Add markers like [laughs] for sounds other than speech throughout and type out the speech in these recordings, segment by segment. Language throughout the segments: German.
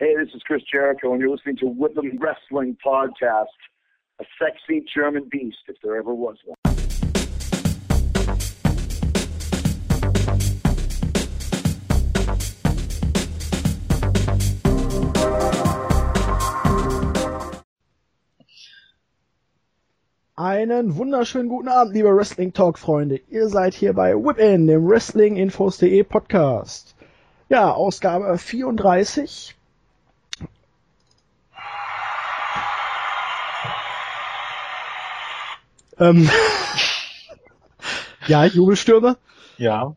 Hey, this is Chris Jericho, and you're listening to Whitlam Wrestling Podcast, a sexy German beast, if there ever was one. Einen wunderschönen guten Abend, liebe Wrestling Talk Freunde. Ihr seid hier bei Whip-In, dem Wrestlinginfos.de Podcast. Ja, Ausgabe 34. Ähm, [laughs] ja, Jubelstürme. Ja.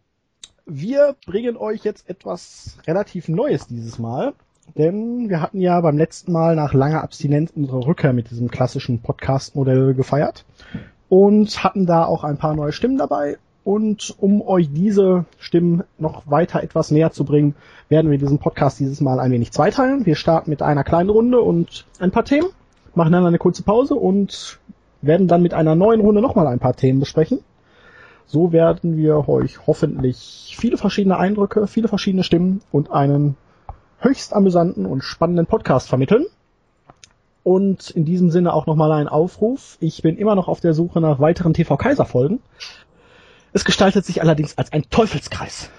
Wir bringen euch jetzt etwas relativ Neues dieses Mal. Denn wir hatten ja beim letzten Mal nach langer Abstinenz unsere Rückkehr mit diesem klassischen Podcast-Modell gefeiert und hatten da auch ein paar neue Stimmen dabei. Und um euch diese Stimmen noch weiter etwas näher zu bringen, werden wir diesen Podcast dieses Mal ein wenig zweiteilen. Wir starten mit einer kleinen Runde und ein paar Themen, machen dann eine kurze Pause und werden dann mit einer neuen Runde nochmal ein paar Themen besprechen. So werden wir euch hoffentlich viele verschiedene Eindrücke, viele verschiedene Stimmen und einen höchst amüsanten und spannenden Podcast vermitteln. Und in diesem Sinne auch nochmal ein Aufruf. Ich bin immer noch auf der Suche nach weiteren TV Kaiser Folgen. Es gestaltet sich allerdings als ein Teufelskreis,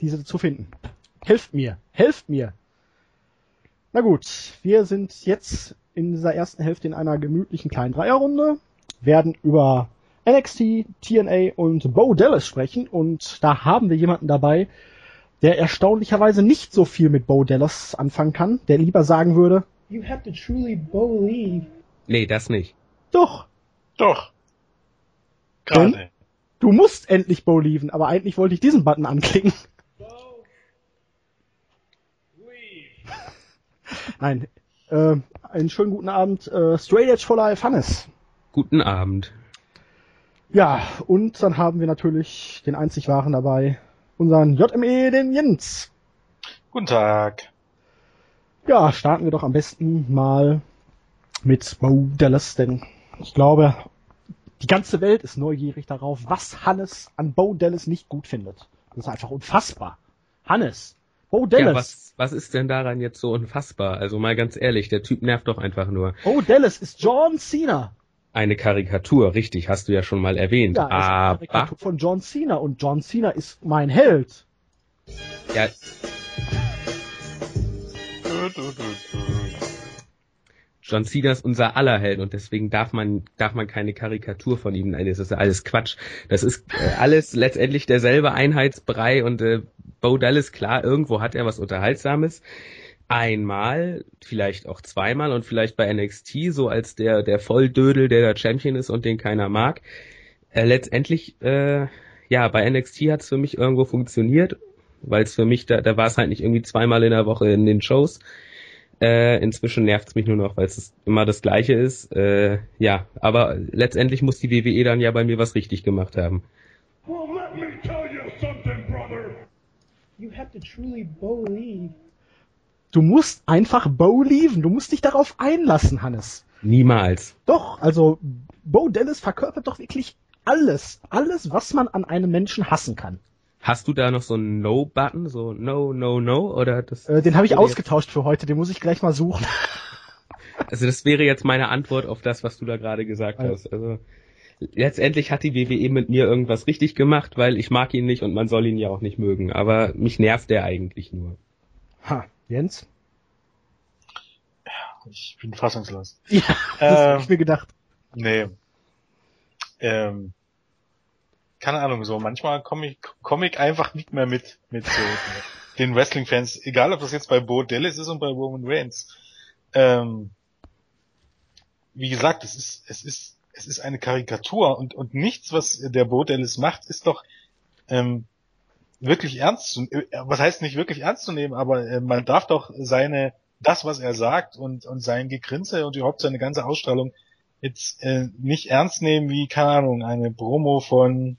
diese zu finden. Helft mir, helft mir. Na gut, wir sind jetzt in dieser ersten Hälfte in einer gemütlichen kleinen Dreierrunde, werden über NXT, TNA und Bo Dallas sprechen und da haben wir jemanden dabei, der erstaunlicherweise nicht so viel mit Bo Dallas anfangen kann, der lieber sagen würde, You have to truly believe. Nee, das nicht. Doch. Doch. Gerade. Denn du musst endlich believen, aber eigentlich wollte ich diesen Button anklicken. [laughs] Nein. Äh, einen schönen guten Abend. Äh, Straight Edge for Life, Hannes. Guten Abend. Ja, und dann haben wir natürlich den einzig wahren dabei, unseren JME, den Jens. Guten Tag. Ja, starten wir doch am besten mal mit Bo Dallas, denn ich glaube, die ganze Welt ist neugierig darauf, was Hannes an Bo Dallas nicht gut findet. Das ist einfach unfassbar. Hannes, Bo Dallas. Ja, was, was ist denn daran jetzt so unfassbar? Also mal ganz ehrlich, der Typ nervt doch einfach nur. Bo Dallas ist John Cena. Eine Karikatur, richtig, hast du ja schon mal erwähnt. Ja, aber eine Karikatur von John Cena und John Cena ist mein Held. Ja. John Cena ist unser aller Held und deswegen darf man darf man keine Karikatur von ihm. Nein, das ist alles Quatsch. Das ist äh, alles letztendlich derselbe Einheitsbrei und äh, Bo Dallas klar, irgendwo hat er was Unterhaltsames einmal, vielleicht auch zweimal und vielleicht bei NXT so als der der Volldödel, der der Champion ist und den keiner mag. Äh, letztendlich, äh, ja, bei NXT hat es für mich irgendwo funktioniert, weil es für mich, da, da war es halt nicht irgendwie zweimal in der Woche in den Shows. Äh, inzwischen nervt es mich nur noch, weil es immer das Gleiche ist. Äh, ja, aber letztendlich muss die WWE dann ja bei mir was richtig gemacht haben. Well, let me tell you something, brother. You have to truly believe Du musst einfach Bo lieben. Du musst dich darauf einlassen, Hannes. Niemals. Doch, also Bo Dallas verkörpert doch wirklich alles. Alles, was man an einem Menschen hassen kann. Hast du da noch so einen No-Button? So No, No, No? Oder das? Äh, den habe ich ausgetauscht für heute. Den muss ich gleich mal suchen. [laughs] Also das wäre jetzt meine Antwort auf das, was du da gerade gesagt also. hast. Also letztendlich hat die WWE mit mir irgendwas richtig gemacht, weil ich mag ihn nicht und man soll ihn ja auch nicht mögen. Aber mich nervt der eigentlich nur. Ha, Jens? Ich bin fassungslos. Ja, [laughs] das ähm, habe ich mir gedacht. Nee. Ähm, keine Ahnung, so manchmal komme ich, komm ich einfach nicht mehr mit, mit so [laughs] den Wrestling-Fans, egal ob das jetzt bei Bo Dallas ist und bei Roman Reigns. Ähm, wie gesagt, es ist, es ist, es ist eine Karikatur und, und nichts, was der Bo Dallas macht, ist doch ähm, wirklich ernst zu, äh, was heißt nicht wirklich ernst zu nehmen, aber äh, man darf doch seine, das, was er sagt und, und sein Gegrinse und überhaupt seine ganze Ausstrahlung jetzt äh, nicht ernst nehmen wie, keine Ahnung, eine Promo von,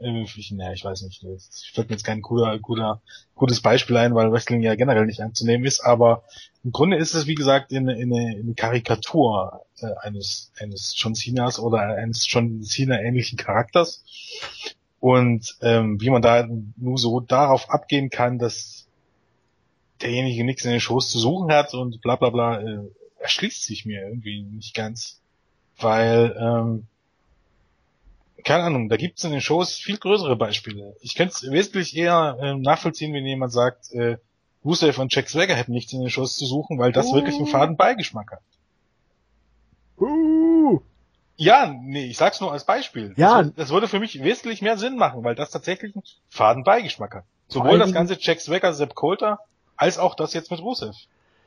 ich, na, ich weiß nicht, es fällt mir jetzt kein cooler, cooler, gutes Beispiel ein, weil Wrestling ja generell nicht ernst zu nehmen ist, aber im Grunde ist es, wie gesagt, eine, eine, eine Karikatur äh, eines, eines John Cenas oder eines John Cena ähnlichen Charakters und ähm, wie man da nur so darauf abgehen kann, dass derjenige nichts in den Shows zu suchen hat und bla bla bla, äh, erschließt sich mir irgendwie nicht ganz. Weil, ähm, keine Ahnung, da gibt's in den Shows viel größere Beispiele. Ich könnte es wesentlich eher äh, nachvollziehen, wenn jemand sagt, äh, Rusev und Jack Swagger hätten nichts in den Shows zu suchen, weil das Oh. wirklich einen faden Beigeschmack hat. Uh, Ja, nee, ich sag's nur als Beispiel. Ja. Das, das würde für mich wesentlich mehr Sinn machen, weil das tatsächlich einen faden Beigeschmack hat. Sowohl das ganze Jack Swagger, Sepp Coulter, als auch das jetzt mit Rusev.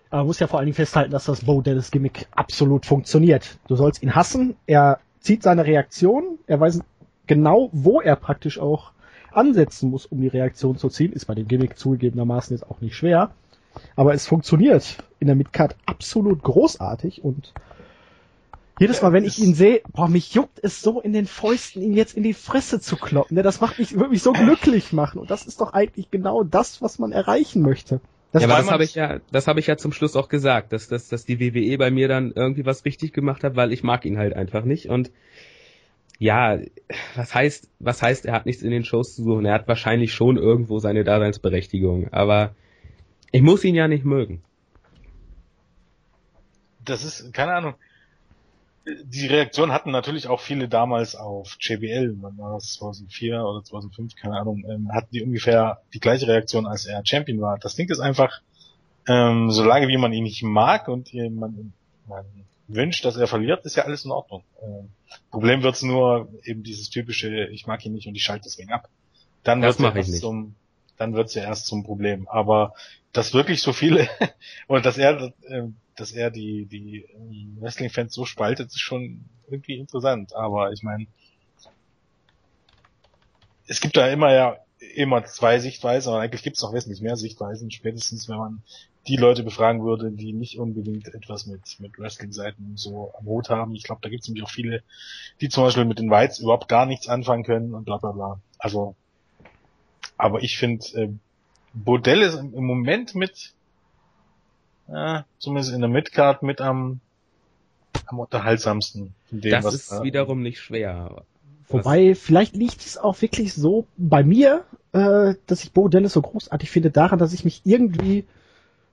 aber man muss ja vor allen Dingen festhalten, dass das Bo Dallas Gimmick absolut funktioniert. Du sollst ihn hassen, er zieht seine Reaktion, er weiß genau, wo er praktisch auch ansetzen muss, um die Reaktion zu ziehen. Ist bei dem Gimmick zugegebenermaßen jetzt auch nicht schwer. Aber es funktioniert in der Midcard absolut großartig und jedes Mal, wenn ich ihn sehe, boah, mich juckt es so in den Fäusten, ihn jetzt in die Fresse zu kloppen. Ne? Das macht mich, würde mich so glücklich machen. Und das ist doch eigentlich genau das, was man erreichen möchte. Das ja, aber das habe ich ja, das habe ich ja zum Schluss auch gesagt, dass, dass, dass die WWE bei mir dann irgendwie was richtig gemacht hat, weil ich mag ihn halt einfach nicht und ja, was heißt, was heißt, er hat nichts in den Shows zu suchen? Er hat wahrscheinlich schon irgendwo seine Daseinsberechtigung, aber ich muss ihn ja nicht mögen. Das ist, keine Ahnung. Die Reaktion hatten natürlich auch viele damals auf JBL, wann war das 2004 oder 2005, keine Ahnung, ähm, hatten die ungefähr die gleiche Reaktion, als er Champion war. Das Ding ist einfach, ähm, solange wie man ihn nicht mag und man, man wünscht, dass er verliert, ist ja alles in Ordnung. Ähm, Problem wird's nur eben dieses typische, ich mag ihn nicht und ich schalte deswegen ab. Dann Das wird's ja erst zum, dann wird's ja erst zum Problem. Aber dass wirklich so viele [laughs] oder dass er, ähm, dass er die die ähm, Wrestling-Fans so spaltet, ist schon irgendwie interessant. Aber ich meine, es gibt da immer ja immer zwei Sichtweisen, aber eigentlich gibt es noch wesentlich mehr Sichtweisen, spätestens wenn man die Leute befragen würde, die nicht unbedingt etwas mit, mit Wrestling-Seiten so am Hut haben. Ich glaube, da gibt es nämlich auch viele, die zum Beispiel mit den Whites überhaupt gar nichts anfangen können und bla bla bla. Also, aber ich finde, äh, Bodell ist im Moment mit, äh, zumindest in der Midcard mit am, am unterhaltsamsten. Von dem, Das was ist da- wiederum nicht schwer. Wobei, vielleicht liegt es auch wirklich so bei mir, äh, dass ich Bo Dennis so großartig finde, daran, dass ich mich irgendwie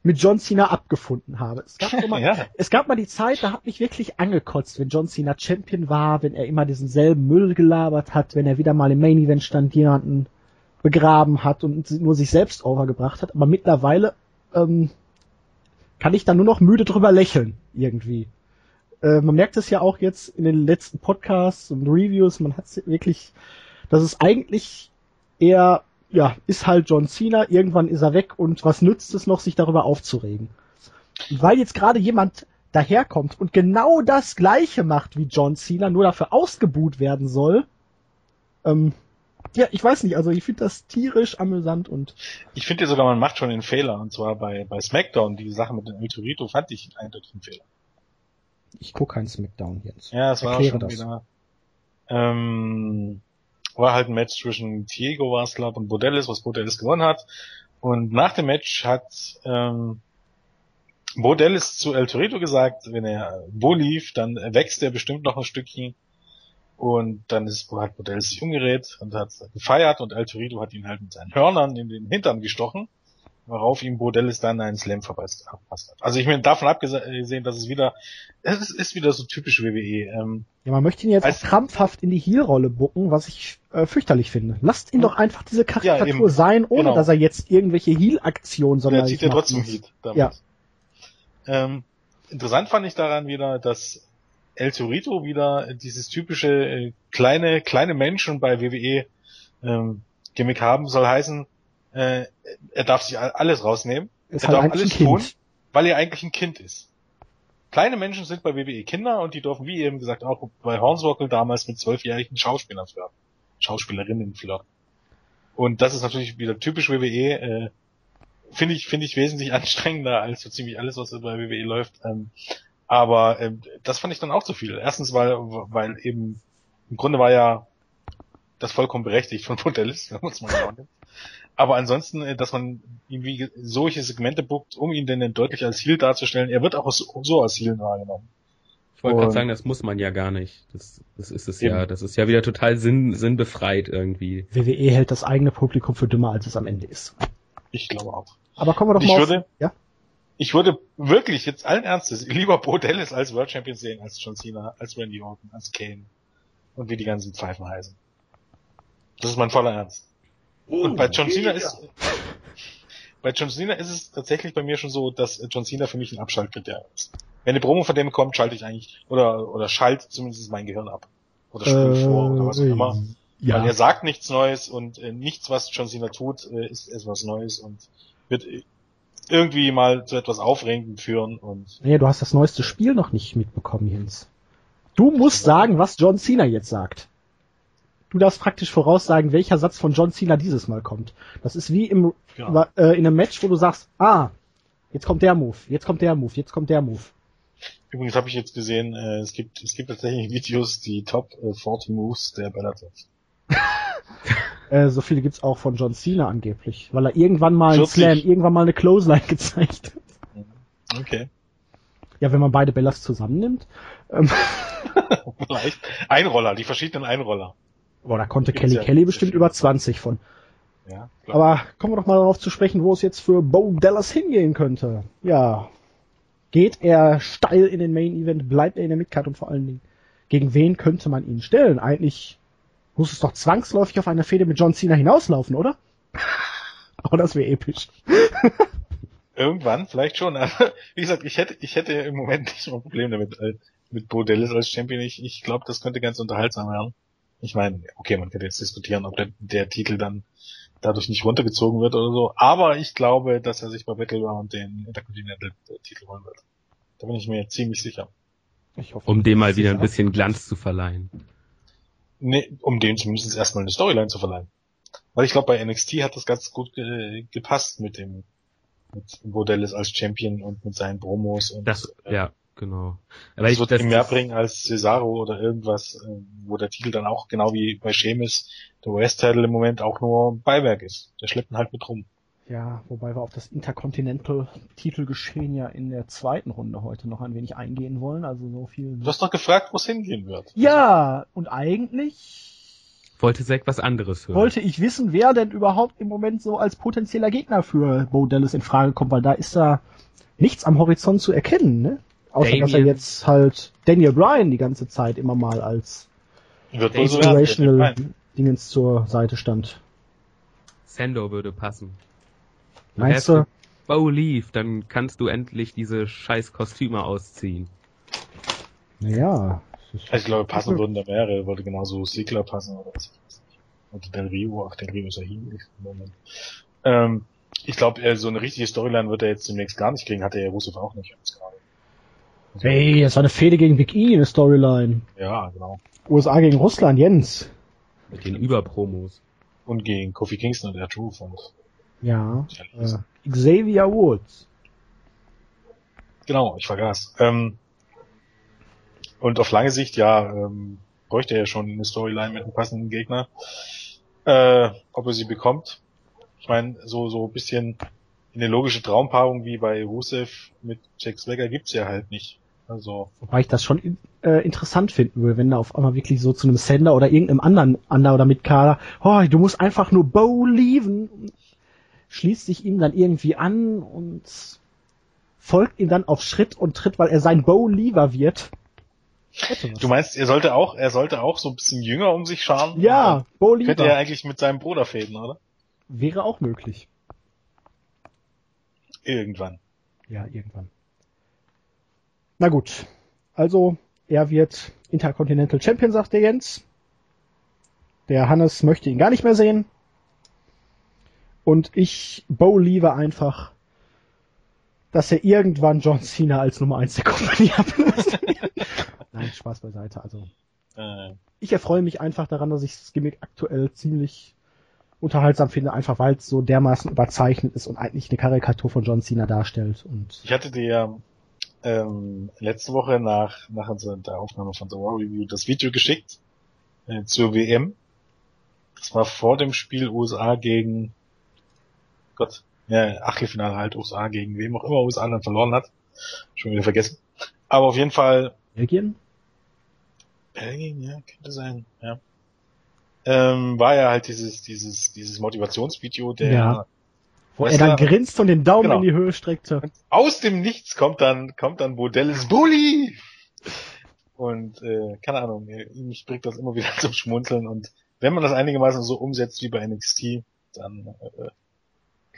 mit John Cena abgefunden habe. Es gab, [laughs] mal, ja, es gab mal die Zeit, da hat mich wirklich angekotzt, wenn John Cena Champion war, wenn er immer diesen selben Müll gelabert hat, wenn er wieder mal im Main Event stand, jemanden begraben hat und nur sich selbst overgebracht hat. Aber mittlerweile ähm, kann ich da nur noch müde drüber lächeln, irgendwie. Äh, man merkt es ja auch jetzt in den letzten Podcasts und Reviews, man hat wirklich, dass es eigentlich eher, ja, ist halt John Cena, irgendwann ist er weg und was nützt es noch, sich darüber aufzuregen? Weil jetzt gerade jemand daherkommt und genau das gleiche macht wie John Cena, nur dafür ausgebuht werden soll, ähm, ja, ich weiß nicht, also ich finde das tierisch amüsant und ich finde ja sogar, man macht schon den Fehler, und zwar bei, bei SmackDown, die Sache mit dem El Torito fand ich eindeutig einen Fehler. ich gucke keinen Smackdown jetzt. Ja, es war Erkläre schon das. wieder. Ähm, war halt ein Match zwischen Diego war es, glaub, und Bodellis, was Bodellis gewonnen hat. Und nach dem Match hat ähm, Bodellis zu El Torito gesagt, wenn er wo lief, dann wächst er bestimmt noch ein Stückchen. Und dann ist, hat Bodellis sich umgedreht und hat gefeiert und El Torito hat ihn halt mit seinen Hörnern in den Hintern gestochen, worauf ihm Bodellis dann einen Slam verpasst hat. Also ich meine, davon abgesehen, dass es wieder, es ist, wieder so typisch WWE. Ähm, Ja, man möchte ihn jetzt Als- krampfhaft in die Heel-Rolle bucken, was ich äh, fürchterlich finde. Lasst ihn doch einfach diese Karikatur eben. sein, ohne Genau. dass er jetzt irgendwelche Heel-Aktionen Und er sondern zieht ja trotzdem Heat damit. Ja. Ähm, interessant fand ich daran wieder, dass El Torito wieder dieses typische äh, kleine, kleine Menschen bei WWE ähm, Gimmick haben, soll heißen, äh, er darf sich alles rausnehmen, Ist er halt darf alles tun, weil er eigentlich ein Kind ist. Kleine Menschen sind bei WWE Kinder und die dürfen, wie eben gesagt, auch bei Hornswoggle damals mit zwölfjährigen Schauspielern flirten. Schauspielerinnen flirten. Und das ist natürlich wieder typisch WWE, äh, finde ich, finde ich wesentlich [laughs] anstrengender als so ziemlich alles, was bei WWE läuft. Ähm, aber ähm, das fand ich dann auch zu viel. Erstens, weil, weil eben im Grunde war ja das vollkommen berechtigt von Modellis, [laughs] wenn man es mal genau nimmt. Aber ansonsten, äh, dass man irgendwie solche Segmente buckt, um ihn denn deutlich als Heel darzustellen, er wird auch so, so als Heel wahrgenommen. Ich wollte gerade sagen, das muss man ja gar nicht. Das, das ist es Eben. ja. Das ist ja wieder total sinn, sinnbefreit irgendwie. WWE hält das eigene Publikum für dümmer, als es am Ende ist. Ich glaube auch. Aber kommen wir doch Ich mal auf, würde- ja? Ich würde wirklich jetzt allen Ernstes lieber Bo Dallas als World Champion sehen, als John Cena, als Randy Orton, als Kane und wie die ganzen Pfeifen heißen. Das ist mein voller Ernst. Und bei John Cena ist, [laughs] bei John Cena ist es tatsächlich bei mir schon so, dass John Cena für mich ein Abschaltkriterium ist. Wenn eine Promo von dem kommt, schalte ich eigentlich, oder, oder schalt zumindest mein Gehirn ab. Oder spule vor, oder was auch immer. Weil Äh, Ja, er sagt nichts Neues und äh, nichts, was John Cena tut, äh, ist etwas Neues und wird äh, irgendwie mal zu etwas Aufregendem führen und nee, du hast das neueste Spiel noch nicht mitbekommen, Jens. Du musst sagen, was John Cena jetzt sagt. Du darfst praktisch voraussagen, welcher Satz von John Cena dieses Mal kommt. Das ist wie im, ja. äh, in einem Match, wo du sagst, ah, jetzt kommt der Move, jetzt kommt der Move, jetzt kommt der Move. Übrigens habe ich jetzt gesehen, äh, es gibt es gibt tatsächlich Videos, die Top äh, 40 Moves der Bellator. [laughs] Äh, so viele gibt's auch von John Cena angeblich, weil er irgendwann mal einen 40. Slam, irgendwann mal eine Clothesline [laughs] gezeigt hat. Okay. Ja, wenn man beide Bellas zusammennimmt. Ähm, [laughs] Vielleicht. Einroller, die verschiedenen Einroller. boah, da konnte Kelly ja Kelly bestimmt über 20 von. Ja, klar. Aber kommen wir doch mal darauf zu sprechen, wo es jetzt für Bo Dallas hingehen könnte. Ja. Geht er steil in den Main Event, bleibt er in der Midcard und vor allen Dingen, gegen wen könnte man ihn stellen? Eigentlich muss es doch zwangsläufig auf eine Fehde mit John Cena hinauslaufen, oder? [laughs] oh, das wäre episch. Irgendwann, vielleicht schon. Aber [laughs] wie gesagt, ich hätte, ich hätte im Moment nicht so ein Problem damit, äh, mit Bo Dallas als Champion. Ich, ich glaube, das könnte ganz unterhaltsam werden. Ich meine, okay, man könnte jetzt diskutieren, ob der, der Titel dann dadurch nicht runtergezogen wird oder so. Aber ich glaube, dass er sich bei Battleground den Intercontinental-Titel holen wird. Da bin ich mir ziemlich sicher. Ich hoffe, Um dem mal wieder ein bisschen Glanz zu verleihen. Nee, um dem zumindest erstmal eine Storyline zu verleihen. Weil ich glaube, bei NXT hat das ganz gut ge gepasst mit dem mit Bo Dallas als Champion und mit seinen Promos und Das, äh, ja, genau. Aber Das ich, wird das, ihm mehr bringen als Cesaro oder irgendwas, äh, wo der Titel dann auch, genau wie bei Sheamus, der US-Title im Moment auch nur Beiwerk ist. Der schleppt ihn halt mit rum. Ja, wobei wir auf das Intercontinental-Titelgeschehen ja in der zweiten Runde heute noch ein wenig eingehen wollen. Also so viel. Du hast doch gefragt, wo es hingehen wird. Ja, und eigentlich wollte Zack was anderes hören. wollte ich wissen, wer denn überhaupt im Moment so als potenzieller Gegner für Bo Dallas in Frage kommt, weil da ist da nichts am Horizont zu erkennen, ne? Außer dass er jetzt halt Daniel Bryan die ganze Zeit immer mal als so. Inspirational Nein. Dingens zur Seite stand. Sando würde passen. Meinst du? Bo Leaf, dann kannst du endlich diese scheiß Kostüme ausziehen. Ja. Also ich glaube, passen würden da mehrere, würde genauso Sigler passen oder was. ich weiß nicht. Oder Del Rio, ach, Del Rio ist ja hier im Moment. Ähm, ich glaube, äh, so eine richtige Storyline wird er jetzt demnächst gar nicht kriegen, hatte er Rusev auch nicht jetzt gerade. Also, Hey, das war eine Fehde gegen Big E, eine Storyline. Ja, genau. USA gegen Russland, Jens. Mit den Überpromos. Und gegen Kofi Kingston und der Truth und Ja. Äh, Xavier Woods. Genau, ich vergaß. Ähm, und auf lange Sicht, ja, ähm, bräuchte er ja schon eine Storyline mit einem passenden Gegner. Äh, ob er sie bekommt. Ich meine, so, so ein bisschen eine logische Traumpaarung wie bei Rusev mit Jack Swagger gibt's ja halt nicht. Also, Wobei ich das schon äh, interessant finden würde, wenn da auf einmal wirklich so zu einem Sender oder irgendeinem anderen Under- oder Mitkader, oh, du musst einfach nur Bo leaven, schließt sich ihm dann irgendwie an und folgt ihm dann auf Schritt und Tritt, weil er sein Bo Leaver wird. Du meinst, er sollte auch, er sollte auch so ein bisschen jünger um sich scharen? ja, Bo dann Könnte er eigentlich mit seinem Bruder fäden, oder? Wäre auch möglich. Irgendwann. Ja, irgendwann. Na gut. Also, er wird Intercontinental Champion, sagt der Jens. Der Hannes möchte ihn gar nicht mehr sehen. Und ich bow lieber einfach, dass er irgendwann John Cena als Nummer 1 der Company [laughs] ablöst. Nein, Spaß beiseite. Also, Äh, ich erfreue mich einfach daran, dass ich das Gimmick aktuell ziemlich unterhaltsam finde, einfach weil es so dermaßen überzeichnet ist und eigentlich eine Karikatur von John Cena darstellt. Und Ich hatte dir ähm, letzte Woche nach, nach der Aufnahme von The War Review das Video geschickt äh, zur WM. Das war vor dem Spiel USA gegen Gott, ja, Achtelfinale halt USA gegen wem auch immer USA dann verloren hat. Schon wieder vergessen. Aber auf jeden Fall Belgien? Belgien, ja, könnte sein, ja. Ähm, war ja halt dieses, dieses, dieses Motivationsvideo der Ja. Wo er Wrestler- dann grinst und den Daumen Genau. in die Höhe streckte. aus dem Nichts kommt dann, kommt dann Bodellis Bully! Und, äh, keine Ahnung, mich bringt das immer [laughs] wieder zum Schmunzeln und wenn man das einigermaßen so umsetzt wie bei NXT, dann, äh,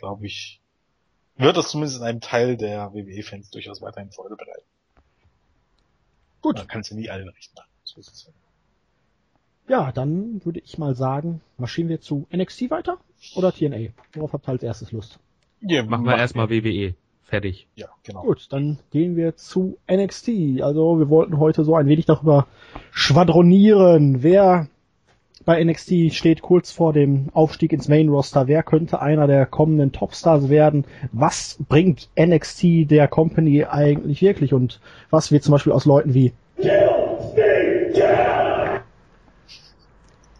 glaube ich, wird das zumindest einem Teil der WWE-Fans durchaus weiterhin Freude bereiten. Gut. Man kann es ja nie allen recht machen. So ist es ja. Ja, dann würde ich mal sagen, marschieren wir zu NXT weiter oder TNA? Worauf habt ihr als erstes Lust? Ja, Machen wir erstmal WWE. Fertig. Ja, genau. Gut, dann gehen wir zu NXT. Also wir wollten heute so ein wenig darüber schwadronieren, wer bei NXT steht kurz vor dem Aufstieg ins Main Roster. Wer könnte einer der kommenden Topstars werden? Was bringt NXT der Company eigentlich wirklich? Und was wird zum Beispiel aus Leuten wie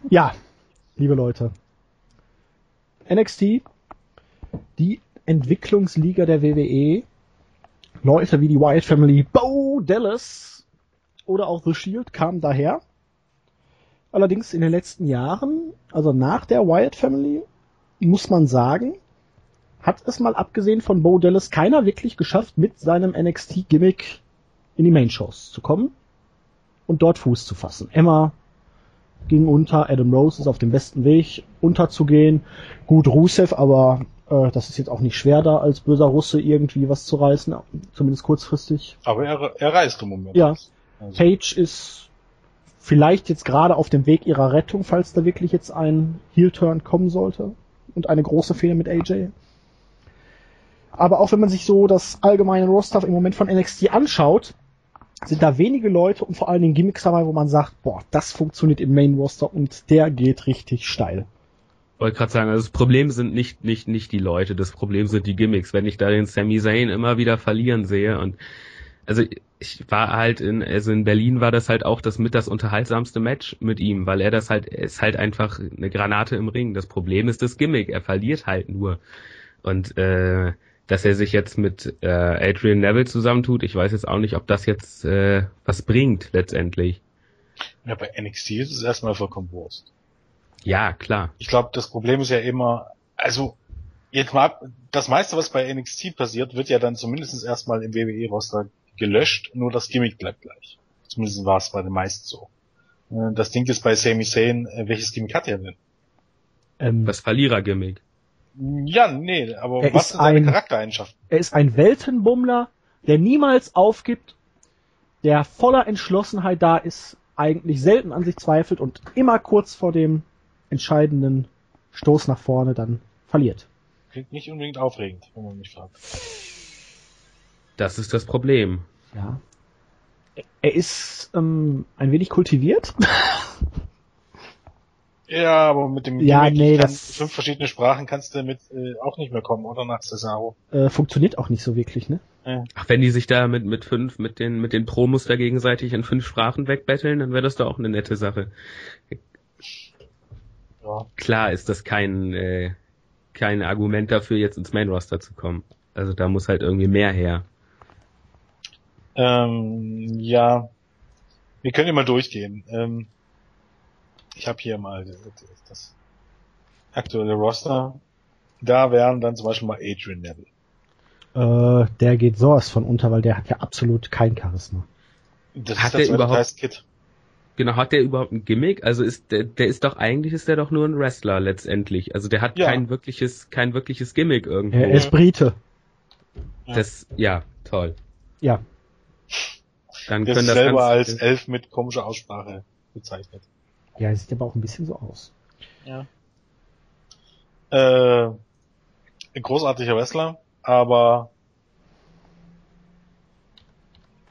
Ja, liebe Leute. NXT, die Entwicklungsliga der WWE, Leute wie die Wyatt Family, Bo Dallas oder auch The Shield kamen daher. Allerdings in den letzten Jahren, also nach der Wyatt Family, muss man sagen, hat es mal abgesehen von Bo Dallas keiner wirklich geschafft, mit seinem NXT-Gimmick in die Main-Shows zu kommen und dort Fuß zu fassen. Emma ging unter, Adam Rose ist auf dem besten Weg unterzugehen. Gut, Rusev, aber äh, das ist jetzt auch nicht schwer da als böser Russe irgendwie was zu reißen, zumindest kurzfristig. Aber er, er reist im Moment. Ja. Also, Page ist vielleicht jetzt gerade auf dem Weg ihrer Rettung, falls da wirklich jetzt ein Heel-Turn kommen sollte und eine große Fehler mit AJ. Aber auch wenn man sich so das allgemeine Roster im Moment von NXT anschaut, sind da wenige Leute und vor allen Dingen Gimmicks dabei, wo man sagt, boah, das funktioniert im Main Roster und der geht richtig steil. wollte gerade sagen, also das Problem sind nicht, nicht, nicht die Leute, das Problem sind die Gimmicks. Wenn ich da den Sami Zayn immer wieder verlieren sehe und also ich war halt in, also in Berlin war das halt auch das mit das unterhaltsamste Match mit ihm, weil er das halt, ist halt einfach eine Granate im Ring. Das Problem ist das Gimmick, er verliert halt nur. Und äh, dass er sich jetzt mit äh, Adrian Neville zusammentut, ich weiß jetzt auch nicht, ob das jetzt äh, was bringt letztendlich. ja, bei NXT ist es erstmal vollkommen Wurst. Ja, klar. Ich glaube, das Problem ist ja immer, also jetzt mal, das meiste, was bei NXT passiert, wird ja dann zumindest erstmal im WWE-Roster gelöscht, nur das Gimmick bleibt gleich. Zumindest war es bei den meisten so. Äh, Das Ding ist bei Sami Zayn, äh, welches Gimmick hat er denn? Ähm, Das Verlierer-Gimmick. Ja, nee, aber Er was ist sind seine ein- Charaktereigenschaften? Er ist ein Weltenbummler, der niemals aufgibt, der voller Entschlossenheit da ist, eigentlich selten an sich zweifelt und immer kurz vor dem entscheidenden Stoß nach vorne dann verliert. Klingt nicht unbedingt aufregend, wenn man mich fragt. Das ist das Problem. Ja. Er ist ähm, ein wenig kultiviert. [laughs] Ja, aber mit dem Ja, Gimmick nee, kann, das- fünf verschiedene Sprachen kannst du mit äh, auch nicht mehr kommen, oder nach Cesaro. äh, funktioniert auch nicht so wirklich, ne? Ach, wenn die sich da mit, mit fünf, mit den, mit den Promos da gegenseitig in fünf Sprachen wegbetteln, dann wäre das doch auch eine nette Sache. Ja. Klar ist das kein, äh, kein Argument dafür, jetzt ins Main Roster zu kommen. Also da muss halt irgendwie mehr her. Ähm, ja, wir können ja mal durchgehen. Ähm, ich habe hier mal das, das aktuelle Roster. Da wären dann zum Beispiel mal Adrian Neville. Äh, der geht sowas von unter, weil der hat ja absolut kein Charisma. Das Hat ist der überhaupt- Kid. Genau, hat der überhaupt ein Gimmick? Also ist der, der ist doch eigentlich ist der doch nur ein Wrestler letztendlich. Also der hat Ja. kein wirkliches, kein wirkliches Gimmick irgendwo. Er ist Brite. Das, ja, toll. Ja. Dann Der können das selber als Elf mit komischer Aussprache bezeichnet. Ja, er sieht aber auch ein bisschen so aus. Ja. Äh, ein großartiger Wrestler, aber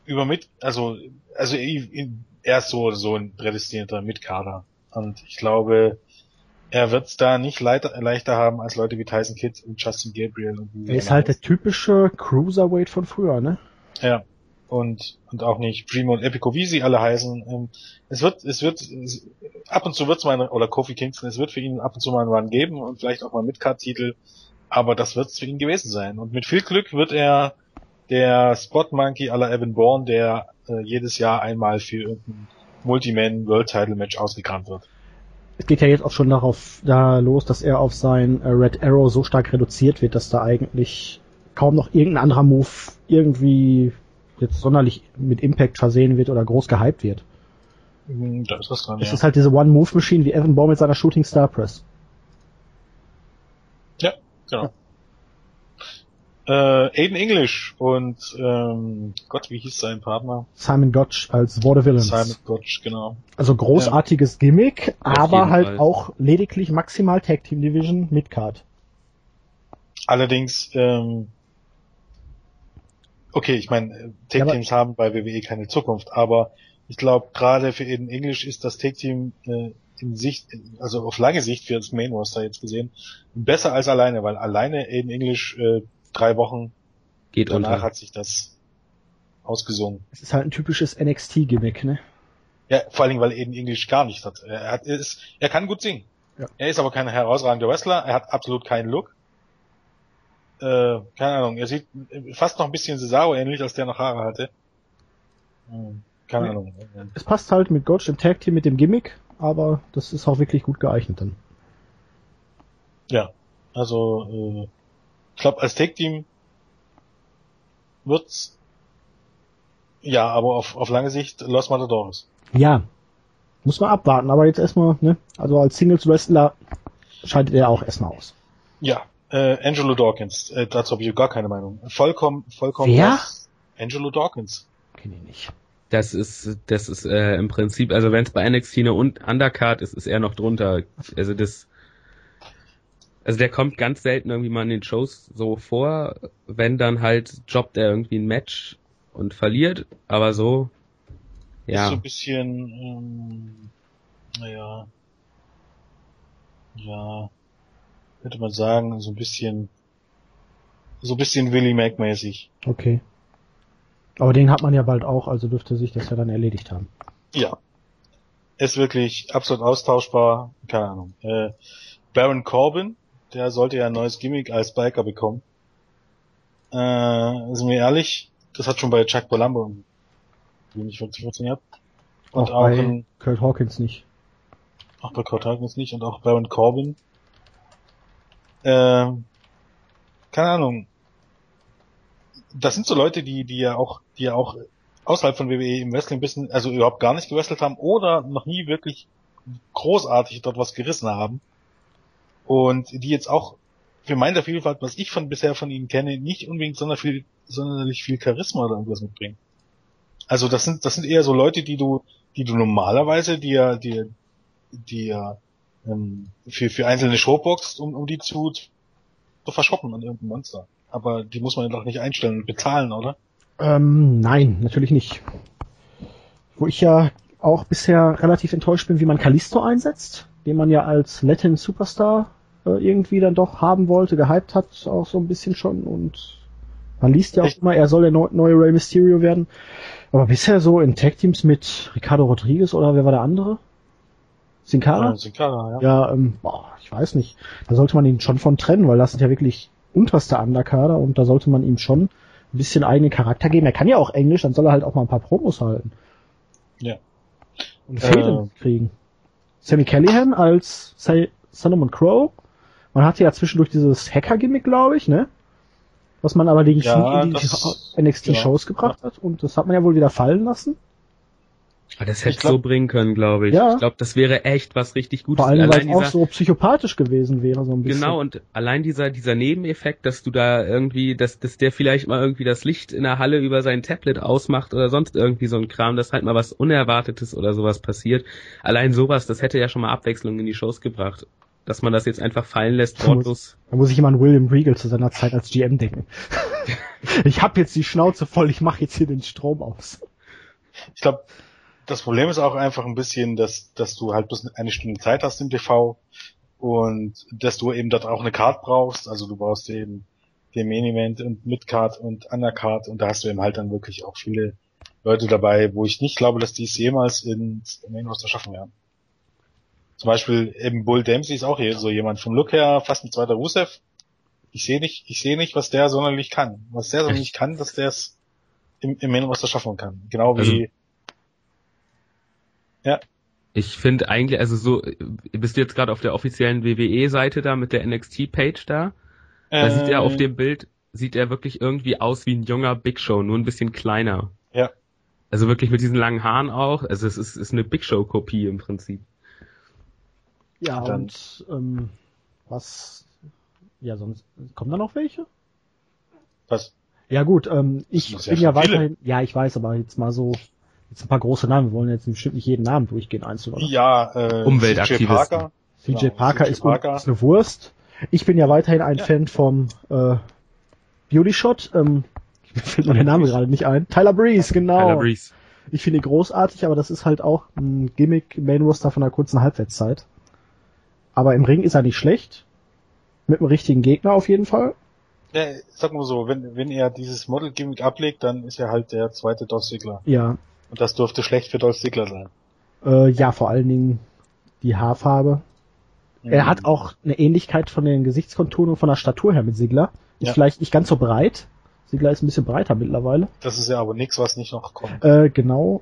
über mit, also, also er ist so, so ein prädestinierter Mitkader. Und ich glaube, er wird es da nicht leichter, leichter haben als Leute wie Tyson Kidd und Justin Gabriel. Und Er ist halt der typische Cruiserweight von früher, ne? Ja. Und, und auch nicht Primo und Epico, wie sie alle heißen. Ähm, Es wird, es wird, es, ab und zu wird's mal, oder Kofi Kingston, es wird für ihn ab und zu mal einen Run geben und vielleicht auch mal Midcard-Titel. Aber das wird's für ihn gewesen sein. Und mit viel Glück wird er der Spot Monkey aller Evan Bourne, der äh, jedes Jahr einmal für irgendein Multiman World Title Match ausgekramt wird. Es geht ja jetzt auch schon darauf da los, dass er auf sein äh, Red Arrow so stark reduziert wird, dass da eigentlich kaum noch irgendein anderer Move irgendwie jetzt sonderlich mit Impact versehen wird oder groß gehypt wird. Hm, Da ist was dran, Es ja. ist halt diese One-Move-Machine wie Evan Bourne mit seiner Shooting Star Press. Ja, genau. Äh, Aiden English und ähm, Gott, wie hieß sein Partner? Simon Gotch als Vaudevillains. Simon Gotch, genau. Also großartiges Gimmick, aber jeden halt Fall. auch lediglich maximal Tag Team Division mit Card. Allerdings, ähm, okay, ich meine, Ja, aber- Tag-Teams haben bei WWE keine Zukunft, aber ich glaube, gerade für Aiden English ist das Tag-Team äh, in Sicht, also auf lange Sicht für das Main Roster jetzt gesehen, besser als alleine, weil alleine Aiden English äh, drei Wochen Geht danach unter. hat sich das ausgesungen. Es ist halt ein typisches NXT-Gimmick, ne? Ja, vor allen Dingen, weil Aiden English gar nicht hat. Er, hat, er, ist, er kann gut singen. Ja. Er ist aber kein herausragender Wrestler. Er hat absolut keinen Look. Äh, keine Ahnung. Er sieht fast noch ein bisschen Cesaro ähnlich, als der noch Haare hatte. Hm, keine Ja. Ahnung. Es passt halt mit Gotch im Tag Team mit dem Gimmick, aber das ist auch wirklich gut geeignet dann. Ja, also äh, ich glaube, als Tag-Team wird's ja, aber auf, auf lange Sicht Los Matadores. Ja. Muss man abwarten, aber jetzt erstmal, ne? Also als Singles Wrestler scheidet er auch erstmal aus. Ja, äh, Angelo Dawkins, äh, dazu habe ich gar keine Meinung. Vollkommen, vollkommen. Was- Angelo Dawkins. Kenn ich nicht. Das ist, das ist äh, im Prinzip, also wenn es bei NXT eine Un- Undercard ist, ist er noch drunter. Also das, also der kommt ganz selten irgendwie mal in den Shows so vor. Wenn dann halt jobbt er irgendwie ein Match und verliert, aber so, Ist ja, so ein bisschen, ähm, naja, ja, könnte man sagen, so ein bisschen, so ein bisschen Willie Mac mäßig. Okay. Aber den hat man ja bald auch, also dürfte sich das ja dann erledigt haben. Ja. Ist wirklich absolut austauschbar, keine Ahnung. Äh, Baron Corbin, der sollte ja ein neues Gimmick als Biker bekommen. Äh, sind wir ehrlich, das hat schon bei Chuck Palumbo nicht funktioniert. Und auch auch, bei in, Kurt Hawkins nicht. auch bei Kurt Hawkins nicht und auch Baron Corbin. Ähm, keine Ahnung. Das sind so Leute, die, die ja auch, die ja auch außerhalb von WWE im Wrestling bisschen, also überhaupt gar nicht gewrestelt haben oder noch nie wirklich großartig dort was gerissen haben. Und die jetzt auch für meine Vielfalt, was ich von bisher von ihnen kenne, nicht unbedingt sonderlich viel, sonderlich viel Charisma oder irgendwas mitbringen. Also das sind, das sind eher so Leute, die du, die du normalerweise, die ja, die, die ja ähm, für, für einzelne Showbox, um, um die zu, zu verschoppen an irgendein Monster. Aber die muss man doch nicht einstellen und bezahlen, oder? Ähm, nein, natürlich nicht. Wo ich ja auch bisher relativ enttäuscht bin, wie man Kalisto einsetzt, den man ja als Latin Superstar äh, irgendwie dann doch haben wollte, gehypt hat, auch so ein bisschen schon und man liest ja auch Echt? immer, er soll der neu- neue Rey Mysterio werden. Aber bisher so in Tag Teams mit Ricardo Rodriguez oder wer war der andere? Sin Cara? Ja, Sin Cara, ja. Ja, ähm, boah, ich weiß nicht. Da sollte man ihn schon von trennen, weil das sind ja wirklich unterste Underkader und da sollte man ihm schon ein bisschen eigenen Charakter geben. Er kann ja auch Englisch, dann soll er halt auch mal ein paar Promos halten. Ja. Und Fäden kriegen. Sammy Callahan als Solomon Crow. Man hatte ja zwischendurch dieses Hacker-Gimmick, glaube ich, ne? Was man Ja, in die das- NXT-Shows ja. gebracht hat und das hat man ja wohl wieder fallen lassen. Aber das hätte Ich glaub- so bringen können, glaube ich. Ja. Ich glaube, das wäre echt was richtig Gutes. Vor allem, weil Allein es auch so psychopathisch gewesen wäre, so ein bisschen. Genau, und allein dieser, dieser Nebeneffekt, dass du da irgendwie, dass, dass der vielleicht mal irgendwie das Licht in der Halle über sein Tablet ausmacht oder sonst irgendwie so ein Kram, dass halt mal was Unerwartetes oder sowas passiert. Allein sowas, das hätte ja schon mal Abwechslung in die Shows gebracht. Dass man das jetzt einfach fallen lässt, wortlos. Da muss ich immer an William Regal zu seiner Zeit als GM denken. [laughs] ich hab jetzt die Schnauze voll, ich mache jetzt hier den Strom aus. Ich glaube, das Problem ist auch einfach ein bisschen, dass, dass du halt bloß eine Stunde Zeit hast im TV und dass du eben dort auch eine Card brauchst. Also du brauchst eben den Main Event und Midcard und Undercard und da hast du eben halt dann wirklich auch viele Leute dabei, wo ich nicht glaube, dass die es jemals ins Main Roster schaffen werden. Zum Beispiel eben Bull Dempsey ist auch hier so jemand vom Look her, fast ein zweiter Rusev. Ich sehe nicht, ich sehe nicht, was der sonderlich kann. Was der sonderlich [laughs] kann, dass der es im, im Main Roster schaffen kann. Genau wie, Ich finde eigentlich, also so, bist du jetzt gerade auf der offiziellen WWE-Seite da mit der NXT-Page da? Da Äh, sieht er auf dem Bild, sieht er wirklich irgendwie aus wie ein junger Big Show, nur ein bisschen kleiner. Ja. Also wirklich mit diesen langen Haaren auch. Also es ist, ist eine Big Show-Kopie im Prinzip. Ja, Dann- und ähm, was ja sonst kommen da noch welche? Was? Ja gut, ähm, ich bin ja ja weiterhin, ja ich weiß, aber jetzt mal so, jetzt ein paar große Namen, wir wollen jetzt bestimmt nicht jeden Namen durchgehen einzeln, oder? Ja, äh, Umweltaktivisten. CJ Parker. CJ Genau, Parker, CJ ist, Parker. ist eine Wurst. Ich bin ja weiterhin ein Ja. Fan vom äh, Beauty Shot. Ähm, [laughs] mir fällt mir der Name gerade nicht ein. Tyler Breeze, genau. Tyler Breeze. Ich finde ihn großartig, aber das ist halt auch ein Gimmick Main Roster von einer kurzen Halbwertszeit. Aber im Ring ist er nicht schlecht. Mit dem richtigen Gegner auf jeden Fall. Ja, sag mal so, wenn, wenn er dieses Model-Gimmick ablegt, dann ist er halt der zweite Dolph Ziggler. Ja, Und das dürfte schlecht für Dolph Ziggler sein. äh, ja, vor allen Dingen die Haarfarbe. Er Mhm. hat auch eine Ähnlichkeit von den Gesichtskonturen und von der Statur her mit Sigler. Ist Ja. vielleicht nicht ganz so breit. Sigler ist ein bisschen breiter mittlerweile. Das ist ja aber nichts, was nicht noch kommt. Äh, genau.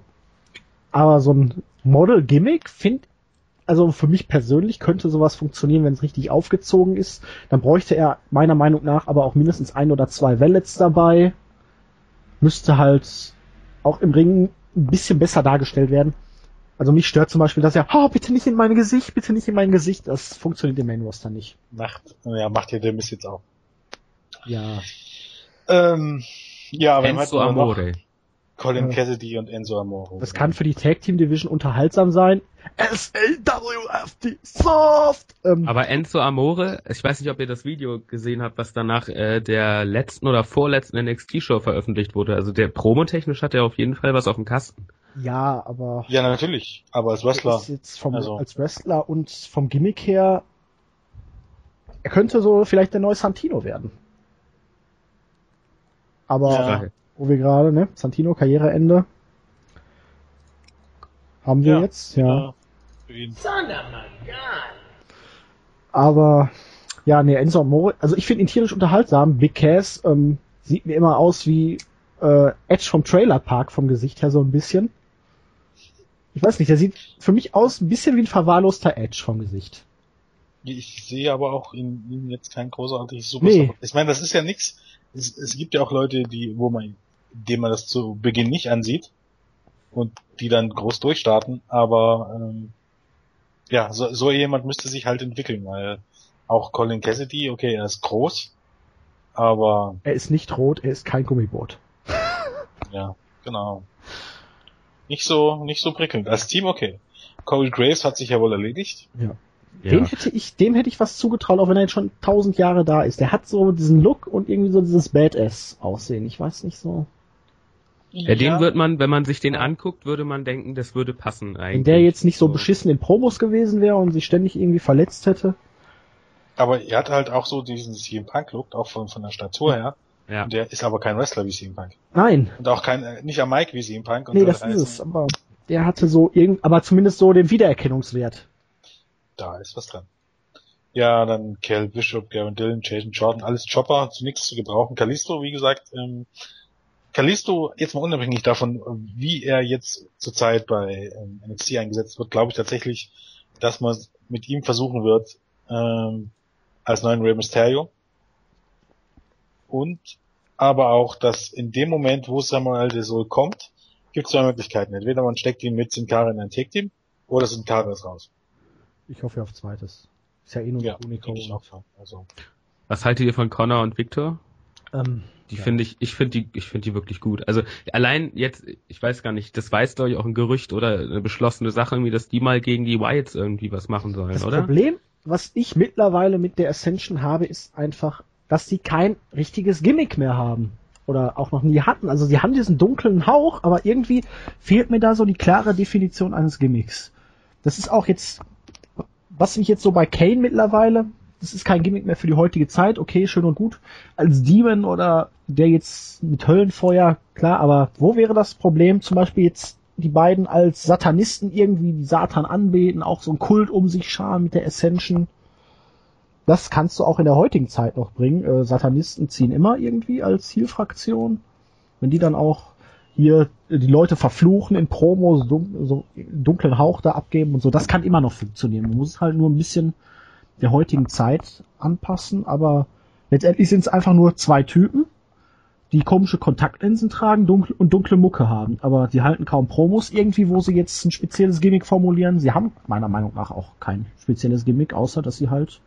Aber so ein Model-Gimmick find, also für mich persönlich könnte sowas funktionieren, wenn es richtig aufgezogen ist. Dann bräuchte er meiner Meinung nach aber auch mindestens ein oder zwei Wellets dabei. Müsste halt auch im Ring ein bisschen besser dargestellt werden. Also mich stört zum Beispiel, dass er, oh, bitte nicht in mein Gesicht, bitte nicht in mein Gesicht. Das funktioniert im Main Roster nicht. Macht, ja, macht ja der Mist jetzt auch. Ja. Ähm, ja, aber Enzo hatten wir noch Amore. Colin Ja. Cassidy und Enzo Amore. Das kann für die Tag Team Division unterhaltsam sein. SLWFT Soft! Ähm, Aber Enzo Amore, ich weiß nicht, ob ihr das Video gesehen habt, was danach äh, der letzten oder vorletzten NXT-Show veröffentlicht wurde. Also der promotechnisch hat er auf jeden Fall was auf dem Kasten. ja, aber Ja, natürlich. Aber als er Wrestler. ist jetzt vom, also- als Wrestler und vom Gimmick her, er könnte so vielleicht der neue Santino werden. Aber Ja. Wo wir gerade, ne, Santino Karriereende haben wir Ja. jetzt, ja. Ja, für ihn. Aber ja, nee, Enzo Amore, also ich finde ihn tierisch unterhaltsam. Big Cass ähm, sieht mir immer aus wie äh, Edge vom Trailer Park vom Gesicht her so ein bisschen. Ich weiß nicht, der sieht für mich aus ein bisschen wie ein verwahrloster Edge vom Gesicht. Ich sehe aber auch in ihm jetzt kein großartiges Superstar. Nee. Ich meine, das ist ja nichts. Es, es gibt ja auch Leute, die, wo man, denen man das zu Beginn nicht ansieht und die dann groß durchstarten. Aber ähm, ja, so, so jemand müsste sich halt entwickeln, weil auch Colin Cassidy, okay, er ist groß, aber Er ist nicht rot, er ist kein Gummiboot. [laughs] ja, genau. Nicht so, nicht so prickelnd. Als Team okay. Corey Graves hat sich ja wohl erledigt. Ja. Ja. Dem hätte ich, dem hätte ich was zugetraut, auch wenn er jetzt schon tausend Jahre da ist. Der hat so diesen Look und irgendwie so dieses Badass-Aussehen. Ich weiß nicht so. Ja, den wird man, wenn man sich den anguckt, würde man denken, das würde passen eigentlich. Wenn der jetzt nicht so beschissen in Promos gewesen wäre und sich ständig irgendwie verletzt hätte. Aber er hat halt auch so diesen CM Punk Look, auch von, von der Statur her. Ja. Und der ist aber kein Wrestler wie CM Punk. Nein, Und auch kein, äh, nicht am Mike wie CM Punk. Und nee, das ist es. Aber der hatte so irgend, aber zumindest so den Wiedererkennungswert. Da ist was dran. Ja, dann Cal Bishop, Gavin Dillon, Jason Jordan, alles Chopper, zu nichts zu gebrauchen. Kalisto, wie gesagt, ähm, Kalisto, jetzt mal unabhängig davon, wie er jetzt zurzeit bei ähm, NXT eingesetzt wird, glaube ich tatsächlich, dass man mit ihm versuchen wird, ähm, als neuen Rey Mysterio. Und aber auch, dass in dem Moment, wo Samuel de Sol kommt, gibt es zwei Möglichkeiten. Entweder man steckt ihn mit Sin Cara in ein Tag-Team oder Sin Cara ist raus. Ich hoffe auf zweites. Ist ja eh nur Ja, Unico. Also, Was haltet ihr von Connor und Victor? Ähm, Die Ja. finde ich, ich finde die, ich finde die wirklich gut. Also allein jetzt, ich weiß gar nicht, das weiß glaube ich auch ein Gerücht oder eine beschlossene Sache irgendwie, dass die mal gegen die Wyatts irgendwie was machen sollen, das oder? Problem, was ich mittlerweile mit der Ascension habe, ist einfach, dass sie kein richtiges Gimmick mehr haben. Oder auch noch nie hatten. Also sie haben diesen dunklen Hauch, aber irgendwie fehlt mir da so die klare Definition eines Gimmicks. Das ist auch jetzt, was mich jetzt so bei Kane mittlerweile, das ist kein Gimmick mehr für die heutige Zeit, okay, schön und gut. Als Demon oder der jetzt mit Höllenfeuer, klar, aber wo wäre das Problem? Zum Beispiel jetzt die beiden als Satanisten irgendwie die Satan anbeten, auch so ein Kult um sich scharen mit der Ascension. Das kannst du auch in der heutigen Zeit noch bringen. Äh, Satanisten ziehen immer irgendwie als Zielfraktion. Wenn die dann auch hier die Leute verfluchen in Promos, so dunklen Hauch da abgeben und so. Das kann immer noch funktionieren. Man muss halt nur ein bisschen der heutigen Zeit anpassen, aber letztendlich sind es einfach nur zwei Typen, die komische Kontaktlinsen tragen dunkle, und dunkle Mucke haben. Aber die halten kaum Promos irgendwie, wo sie jetzt ein spezielles Gimmick formulieren. Sie haben meiner Meinung nach auch kein spezielles Gimmick, außer dass sie halt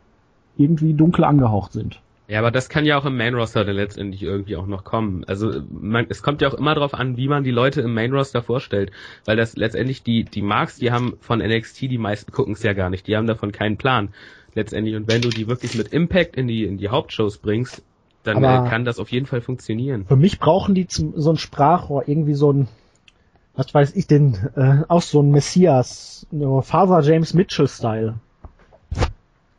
irgendwie dunkel angehaucht sind. Ja, aber das kann ja auch im Main Roster dann letztendlich irgendwie auch noch kommen. Also man, es kommt ja auch immer darauf an, wie man die Leute im Main Roster vorstellt, weil das letztendlich die die Marks, die haben von NXT, die meisten gucken es ja gar nicht, die haben davon keinen Plan letztendlich. Und wenn du die wirklich mit Impact in die in die Hauptshows bringst, dann äh, kann das auf jeden Fall funktionieren. Für mich brauchen die zum, so ein Sprachrohr irgendwie so ein was weiß ich denn, äh, auch so ein Messias, Father James Mitchell Style,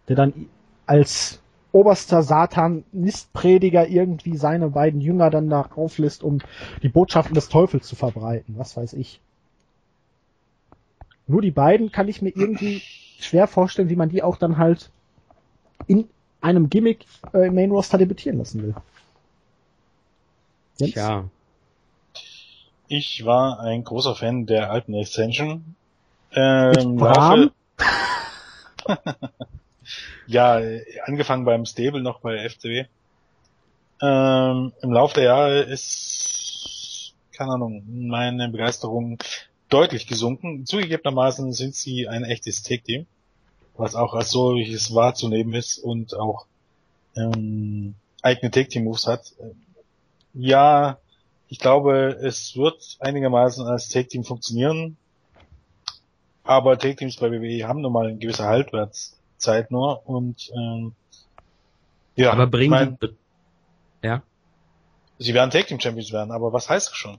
der dann als oberster Satan-Nistprediger irgendwie seine beiden Jünger dann da auflässt, um die Botschaften des Teufels zu verbreiten. Was weiß ich. Nur die beiden kann ich mir irgendwie schwer vorstellen, wie man die auch dann halt in einem Gimmick äh, im Main Roster debütieren lassen will. Jetzt? Tja. Ich war ein großer Fan der alten Extension. Ähm, Bram? [laughs] ja, angefangen beim Stable noch bei FCW. Ähm, Im Laufe der Jahre ist, keine Ahnung, meine Begeisterung deutlich gesunken. Zugegebenermaßen sind sie ein echtes Take-Team, was auch als solches wahrzunehmen ist und auch ähm, eigene Take-Team-Moves hat. Ja, ich glaube, es wird einigermaßen als Take-Team funktionieren, aber Take-Teams bei WWE haben nun mal eine gewisse Haltwerts Zeit nur und ähm, ja. Aber bringen mein, die, ja. Sie werden Tag Team Champions werden, aber was heißt das schon?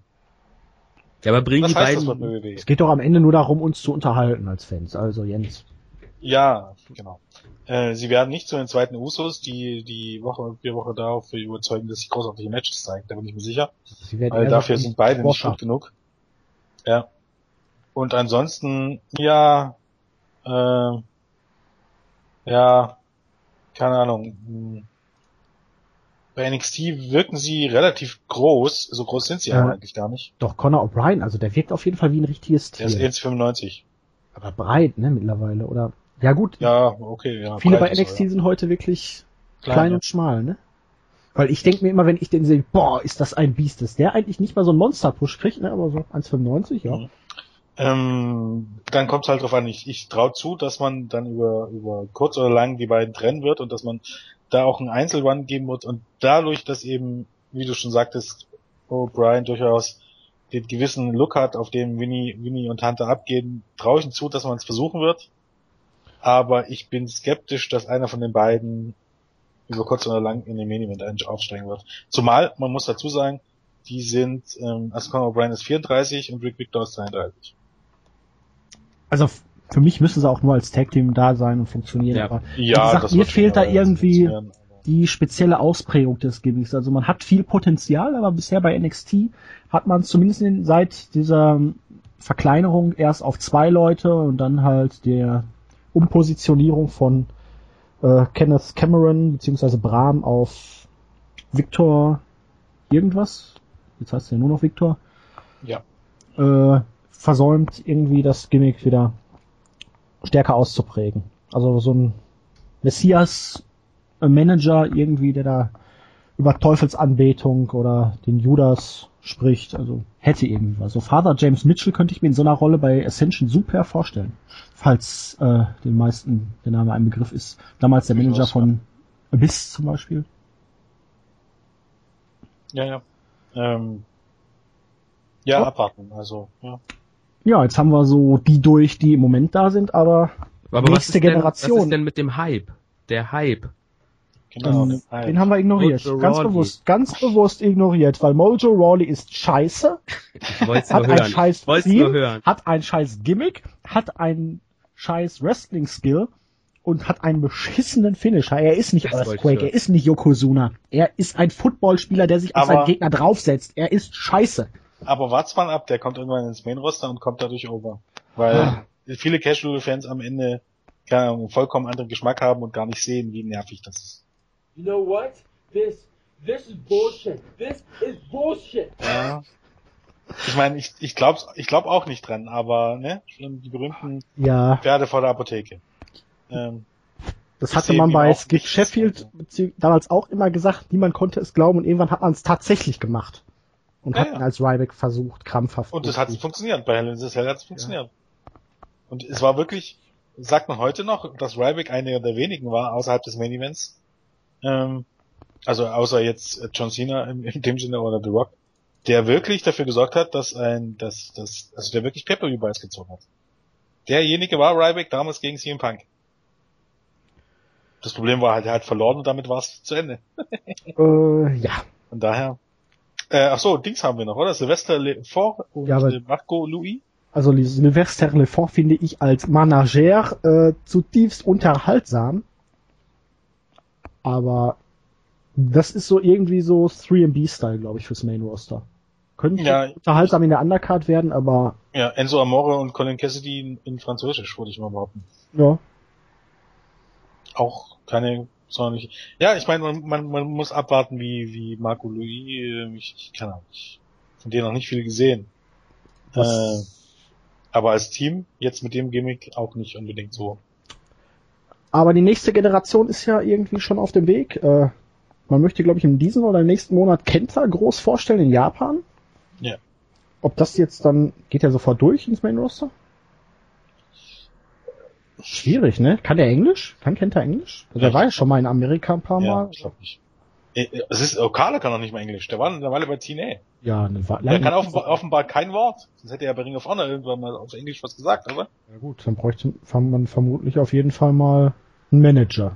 Ja, aber bringen die beiden. Es geht doch am Ende nur darum, uns zu unterhalten als Fans. Also Jens. Ja, genau. Äh, sie werden nicht zu den zweiten Usos, die die Woche, vier Woche darauf überzeugen, dass sie großartige Matches zeigen. Da bin ich mir sicher. Weil dafür sind beide nicht gut genug. Ja. Und ansonsten, ja, äh, ja, keine Ahnung. Bei NXT wirken sie relativ groß, so groß sind sie ja, aber eigentlich gar nicht. Doch, Conor O'Brien, also der wirkt auf jeden Fall wie ein richtiges Tier. Der ist 1,95. Aber breit, ne, mittlerweile, oder? Ja gut. Ja, okay, ja. Viele bei NXT so, ja. sind heute wirklich klein, klein und schmal, ne? Weil ich denke mir immer, wenn ich den sehe, boah, ist das ein Biest, dass der eigentlich nicht mal so einen Monster-Push kriegt, ne, aber so 1,95, ja. Mhm. Ähm, dann kommt es halt drauf an, ich, ich traue zu, dass man dann über, über kurz oder lang die beiden trennen wird und dass man da auch einen Einzelrun geben wird und dadurch, dass eben, wie du schon sagtest, O'Brien durchaus den gewissen Look hat, auf dem Winnie, Winnie und Hunter abgehen, traue ich ihm dass man es versuchen wird. Aber ich bin skeptisch, dass einer von den beiden über kurz oder lang in den Main aufsteigen wird. Zumal, man muss dazu sagen, die sind, ähm, also Conor O'Brien ist 34 und Rick Victor ist 32 also für mich müssen sie auch nur als Tag Team da sein und funktionieren. Ja, aber ja gesagt, mir fehlt da irgendwie die spezielle Ausprägung des Gimmicks. Also man hat viel Potenzial, aber bisher bei NXT hat man zumindest seit dieser Verkleinerung erst auf zwei Leute und dann halt der Umpositionierung von äh, Kenneth Cameron bzw. Brahm auf Victor irgendwas. Jetzt heißt er ja nur noch Victor. Ja. Äh, versäumt, irgendwie das Gimmick wieder stärker auszuprägen. Also so ein Messias-Manager irgendwie, der da über Teufelsanbetung oder den Judas spricht, also hätte irgendwie was. So Father James Mitchell könnte ich mir in so einer Rolle bei Ascension super vorstellen. Falls äh, den meisten der Name ein Begriff ist. Damals der Manager von Abyss zum Beispiel. Ja, ja. Ähm, ja, oh. abwarten, also, ja. Ja, jetzt haben wir so die durch, die im Moment da sind, aber, aber nächste Generation. Denn, was ist denn mit dem Hype? Der Hype. Genau, ähm, den haben wir ignoriert. Mojo ganz Rawley. bewusst, ganz bewusst ignoriert, weil Mojo Rawley ist scheiße. hat ein hören. scheiß Team, hat ein scheiß Gimmick, hat ein scheiß Wrestling Skill und hat einen beschissenen Finisher. Er ist nicht das Earthquake, er ist nicht Yokozuna. Er ist ein Footballspieler, der sich auf seinen Gegner draufsetzt. Er ist scheiße. Aber wart's mal ab, der kommt irgendwann ins Main-Roster und kommt dadurch over. Weil ah. viele Casual-Fans am Ende keine Ahnung, vollkommen anderen Geschmack haben und gar nicht sehen, wie nervig das ist. You know what? This, this is bullshit. This is bullshit. Ja. Ich meine, ich, ich glaube ich glaub auch nicht dran, aber ne, die berühmten Ja, Pferde vor der Apotheke. Ähm, das hatte man bei Skip. Sheffield bezieh- damals auch immer gesagt, niemand konnte es glauben und irgendwann hat man es tatsächlich gemacht. Und Ja, hat ja. als Ryback versucht, krampfhaft. und das hat funktioniert. Bei Hell in the Cell hat es funktioniert. Und es war wirklich, sagt man heute noch, dass Ryback einer der wenigen war außerhalb des Main Events. Ähm, also außer jetzt äh, John Cena in, in dem Sinne oder The Rock, der wirklich dafür gesorgt hat, dass ein, dass, dass, also der wirklich Pay-Per-View Buys gezogen hat. Derjenige war Ryback damals gegen CM Punk. Das Problem war halt, er hat verloren und damit war es zu Ende. Äh, ja. Von daher. Äh, ach so, Dings haben wir noch, oder? Sylvester Lefort und Ja, äh, Marco Louis. Also Sylvester Lefort finde ich als Manager äh, zutiefst unterhaltsam. Aber das ist so irgendwie so 3MB-Style, glaube ich, fürs Main Roster. Könnte Ja. unterhaltsam in der Undercard werden, aber Ja, Enzo Amore und Colin Cassidy in, in Französisch, würde ich mal behaupten. ja. Auch keine sonderliche. Ja, ich meine, man, man, man muss abwarten, wie, wie Marco Louis, äh, ich, ich kann auch nicht, von denen noch nicht viel gesehen. Äh, aber als Team, jetzt mit dem Gimmick, auch nicht unbedingt so. aber die nächste Generation ist ja irgendwie schon auf dem Weg. Äh, man möchte, glaube ich, in diesem oder im nächsten Monat Kenta groß vorstellen in Japan. Ja. Ob das jetzt dann, geht er sofort durch ins Main Roster? Schwierig, ne? Kann der Englisch? Kann Kenta Englisch? Also Ja, er war ja schon mal in Amerika ein paar Ja, Mal. ich glaube nicht. Äh, äh, Es ist, Okada kann noch nicht mal Englisch. Der war eine Weile bei TNA. Ja, eine Wa- Der kann offenbar, offenbar kein Wort. Sonst hätte er bei Ring of Honor irgendwann mal auf Englisch was gesagt, oder? Ja gut, dann bräuchte man vermutlich auf jeden Fall mal einen Manager.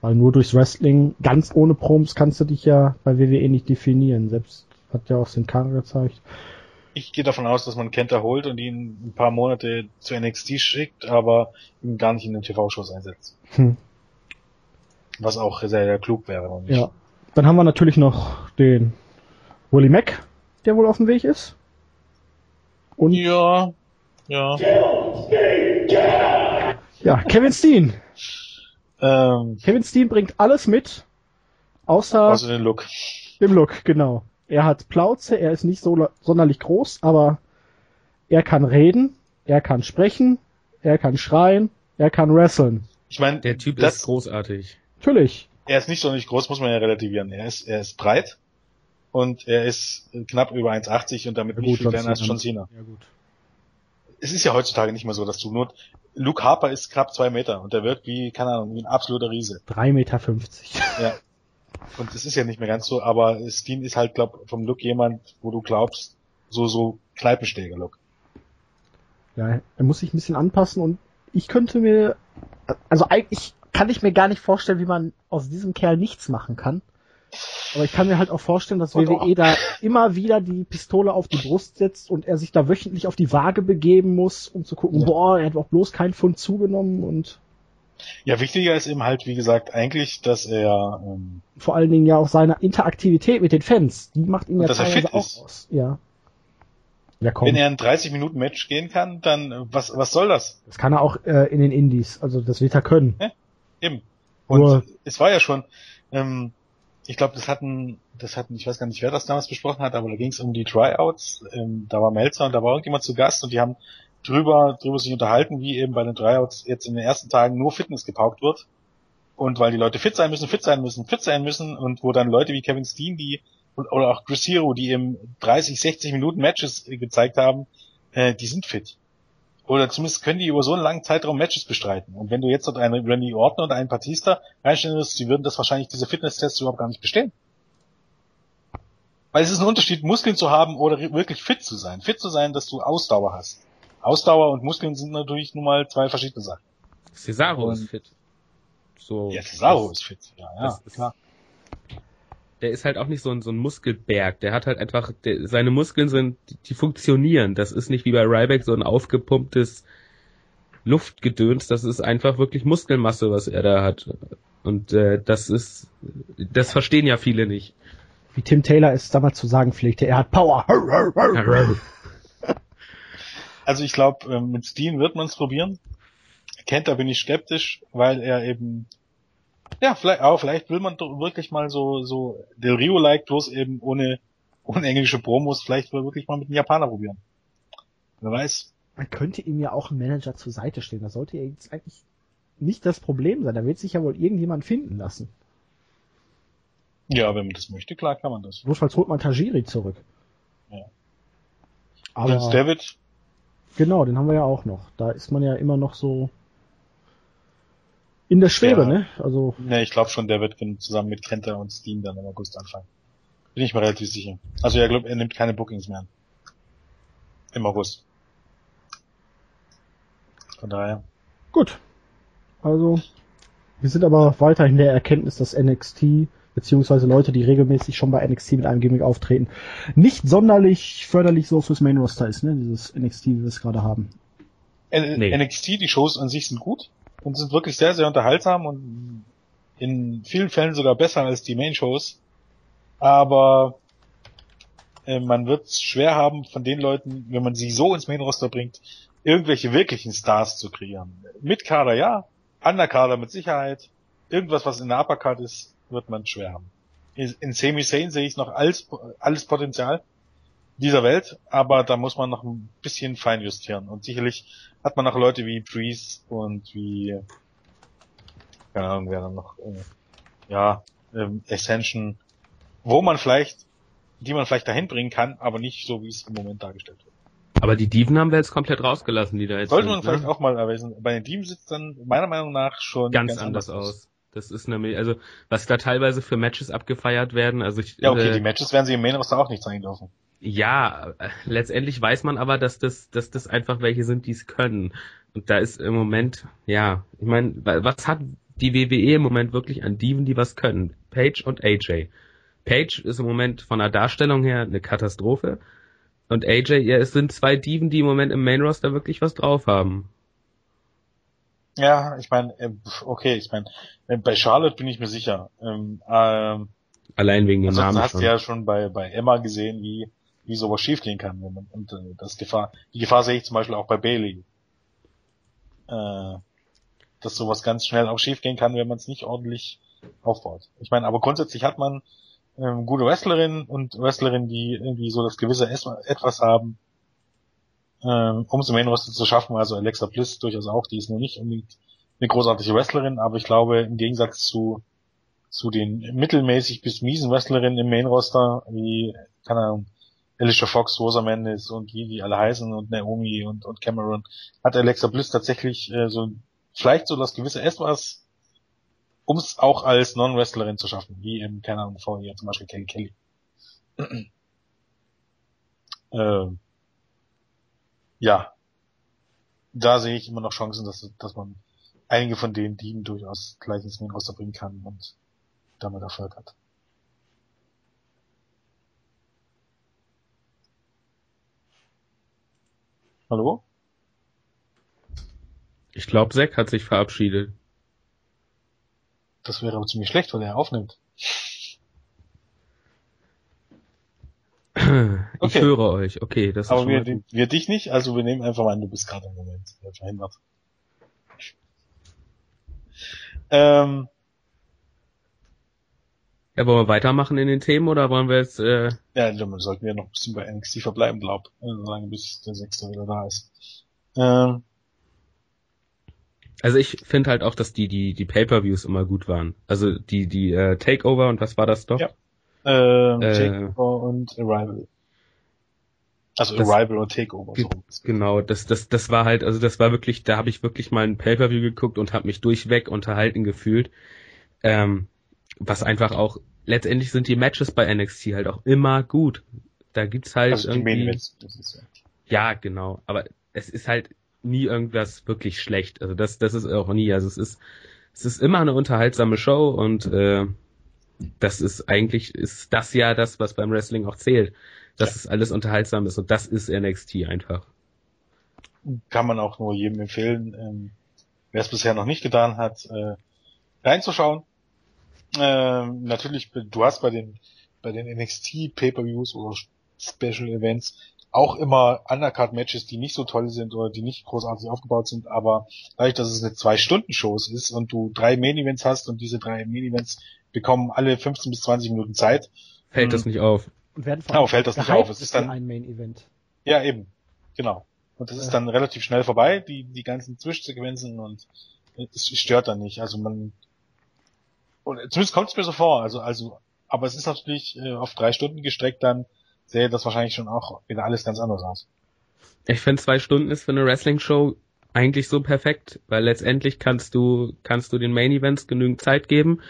Weil nur durchs Wrestling, ganz ohne Proms, kannst du dich ja bei WWE nicht definieren. Selbst hat ja auch Sin Cara gezeigt. Ich gehe davon aus, dass man Kenta holt und ihn ein paar Monate zu NXT schickt, aber ihn gar nicht in den TV-Shows einsetzt. Hm. Was auch sehr, sehr klug wäre. Und Ja. Dann haben wir natürlich noch den Willie Mack, der wohl auf dem Weg ist. Und ja, ja. ja, Kevin Steen. Ähm, Kevin Steen bringt alles mit, außer also den Look. dem Look, genau. Er hat Plauze, er ist nicht so sonderlich groß, aber er kann reden, er kann sprechen, er kann schreien, er kann wresteln. Ich meine, Der Typ das, ist großartig. Natürlich. er ist nicht so nicht groß, muss man ja relativieren. Er ist, er ist breit und er ist knapp über 1,80 und damit Ja, nicht gut, viel kleiner als. John Cena. Ja gut. Es ist ja heutzutage nicht mehr so, dass du nur, Luke Harper ist knapp zwei Meter und der wirkt wie, keine Ahnung, wie ein absoluter Riese. 3,50 Meter. Ja. [laughs] Und das ist ja nicht mehr ganz so, aber Steen ist halt, glaub, vom Look jemand, wo du glaubst, so, so Kneipensteger-Look. Ja, er muss sich ein bisschen anpassen und ich könnte mir, also eigentlich kann ich mir gar nicht vorstellen, wie man aus diesem Kerl nichts machen kann. Aber ich kann mir halt auch vorstellen, dass Und WWE da immer wieder die Pistole auf die Brust setzt und er sich da wöchentlich auf die Waage begeben muss, um zu gucken, Ja. boah, er hat auch bloß keinen Pfund zugenommen und Ja, wichtiger ist eben halt, wie gesagt, eigentlich, dass er, ähm, vor allen Dingen ja auch seine Interaktivität mit den Fans, die macht ihn ja dass er teilweise fit auch ist. aus. Ja. Ja, komm. wenn er ein 30-Minuten-Match gehen kann, dann, äh, was, was soll das? das kann er auch äh, in den Indies, also das wird er können. Eben. Und Nur- es war ja schon, ähm, ich glaube, das hatten, das hatten, ich weiß gar nicht, wer das damals besprochen hat, aber da ging es um die Tryouts. Ähm, da war Melzer und da war irgendjemand zu Gast und die haben drüber, drüber sich unterhalten, wie eben bei den Tryouts jetzt in den ersten Tagen nur Fitness gepaukt wird. Und weil die Leute fit sein müssen, fit sein müssen, fit sein müssen und wo dann Leute wie Kevin Steen, die oder auch Chris Hero, die eben 30, 60 Minuten Matches äh, gezeigt haben, äh, die sind fit. Oder zumindest können die über so einen langen Zeitraum Matches bestreiten. Und wenn du jetzt dort einen Randy Orton und einen Batista reinstellen würdest, die würden das wahrscheinlich diese Fitnesstests überhaupt gar nicht bestehen. Weil es ist ein Unterschied, Muskeln zu haben oder wirklich fit zu sein. Fit zu sein, dass du Ausdauer hast. Ausdauer und Muskeln sind natürlich nun mal zwei verschiedene Sachen. Cesaro Und- ist fit. So. Ja, Cesaro ist fit. Ja, ja, das ist- klar. Der ist halt auch nicht so ein, so ein Muskelberg. Der hat halt einfach, der, seine Muskeln sind, die, die funktionieren. Das ist nicht wie bei Ryback so ein aufgepumptes Luftgedöns. Das ist einfach wirklich Muskelmasse, was er da hat. Und äh, das ist, das verstehen ja viele nicht. Wie Tim Taylor es damals zu sagen pflegte, er hat Power. Also ich glaube, ähm, mit Steen wird man es probieren. Kenta bin ich skeptisch, weil er eben ja, vielleicht auch, vielleicht will man doch wirklich mal so so Del Rio like bloß eben ohne [laughs] ohne englische Promos vielleicht wirklich mal mit einem Japaner probieren. Wer weiß. Man könnte ihm ja auch einen Manager zur Seite stellen. Das sollte ja jetzt eigentlich nicht das Problem sein. Da wird sich ja wohl irgendjemand finden lassen. Ja, wenn man das möchte, klar kann man das. Notfalls holt man Tajiri zurück. Ja. Aber Prince David, genau, den haben wir ja auch noch. Da ist man ja immer noch so in der Schwebe, Ja. ne? Also ne, ich glaube schon, der wird zusammen mit Kenta und Steen dann im August anfangen. Bin ich mir relativ sicher. Also er glaubt, er nimmt keine Bookings mehr an. Im August. Von daher. gut. Also wir sind aber weiterhin der Erkenntnis, dass NXT beziehungsweise Leute, die regelmäßig schon bei NXT mit einem Gimmick auftreten, nicht sonderlich förderlich so fürs Main Roster ist, ne? Dieses NXT, wie wir es gerade haben. N Nee. NXT, die Shows an sich sind gut und sind wirklich sehr, sehr unterhaltsam und in vielen Fällen sogar besser als die Main-Shows. Aber äh, man wird es schwer haben, von den Leuten, wenn man sie so ins Main-Roster bringt, irgendwelche wirklichen Stars zu kreieren. Mit Kader ja, Underkader mit Sicherheit. Irgendwas, was in der Uppercard ist, wird man schwer haben. In in Sami Zayn sehe ich noch alles, alles Potenzial dieser Welt, aber da muss man noch ein bisschen fein justieren. Und sicherlich hat man noch Leute wie Priest und wie, keine Ahnung, wer dann noch, äh, ja, ähm, Ascension, wo man vielleicht, die man vielleicht dahin bringen kann, aber nicht so, wie es im Moment dargestellt wird. Aber die Diven haben wir jetzt komplett rausgelassen, die da jetzt Sollte man vielleicht ne? auch mal erweisen. Bei den Teams sieht es dann meiner Meinung nach schon ganz, anders aus. Das ist nämlich, also was da teilweise für Matches abgefeiert werden, also ich, Ja, okay, äh, die Matches werden sie im Main Roster auch nicht zeigen dürfen. Ja, äh, letztendlich weiß man aber, dass das, dass das einfach welche sind, die es können. Und da ist im Moment, ja, ich meine, wa- was hat die WWE im Moment wirklich an Diven, die was können? Page und AJ. Page ist im Moment von der Darstellung her eine Katastrophe. Und AJ, ja, es sind zwei Diven, die im Moment im Main Roster wirklich was drauf haben. Ja, ich meine, äh, okay, ich meine, äh, bei Charlotte bin ich mir sicher. Ähm, ähm, Allein wegen dem Namen hast schon. du ja schon bei, bei Emma gesehen, wie, wie sowas schiefgehen kann. Wenn man, und äh, das Gefahr, die Gefahr sehe ich zum Beispiel auch bei Bailey. Äh, dass sowas ganz schnell auch schiefgehen kann, wenn man es nicht ordentlich aufbaut. Ich meine, aber grundsätzlich hat man ähm, gute Wrestlerinnen und Wrestlerinnen, die irgendwie so das gewisse Etwas haben, ähm, um es im Main Roster zu schaffen. Also Alexa Bliss durchaus auch, die ist nur nicht unbedingt eine großartige Wrestlerin, aber ich glaube, im Gegensatz zu zu den mittelmäßig bis miesen Wrestlerinnen im Main Roster, wie, keine Ahnung, Alicia Fox, Rosa Mendes und wie die alle heißen und Naomi und, und Cameron, hat Alexa Bliss tatsächlich äh, so vielleicht so das gewisse Etwas, um es auch als Non-Wrestlerin zu schaffen, wie eben, keine Ahnung, vorher zum Beispiel Kelly Kelly. [clears throat] ähm, ja, da sehe ich immer noch Chancen, dass, dass man einige von denen, die ihn durchaus gleich ins Main Roster bringen kann und damit Erfolg hat. Hallo? Ich glaube, Zack hat sich verabschiedet. Das wäre aber ziemlich schlecht, weil er aufnimmt. Ich Okay. höre euch. Okay, das Aber wir, wir dich nicht, also wir nehmen einfach mal an, du bist gerade im Moment verhindert. Ähm, Ja, wollen wir weitermachen in den Themen oder wollen wir jetzt äh, ja, dann sollten wir noch ein bisschen bei NXT verbleiben, glaub, äh, solange bis der Sechste wieder da ist. Ähm, Also ich finde halt auch, dass die die die Pay-per-Views immer gut waren. Also die die äh, Takeover und was war das doch? Ja. Ähm, Äh. Takeover und Arrival. Also Das- Arrival und Takeover. So. Genau, das das das war halt, also das war wirklich, da habe ich wirklich mal ein Pay-per-View geguckt und habe mich durchweg unterhalten gefühlt. Ähm, was einfach auch letztendlich sind die Matches bei NXT halt auch immer gut. Da gibt's halt Also irgendwie ist, ja. Ja, genau. Aber es ist halt nie irgendwas wirklich schlecht. Also das, das ist auch nie. Also es ist, es ist immer eine unterhaltsame Show und äh, das ist eigentlich ist das ja das, was beim Wrestling auch zählt, dass Ja. es alles unterhaltsam ist und das ist NXT einfach. kann man auch nur jedem empfehlen, ähm, wer es bisher noch nicht getan hat, äh, reinzuschauen. Ähm, natürlich, du hast bei den bei den NXT Pay-per-Views oder Special Events auch immer Undercard-Matches, die nicht so toll sind oder die nicht großartig aufgebaut sind, aber dadurch, dass es eine Zwei-Stunden-Show ist und du drei Main-Events hast und diese drei Main-Events bekommen alle 15 bis 20 Minuten Zeit, Fällt das nicht auf? Und werden vor allem fällt das nicht auf. Es ist dann ein Main Event. Ja, eben. Genau. Und das ist dann relativ schnell vorbei, die, die ganzen Zwischensequenzen und es stört dann nicht. Also man, und zumindest kommt es mir so vor, also, also, aber es ist natürlich äh, auf drei Stunden gestreckt, dann sähe das wahrscheinlich schon auch wieder alles ganz anders aus. Ich finde zwei Stunden ist für eine Wrestling-Show eigentlich so perfekt, weil letztendlich kannst du, kannst du den Main Events genügend Zeit geben,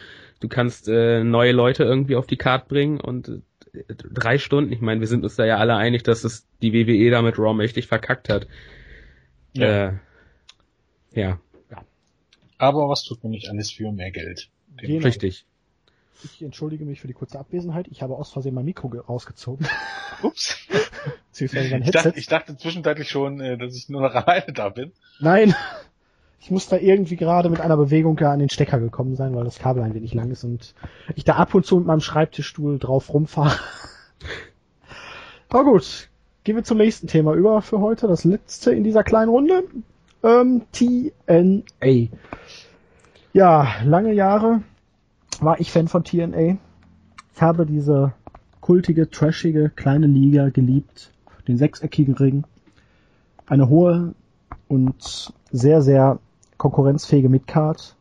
du kannst äh, neue Leute irgendwie auf die Card bringen und äh, drei Stunden, ich meine, wir sind uns da ja alle einig, dass es die WWE da mit Raw mächtig verkackt hat. Ja. Äh, ja. Aber was tut man nicht alles für mehr Geld? Genau. Richtig. Ich entschuldige mich für die kurze Abwesenheit. Ich habe aus Versehen mein Mikro rausgezogen. [laughs] Ups. mein Ich dachte, ich dachte zwischenzeitlich schon, äh, dass ich nur noch alleine da bin. Nein. Ich muss da irgendwie gerade mit einer Bewegung an den Stecker gekommen sein, weil das Kabel ein wenig lang ist und ich da ab und zu mit meinem Schreibtischstuhl drauf rumfahre. [laughs] Aber gut, gehen wir zum nächsten Thema über für heute, das letzte in dieser kleinen Runde. Ähm, TNA. Ja, lange Jahre war ich Fan von TNA. Ich habe diese kultige, trashige kleine Liga geliebt. Den sechseckigen Ring. Eine hohe und sehr, sehr konkurrenzfähige Midcard.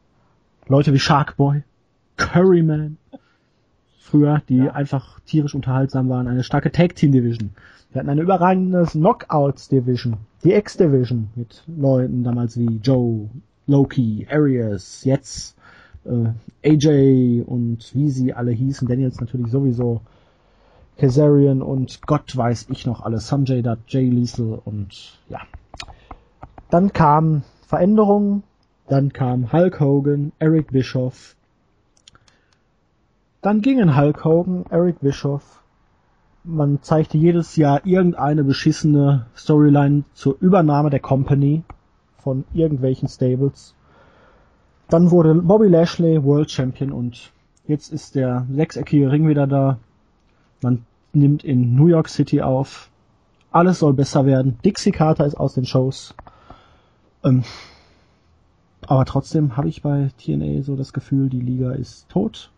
Leute wie Sharkboy, Curryman. Früher, die ja. einfach tierisch unterhaltsam waren. Eine starke Tag Team Division. Wir hatten eine überragende Knockouts Division. Die X Division mit Leuten damals wie Joe, Loki, Arias, jetzt äh, AJ und wie sie alle hießen, Daniels natürlich sowieso, Kazarian und Gott weiß ich noch alle, Sanjay Dutt, Jay Liesel und ja. Dann kamen Veränderungen, dann kam Hulk Hogan, Eric Bischoff, dann gingen Hulk Hogan, Eric Bischoff, man zeigte jedes Jahr irgendeine beschissene Storyline zur Übernahme der Company von irgendwelchen Stables. Dann wurde Bobby Lashley World Champion und jetzt ist der sechseckige Ring wieder da. Man nimmt in New York City auf. Alles soll besser werden. Dixie Carter ist aus den Shows. Ähm, aber trotzdem habe ich bei TNA so das Gefühl, die Liga ist tot.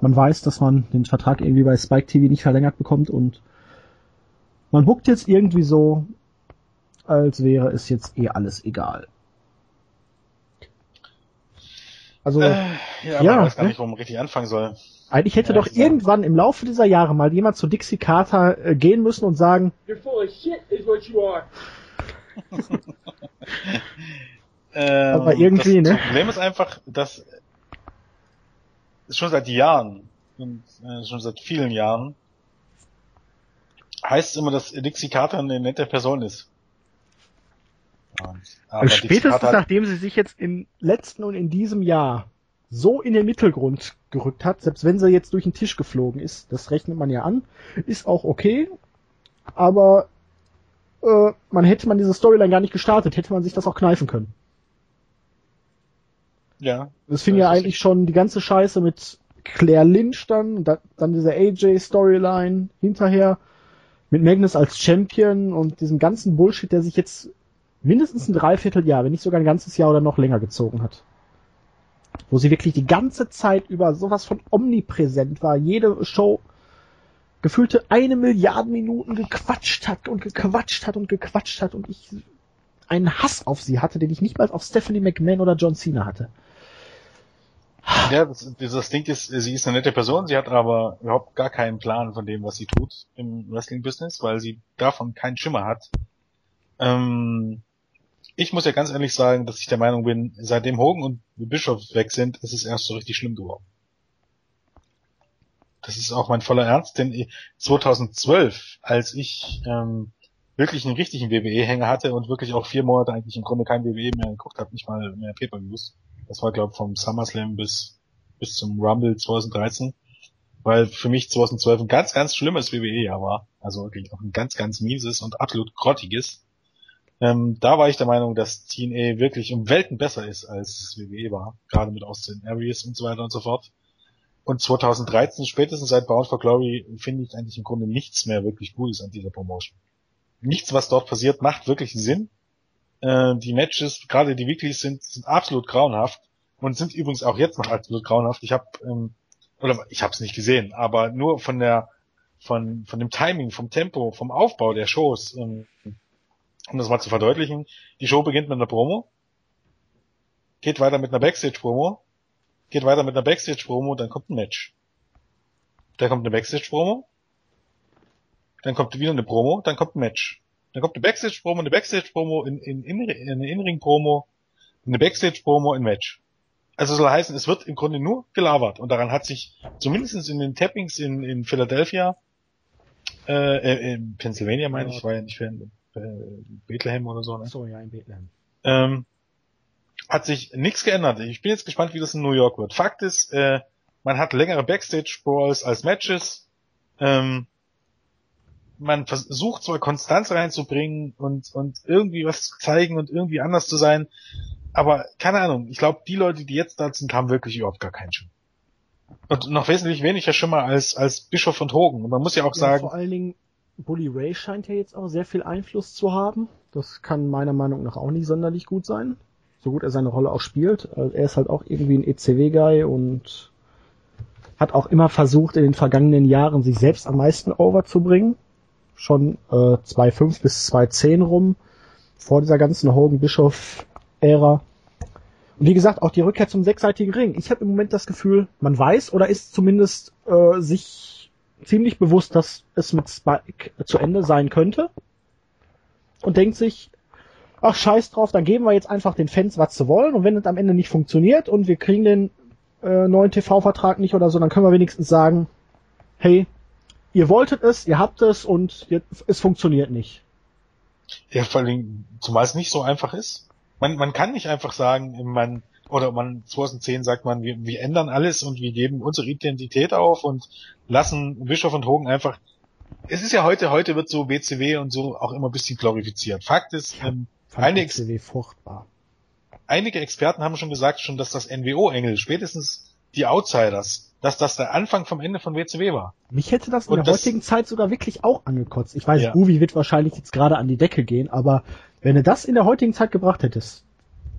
Man weiß, dass man den Vertrag irgendwie bei Spike TV nicht verlängert bekommt und man buckt jetzt irgendwie so, als wäre es jetzt eh alles egal. Also, äh, ja, ja, man weiß gar ne? nicht, wo man richtig anfangen soll. Eigentlich hätte ja, doch irgendwann im Laufe dieser Jahre mal jemand zu Dixie Carter äh, gehen müssen und sagen, You're full of shit is what you are. Ähm, Aber irgendwie, das ne? Problem ist einfach, dass schon seit Jahren und äh, schon seit vielen Jahren heißt es immer, dass Dixie Carter eine nette Person ist. Aber Spätestens nachdem sie sich jetzt im letzten und in diesem Jahr so in den Mittelgrund gerückt hat, selbst wenn sie jetzt durch den Tisch geflogen ist, das rechnet man ja an, ist auch okay, aber äh, man hätte man diese Storyline gar nicht gestartet, hätte man sich das auch kneifen können. Ja. Das fing ja eigentlich schon die ganze Scheiße mit Claire Lynch dann, dann diese AJ-Storyline hinterher mit Magnus als Champion und diesem ganzen Bullshit, der sich jetzt mindestens ein Dreivierteljahr, wenn nicht sogar ein ganzes Jahr oder noch länger gezogen hat. Wo sie wirklich die ganze Zeit über sowas von omnipräsent war, jede Show gefühlte eine Milliarde Minuten gequatscht hat und gequatscht hat und gequatscht hat und ich einen Hass auf sie hatte, den ich nicht mal auf Stephanie McMahon oder John Cena hatte. Ja, das, das Ding ist, sie ist eine nette Person, sie hat aber überhaupt gar keinen Plan von dem, was sie tut im Wrestling-Business, weil sie davon keinen Schimmer hat. Ähm, ich muss ja ganz ehrlich sagen, dass ich der Meinung bin, seitdem Hogan und Bischof weg sind, ist es erst so richtig schlimm geworden. Das ist auch mein voller Ernst, denn 2012, als ich ähm, wirklich einen richtigen WWE-Hänger hatte und wirklich auch vier Monate eigentlich im Grunde kein WWE mehr geguckt habe, nicht mal mehr Pay-Per-Views. Das war, glaube vom SummerSlam bis, bis zum Rumble 2013, weil für mich 2012 ein ganz, ganz schlimmes WWE-Jahr war. Also wirklich auch ein ganz, ganz mieses und absolut grottiges. Ähm, da war ich der Meinung, dass TNA wirklich um Welten besser ist als WWE war, gerade mit Austin Aries und so weiter und so fort. Und 2013, spätestens seit Bound for Glory, finde ich eigentlich im Grunde nichts mehr wirklich Gutes an dieser Promotion. Nichts, was dort passiert, macht wirklich Sinn. Äh, die Matches, gerade die Weeklies sind, sind absolut grauenhaft und sind übrigens auch jetzt noch absolut grauenhaft. Ich habe ähm, oder ich habe es nicht gesehen, aber nur von der von, von dem Timing, vom Tempo, vom Aufbau der Shows. Ähm, um das mal zu verdeutlichen, die Show beginnt mit einer Promo, geht weiter mit einer Backstage-Promo, geht weiter mit einer Backstage-Promo, dann kommt ein Match. Dann kommt eine Backstage-Promo, dann kommt wieder eine Promo, dann kommt ein Match. Dann kommt eine Backstage-Promo, eine Backstage-Promo, in, in, in, eine In-Ring-Promo, eine Backstage-Promo, ein Match. Also soll heißen, es wird im Grunde nur gelabert und daran hat sich zumindest in den Tappings in, in Philadelphia, äh, äh, in Pennsylvania meine ich, war ja nicht in äh, Bethlehem oder so, ne? So, ja, in Bethlehem. Ähm, hat sich nichts geändert. Ich bin jetzt gespannt, wie das in New York wird. Fakt ist, äh, man hat längere Backstage-Brawls als Matches. Ähm, man versucht zwar Konstanz reinzubringen und, und irgendwie was zu zeigen und irgendwie anders zu sein, aber keine Ahnung, ich glaube, die Leute, die jetzt da sind, haben wirklich überhaupt gar keinen Schimmer. Und noch wesentlich weniger Schimmer als, als Bischof und Hogan. Und man muss ja auch Ja, sagen, vor allen Dingen, Bully Ray scheint ja jetzt auch sehr viel Einfluss zu haben. Das kann meiner Meinung nach auch nicht sonderlich gut sein. So gut er seine Rolle auch spielt. Also er ist halt auch irgendwie ein ECW-Guy und hat auch immer versucht, in den vergangenen Jahren sich selbst am meisten overzubringen. Schon äh, 2.5 bis 2.10 rum, vor dieser ganzen Hogan-Bischof-Ära. Und wie gesagt, auch die Rückkehr zum sechsseitigen Ring. Ich habe im Moment das Gefühl, man weiß oder ist zumindest äh, sich ziemlich bewusst, dass es mit Spike zu Ende sein könnte. Und denkt sich, ach scheiß drauf, dann geben wir jetzt einfach den Fans, was sie wollen. Und wenn es am Ende nicht funktioniert und wir kriegen den äh, neuen TV-Vertrag nicht oder so, dann können wir wenigstens sagen, hey, ihr wolltet es, ihr habt es und jetzt, es funktioniert nicht. Ja, vor allem, zumal es nicht so einfach ist. Man, man kann nicht einfach sagen, man, oder man, 2010 sagt man, wir, wir ändern alles und wir geben unsere Identität auf und lassen Bischof und Hogan einfach, es ist ja heute, heute wird so WCW und so auch immer ein bisschen glorifiziert. Fakt ist, ähm, Fand Eine die CW furchtbar. einige Experten haben schon gesagt, schon, dass das NWO-Engel, spätestens die Outsiders, dass das der Anfang vom Ende von WCW war. Mich hätte das in Und der das- heutigen Zeit sogar wirklich auch angekotzt. Ich weiß, Ja. Uwe wird wahrscheinlich jetzt gerade an die Decke gehen, aber wenn du das in der heutigen Zeit gebracht hättest,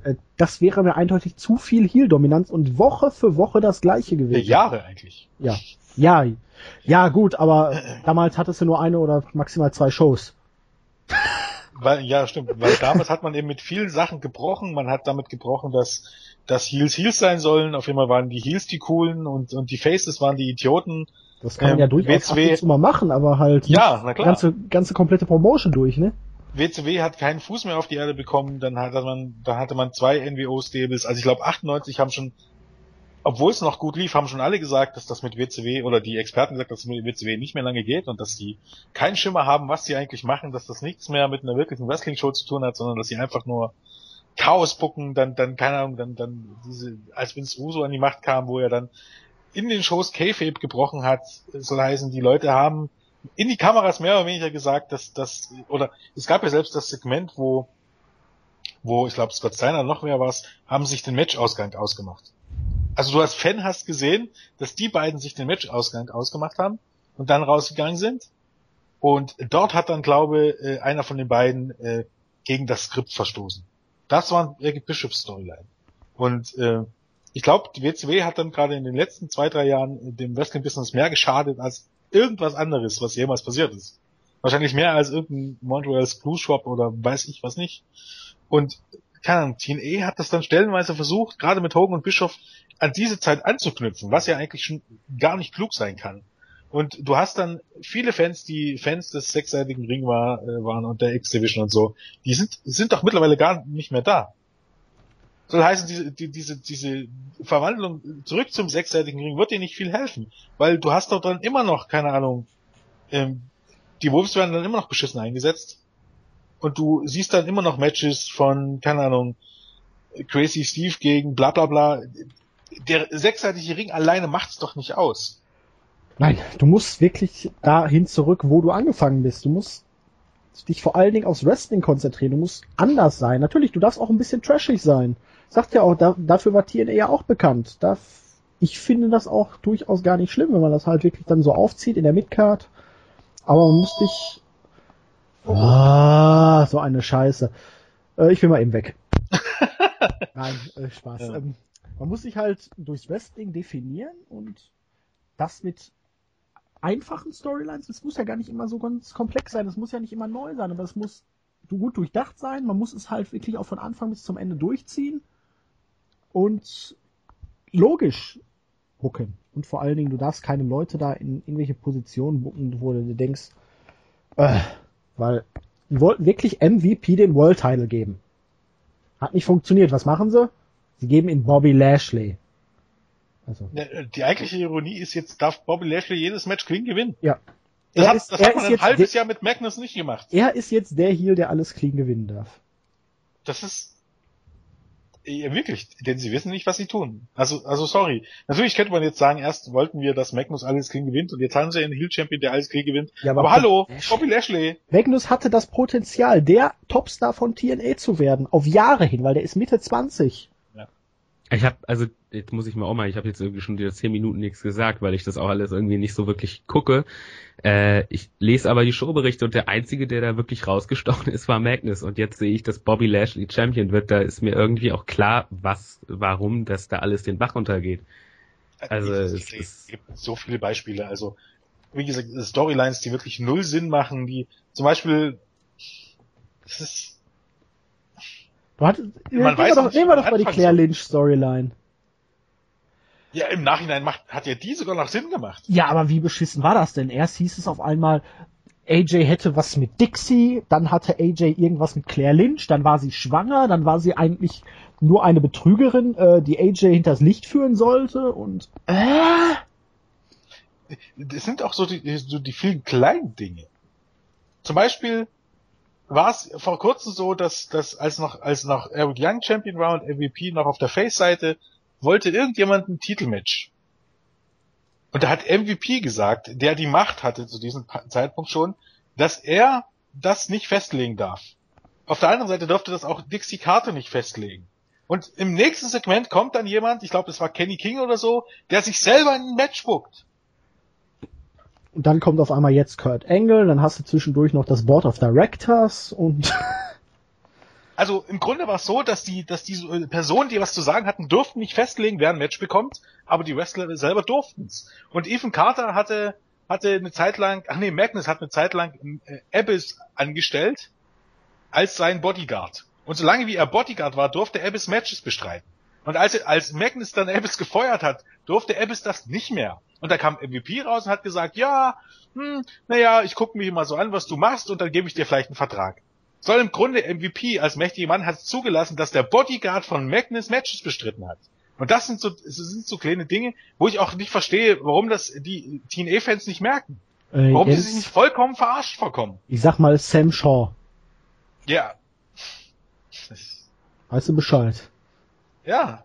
äh, das wäre mir eindeutig zu viel Heel-Dominanz und Woche für Woche das gleiche gewesen. Jahre eigentlich. Ja. Ja. Ja, gut, aber damals hattest du nur eine oder maximal zwei Shows. Weil, ja, stimmt. Weil damals hat man eben mit vielen Sachen gebrochen. Man hat damit gebrochen, dass, dass Heels Heels sein sollen. Auf einmal waren die Heels die coolen und, und die Faces waren die Idioten. Das kann man Ähm, ja durchaus ab WCW zu mal machen, aber halt Ja, na klar. ganze, ganze komplette Promotion durch, ne? WCW hat keinen Fuß mehr auf die Erde bekommen, dann hatte man, dann hatte man zwei NWO-Stables. Also ich glaube 98 haben schon, obwohl es noch gut lief, haben schon alle gesagt, dass das mit WCW oder die Experten gesagt, dass es mit WCW nicht mehr lange geht und dass die keinen Schimmer haben, was sie eigentlich machen, dass das nichts mehr mit einer wirklichen Wrestling-Show zu tun hat, sondern dass sie einfach nur Chaos bucken, dann, dann, keine Ahnung, dann, dann diese, als Vince Russo an die Macht kam, wo er dann in den Shows Kayfabe gebrochen hat, soll heißen, die Leute haben in die Kameras mehr oder weniger gesagt, dass das, oder es gab ja selbst das Segment, wo, wo, ich glaube, Scott Steiner noch wer war's, haben sich den Matchausgang ausgemacht. Also du als Fan hast gesehen, dass die beiden sich den Matchausgang ausgemacht haben und dann rausgegangen sind. Und dort hat dann, glaube äh, einer von den beiden äh, gegen das Skript verstoßen. Das war Eric Bischoffs Storyline. Und äh, ich glaube, die WCW hat dann gerade in den letzten zwei, drei Jahren dem Wrestling-Business mehr geschadet als irgendwas anderes, was jemals passiert ist. Wahrscheinlich mehr als irgendein Montreal's Blue Shop oder weiß ich was nicht. Und keine Ahnung, TNA hat das dann stellenweise versucht, gerade mit Hogan und Bischof, an diese Zeit anzuknüpfen, was ja eigentlich schon gar nicht klug sein kann. Und du hast dann viele Fans, die Fans des sechsseitigen Ring war, äh, waren und der X-Division und so, die sind, sind doch mittlerweile gar nicht mehr da. Soll heißen, diese, die, diese, diese Verwandlung zurück zum sechsseitigen Ring wird dir nicht viel helfen, weil du hast doch dann immer noch, keine Ahnung, ähm, die Wolves werden dann immer noch beschissen eingesetzt und du siehst dann immer noch Matches von, keine Ahnung, Crazy Steve gegen bla bla bla. Der sechsseitige Ring alleine macht's doch nicht aus. Nein, du musst wirklich dahin zurück, wo du angefangen bist. Du musst dich vor allen Dingen aufs Wrestling konzentrieren. Du musst anders sein. Natürlich, du darfst auch ein bisschen trashig sein. Sagt ja auch, da, dafür war TNA ja auch bekannt. Da, ich finde das auch durchaus gar nicht schlimm, wenn man das halt wirklich dann so aufzieht in der Midcard. Aber man muss dich... Ah, so eine Scheiße. Äh, ich will mal eben weg. [laughs] Nein, äh, Spaß. Ja. Ähm, man muss sich halt durchs Wrestling definieren und das mit einfachen Storylines, es muss ja gar nicht immer so ganz komplex sein, es muss ja nicht immer neu sein, aber es muss gut durchdacht sein, man muss es halt wirklich auch von Anfang bis zum Ende durchziehen und logisch bucken. Und vor allen Dingen, du darfst keine Leute da in irgendwelche Positionen bucken, wo du denkst, äh, weil die wollten wirklich MVP den World Title geben. Hat nicht funktioniert. Was machen sie? Sie geben ihn Bobby Lashley. Also. Die eigentliche Ironie ist jetzt, darf Bobby Lashley jedes Match clean gewinnen? Ja. Das er hat, ist, das hat man ein halbes Jahr mit Magnus nicht gemacht. Er ist jetzt der Heel, der alles clean gewinnen darf. Das ist, ja, wirklich, denn sie wissen nicht, was sie tun. Also, also sorry. Natürlich könnte man jetzt sagen, erst wollten wir, dass Magnus alles clean gewinnt und jetzt haben sie einen Heel Champion, der alles clean gewinnt. Ja, aber, aber hallo, Bobby Lashley. Magnus hatte das Potenzial, der Topstar von TNA zu werden, auf Jahre hin, weil der ist Mitte 20. Ich habe also jetzt muss ich mal auch mal, ich habe jetzt irgendwie schon wieder zehn Minuten nichts gesagt, weil ich das auch alles irgendwie nicht so wirklich gucke. Äh, ich lese aber die Showberichte und der einzige, der da wirklich rausgestochen ist, war Magnus. Und jetzt sehe ich, dass Bobby Lashley Champion wird. Da ist mir irgendwie auch klar, was, warum das da alles den Bach untergeht. Also es, es, es gibt so viele Beispiele. Also wie gesagt, Storylines, die wirklich null Sinn machen, die zum Beispiel, es ist Warte, man weiß doch, nehmen wir doch mal die Claire Lynch Storyline. Ja, im Nachhinein macht, hat ja die sogar noch Sinn gemacht. Ja, aber wie beschissen war das denn? Erst hieß es auf einmal, AJ hätte was mit Dixie, dann hatte AJ irgendwas mit Claire Lynch, dann war sie schwanger, dann war sie eigentlich nur eine Betrügerin, äh, die AJ hinters Licht führen sollte und äh? Das sind auch so die, so die vielen kleinen Dinge. Zum Beispiel war es vor kurzem so, dass, dass als noch, als noch Eric Young Champion war und MVP noch auf der Face-Seite, wollte irgendjemand ein Titelmatch. Und da hat MVP gesagt, der die Macht hatte zu diesem Zeitpunkt schon, dass er das nicht festlegen darf. Auf der anderen Seite durfte das auch Dixie Carter nicht festlegen. Und im nächsten Segment kommt dann jemand, ich glaube, das war Kenny King oder so, der sich selber in ein Match buckt. Und dann kommt auf einmal jetzt Kurt Angle, dann hast du zwischendurch noch das Board of Directors und Also im Grunde war es so, dass die, dass diese äh, Personen, die was zu sagen hatten, durften nicht festlegen, wer ein Match bekommt, aber die Wrestler selber durften's. Und Ethan Carter hatte, hatte eine Zeit lang, ach nee, Magnus hat eine Zeit lang äh, Abyss angestellt als sein Bodyguard. Und solange wie er Bodyguard war, durfte Abyss Matches bestreiten. Und als, als Magnus dann Abyss gefeuert hat, durfte Abyss das nicht mehr. Und da kam MVP raus und hat gesagt, ja, hm, naja, ich gucke mich mal so an, was du machst und dann gebe ich dir vielleicht einen Vertrag. Soll im Grunde MVP als mächtiger Mann hat zugelassen, dass der Bodyguard von Magnus Matches bestritten hat. Und das sind so, das sind so kleine Dinge, wo ich auch nicht verstehe, warum das die TNA-Fans nicht merken. Äh, warum die sich nicht vollkommen verarscht vorkommen. Ich sag mal Sam Shaw. Ja. Weißt du Bescheid? Ja.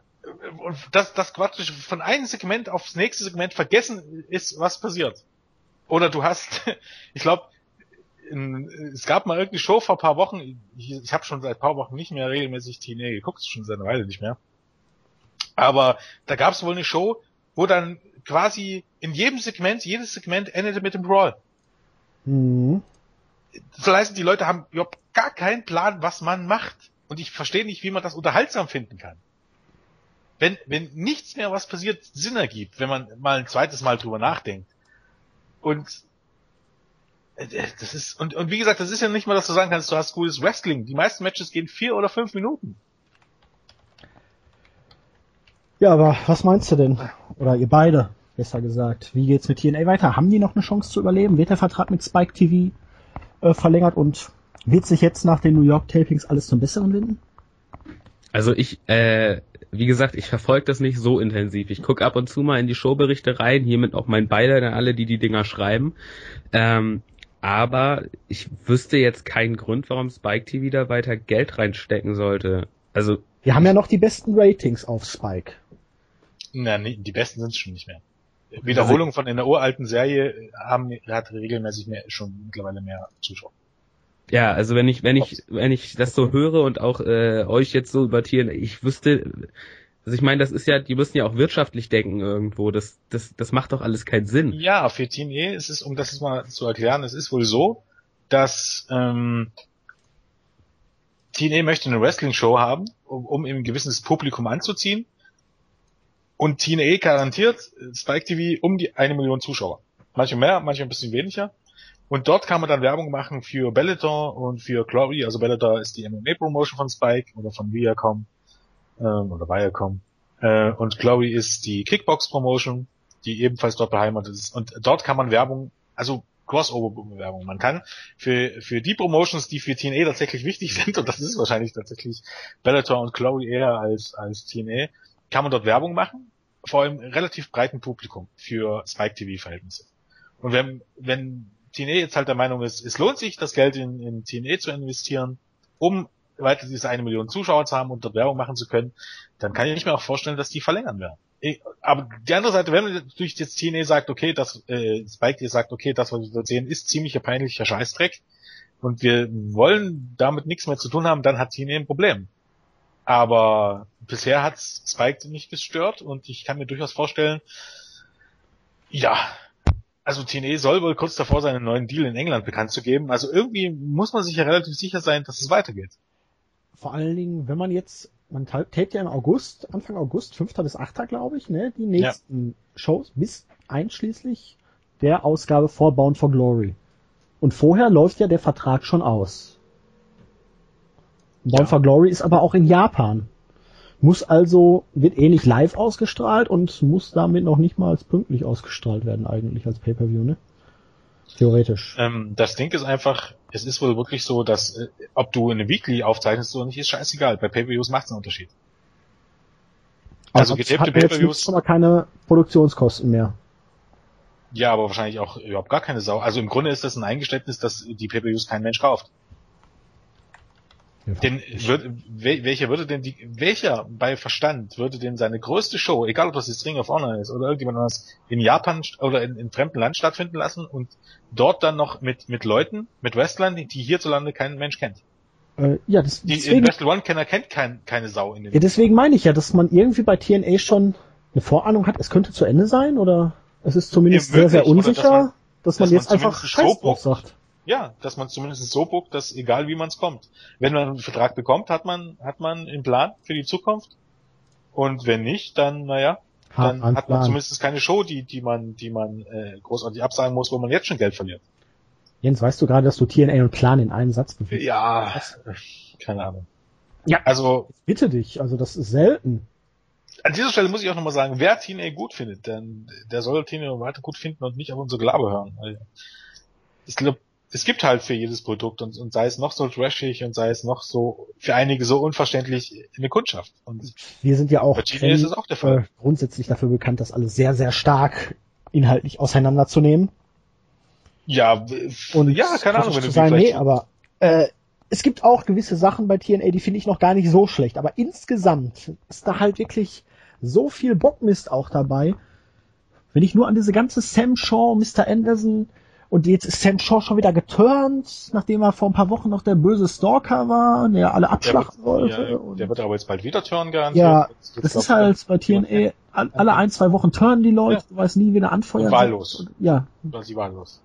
Und das, das Quatsch von einem Segment aufs nächste Segment vergessen ist, was passiert. Oder du hast, [laughs] ich glaube, in, es gab mal irgendeine Show vor ein paar Wochen, ich, ich habe schon seit ein paar Wochen nicht mehr regelmäßig TNA geguckt, schon seit einer Weile nicht mehr. Aber da gab es wohl eine Show, wo dann quasi in jedem Segment, jedes Segment endete mit dem Brawl. Mhm. Das heißt, die Leute haben überhaupt gar keinen Plan, was man macht. Und ich verstehe nicht, wie man das unterhaltsam finden kann. Wenn, wenn nichts mehr, was passiert, Sinn ergibt, wenn man mal ein zweites Mal drüber nachdenkt. Und das ist, und, und wie gesagt, das ist ja nicht mal, dass du sagen kannst, du hast gutes Wrestling. Die meisten Matches gehen vier oder fünf Minuten. Ja, aber was meinst du denn? Oder ihr beide, besser gesagt. Wie geht's mit TNA weiter? Haben die noch eine Chance zu überleben? Wird der Vertrag mit Spike TV äh, verlängert und wird sich jetzt nach den New York Tapings alles zum Besseren wenden? Also ich, äh, wie gesagt, ich verfolge das nicht so intensiv. Ich gucke ab und zu mal in die Showberichte rein, hiermit auch mein Beileid an alle, die die Dinger schreiben. Ähm, aber ich wüsste jetzt keinen Grund, warum Spike TV da weiter Geld reinstecken sollte. Also wir haben ja noch die besten Ratings auf Spike. Na, nee, die besten sind es schon nicht mehr. Wiederholungen von einer uralten Serie haben hat regelmäßig mehr schon mittlerweile mehr Zuschauer. Ja, also wenn ich wenn ich wenn ich das so höre und auch äh, euch jetzt so übertieren, ich wüsste also ich meine, das ist ja, die müssen ja auch wirtschaftlich denken irgendwo. Das, das, das macht doch alles keinen Sinn. Ja, für TNA ist es, um das mal zu erklären, es ist wohl so, dass ähm, TNA möchte eine Wrestling-Show haben, um, um ein gewisses Publikum anzuziehen. Und TNA garantiert Spike TV um die eine Million Zuschauer. Manche mehr, manche ein bisschen weniger. Und dort kann man dann Werbung machen für Bellator und für Glory. Also Bellator ist die MMA-Promotion von Spike oder von Viacom ähm, oder Viacom. Äh, und Glory ist die Kickbox-Promotion, die ebenfalls dort beheimatet ist. Und dort kann man Werbung, also Crossover-Werbung. Man kann für, für die Promotions, die für TNA tatsächlich wichtig [laughs] sind, und das ist wahrscheinlich tatsächlich Bellator und Glory eher als, als TNA, kann man dort Werbung machen, vor allem relativ breiten Publikum für Spike TV-Verhältnisse. Und wenn, wenn TNA jetzt halt der Meinung ist, es lohnt sich, das Geld in, in TNA zu investieren, um weiter diese eine Million Zuschauer zu haben und dort Werbung machen zu können, dann kann ich mir auch vorstellen, dass die verlängern werden. Aber die andere Seite, wenn man natürlich jetzt TNA sagt, okay, das äh, Spike dir sagt, okay, das, was wir dort sehen, ist ziemlicher peinlicher Scheißdreck und wir wollen damit nichts mehr zu tun haben, dann hat TNA ein Problem. Aber bisher hat Spike nicht gestört und ich kann mir durchaus vorstellen, ja, also TNA soll wohl kurz davor sein, einen neuen Deal in England bekannt zu geben. Also irgendwie muss man sich ja relativ sicher sein, dass es weitergeht. Vor allen Dingen, wenn man jetzt, man tapet ja im August, Anfang August, 5. bis 8. glaube ich, ne, die nächsten ja. Shows bis einschließlich der Ausgabe for Bound for Glory. Und vorher läuft ja der Vertrag schon aus. Bound ja. for Glory ist aber auch in Japan. Muss also, wird eh nicht live ausgestrahlt und muss damit noch nicht mal als pünktlich ausgestrahlt werden eigentlich als Pay-Per-View, ne? Theoretisch. Ähm, das Ding ist einfach, es ist wohl wirklich so, dass äh, ob du eine Weekly aufzeichnest oder nicht, ist scheißegal. Bei Pay-Per-Views macht es einen Unterschied. Also, also getapte Pay-Per-Views. schon mal keine Produktionskosten mehr. Ja, aber wahrscheinlich auch überhaupt gar keine Sau. Also im Grunde ist das ein Eingeständnis, dass die Pay-Per-Views kein Mensch kauft. Denn wird, welcher würde denn die, welcher bei Verstand würde denn seine größte Show, egal ob das jetzt Ring of Honor ist oder irgendjemand anderes, in Japan oder in, in fremden Land stattfinden lassen und dort dann noch mit, mit Leuten, mit Wrestlern, die, die hierzulande kein Mensch kennt? Äh, ja, das, die, deswegen, Wrestle One Kenner kennt kein, keine Sau in den Ja, deswegen meine ich ja, dass man irgendwie bei TNA schon eine Vorahnung hat, es könnte zu Ende sein oder es ist zumindest ja, sehr, sehr unsicher, dass man, dass man dass jetzt man einfach Scheiß drauf sagt. Ja, dass man zumindest so buckt, dass egal wie man es kommt. Wenn man einen Vertrag bekommt, hat man, hat man einen Plan für die Zukunft. Und wenn nicht, dann, naja, dann hat, hat man zumindest keine Show, die, die man, die man äh, großartig absagen muss, wo man jetzt schon Geld verliert. Jens, weißt du gerade, dass du TNA und Plan in einen Satz bewegst? Ja, Was? keine Ahnung. Ja, also bitte dich, also das ist selten. An dieser Stelle muss ich auch nochmal sagen, wer TNA gut findet, denn der soll TNA weiter gut finden und nicht auf unsere Gelaber hören. Ich glaube, es gibt halt für jedes Produkt und, und sei es noch so trashig und sei es noch so für einige so unverständlich eine Kundschaft. Und wir sind ja auch, kenn, auch äh, grundsätzlich dafür bekannt, das alles sehr, sehr stark inhaltlich auseinanderzunehmen. Ja, und ja, keine Ahnung, wenn du sagen, nee, aber äh, es gibt auch gewisse Sachen bei TNA, die finde ich noch gar nicht so schlecht, aber insgesamt ist da halt wirklich so viel Bockmist auch dabei. Wenn ich nur an diese ganze Sam Shaw, Mr. Anderson, und jetzt ist Sam Shaw schon wieder geturnt, nachdem er vor ein paar Wochen noch der böse Stalker war, der alle abschlachten der wird, wollte. Ja, der wird aber jetzt bald wieder turnen garantiert. Ja, das ist halt bei TNA, alle ein, zwei Wochen turnen die Leute, ja. du weißt nie, wie der anfeuert. Wahllos. Ja. Quasi wahllos.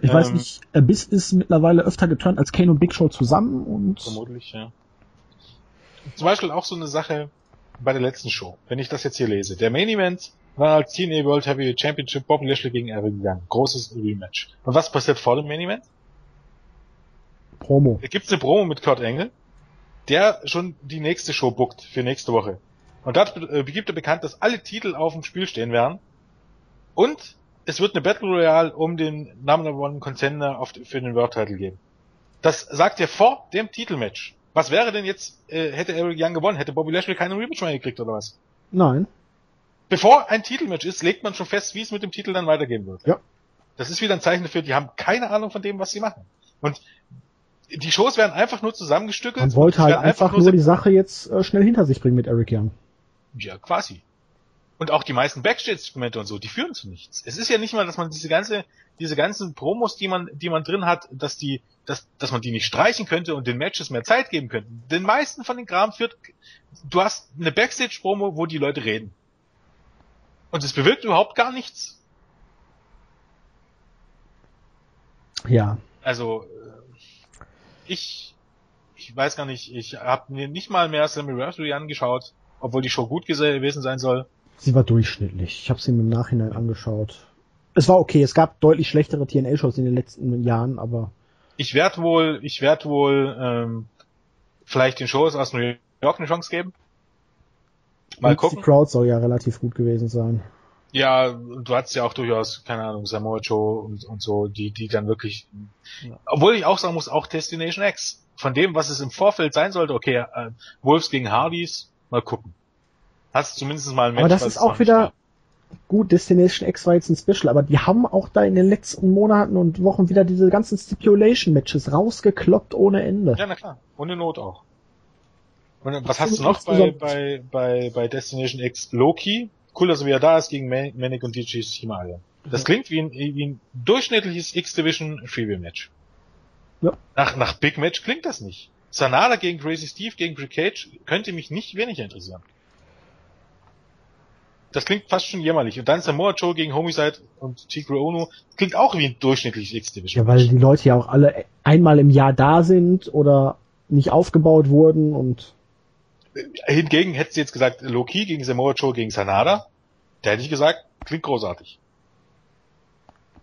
Ich ähm, weiß nicht, Abyss ist mittlerweile öfter geturnt als Kane und Big Show zusammen und. Vermutlich, ja. Zum Beispiel auch so eine Sache bei der letzten Show, wenn ich das jetzt hier lese. Der Main Event war als TNA World Heavyweight Championship Bobby Lashley gegen Eric Young. Großes Rematch. Und was passiert vor dem Main Event? Promo. Da gibt's eine Promo mit Kurt Engel, der schon die nächste Show bookt für nächste Woche. Und dort äh, gibt er bekannt, dass alle Titel auf dem Spiel stehen werden. Und es wird eine Battle Royale um den Number One Contender für den World Title geben. Das sagt er vor dem Titelmatch. Was wäre denn jetzt, äh, hätte Eric Young gewonnen? Hätte Bobby Lashley keinen Rematch mehr gekriegt oder was? Nein bevor ein Titelmatch ist, legt man schon fest, wie es mit dem Titel dann weitergehen wird. Ja. Das ist wieder ein Zeichen dafür, die haben keine Ahnung von dem, was sie machen. Und die Shows werden einfach nur zusammengestückelt. Man wollte halt einfach, einfach, nur die Sache jetzt äh, schnell hinter sich bringen mit Eric Young. Ja, quasi. Und auch die meisten Backstage-Segmente und so, die führen zu nichts. Es ist ja nicht mal, dass man diese ganze, diese ganzen Promos, die man, die man drin hat, dass die, dass, dass man die nicht streichen könnte und den Matches mehr Zeit geben könnte. Den meisten von den Kram führt, du hast eine Backstage-Promo, wo die Leute reden. Und es bewirkt überhaupt gar nichts. Ja. Also, äh, ich, ich weiß gar nicht, ich habe mir nicht mal mehr Sammy Raftery angeschaut, obwohl die Show gut gewesen sein soll. Sie war durchschnittlich. Ich habe sie mir im Nachhinein angeschaut. es war okay. Es gab deutlich schlechtere TNA-Shows in den letzten Jahren, aber Ich werde wohl, ich werde wohl ähm, vielleicht den Shows aus New York eine Chance geben. Mal gucken. die Crowd soll ja relativ gut gewesen sein. Ja, du hattest ja auch durchaus, keine Ahnung, Samoa Joe und, und so, die, die dann wirklich, Ja. obwohl ich auch sagen muss, auch Destination X. Von dem, was es im Vorfeld sein sollte, okay, äh, Wolves gegen Hardys, mal gucken. Hast zumindest mal ein Match. Aber das ist auch wieder gut. Destination X war jetzt ein Special, aber die haben auch da in den letzten Monaten und Wochen wieder diese ganzen Stipulation-Matches rausgekloppt ohne Ende. Ja, na klar. Ohne Not auch. Und was hast du noch bei, bei, bei, bei Destination X? Loki. Cool, dass er wieder da ist gegen Man- Manic und DJ Himalaya. Das klingt wie ein, wie ein durchschnittliches X-Division Freewheel Match. Ja. Nach, nach Big Match klingt das nicht. Sanada gegen Crazy Steve gegen Brick Cage könnte mich nicht weniger interessieren. Das klingt fast schon jämmerlich. Und dann Samoa Joe gegen Homicide und Tigre Ono klingt auch wie ein durchschnittliches X-Division. Ja, weil die Leute ja auch alle einmal im Jahr da sind oder nicht aufgebaut wurden und Hingegen hättest du jetzt gesagt, Loki gegen Samoa Joe gegen Sanada. Da hätte ich gesagt, klingt großartig.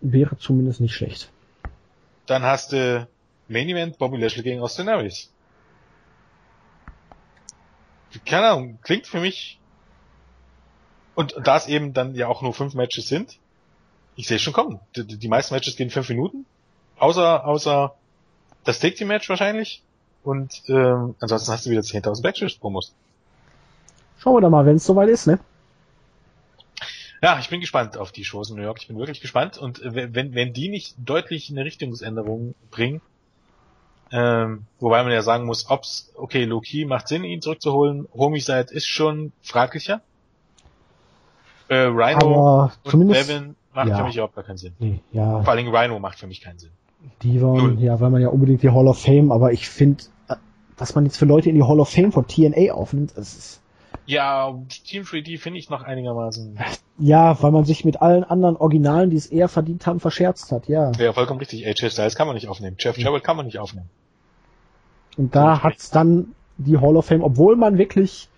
wäre zumindest nicht schlecht. Dann hast du Main Event Bobby Lashley gegen Austin Aries. Keine Ahnung, klingt für mich. Und da es eben dann ja auch nur fünf Matches sind, ich sehe schon kommen. Die, die meisten Matches gehen fünf Minuten. Außer, außer das Take Team Match wahrscheinlich. Und ähm, ansonsten hast du wieder 10.000 Backstage-Promos. Schauen wir da mal, wenn es soweit ist, ne? Ja, ich bin gespannt auf die Shows in New York. Ich bin wirklich gespannt. Und äh, wenn, wenn die nicht deutlich eine Richtungsänderung bringen, ähm, wobei man ja sagen muss, ob's, okay, Loki macht Sinn, ihn zurückzuholen. Homicide ist schon fraglicher. Äh, Rhino Aber und Devin macht ja. für mich überhaupt gar keinen Sinn. nee, ja, Vor allen Dingen Rhino macht für mich keinen Sinn. die waren, Null. ja, weil man ja unbedingt die Hall of Fame, aber ich finde, was man jetzt für Leute in die Hall of Fame von TNA aufnimmt, das ist, Ja, Team 3D finde ich noch einigermaßen. ja, weil man sich mit allen anderen Originalen, die es eher verdient haben, verscherzt hat, ja. Ja, vollkommen richtig. AJ Styles kann man nicht aufnehmen. Jeff Jarrett kann man nicht aufnehmen. Und da hat's dann die Hall of Fame, obwohl man wirklich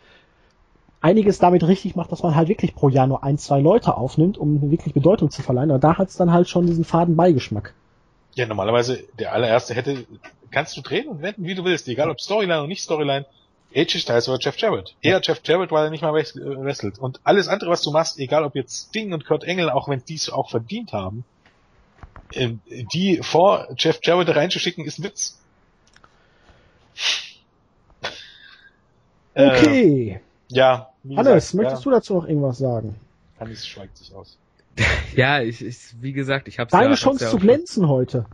einiges damit richtig macht, dass man halt wirklich pro Jahr nur ein, zwei Leute aufnimmt, um wirklich Bedeutung zu verleihen. Aber da hat's dann halt schon diesen faden Beigeschmack. Ja, normalerweise, der allererste hätte, kannst du drehen und wenden, wie du willst, egal ob Storyline oder nicht Storyline, AJ Styles oder Jeff Jarrett. Eher Jeff Jarrett, weil er nicht mal äh, wrestelt. Und alles andere, was du machst, egal ob jetzt Sting und Kurt Engel, auch wenn die es auch verdient haben, ähm, die vor Jeff Jarrett reinzuschicken, ist ein Witz. [laughs] Äh, Okay. ja, wie Hannes, gesagt, möchtest ja, du dazu noch irgendwas sagen? Hannes schweigt sich aus. [laughs] Ja, ich, ich wie gesagt, ich habe Deine ja, Chance ja zu glänzen heute.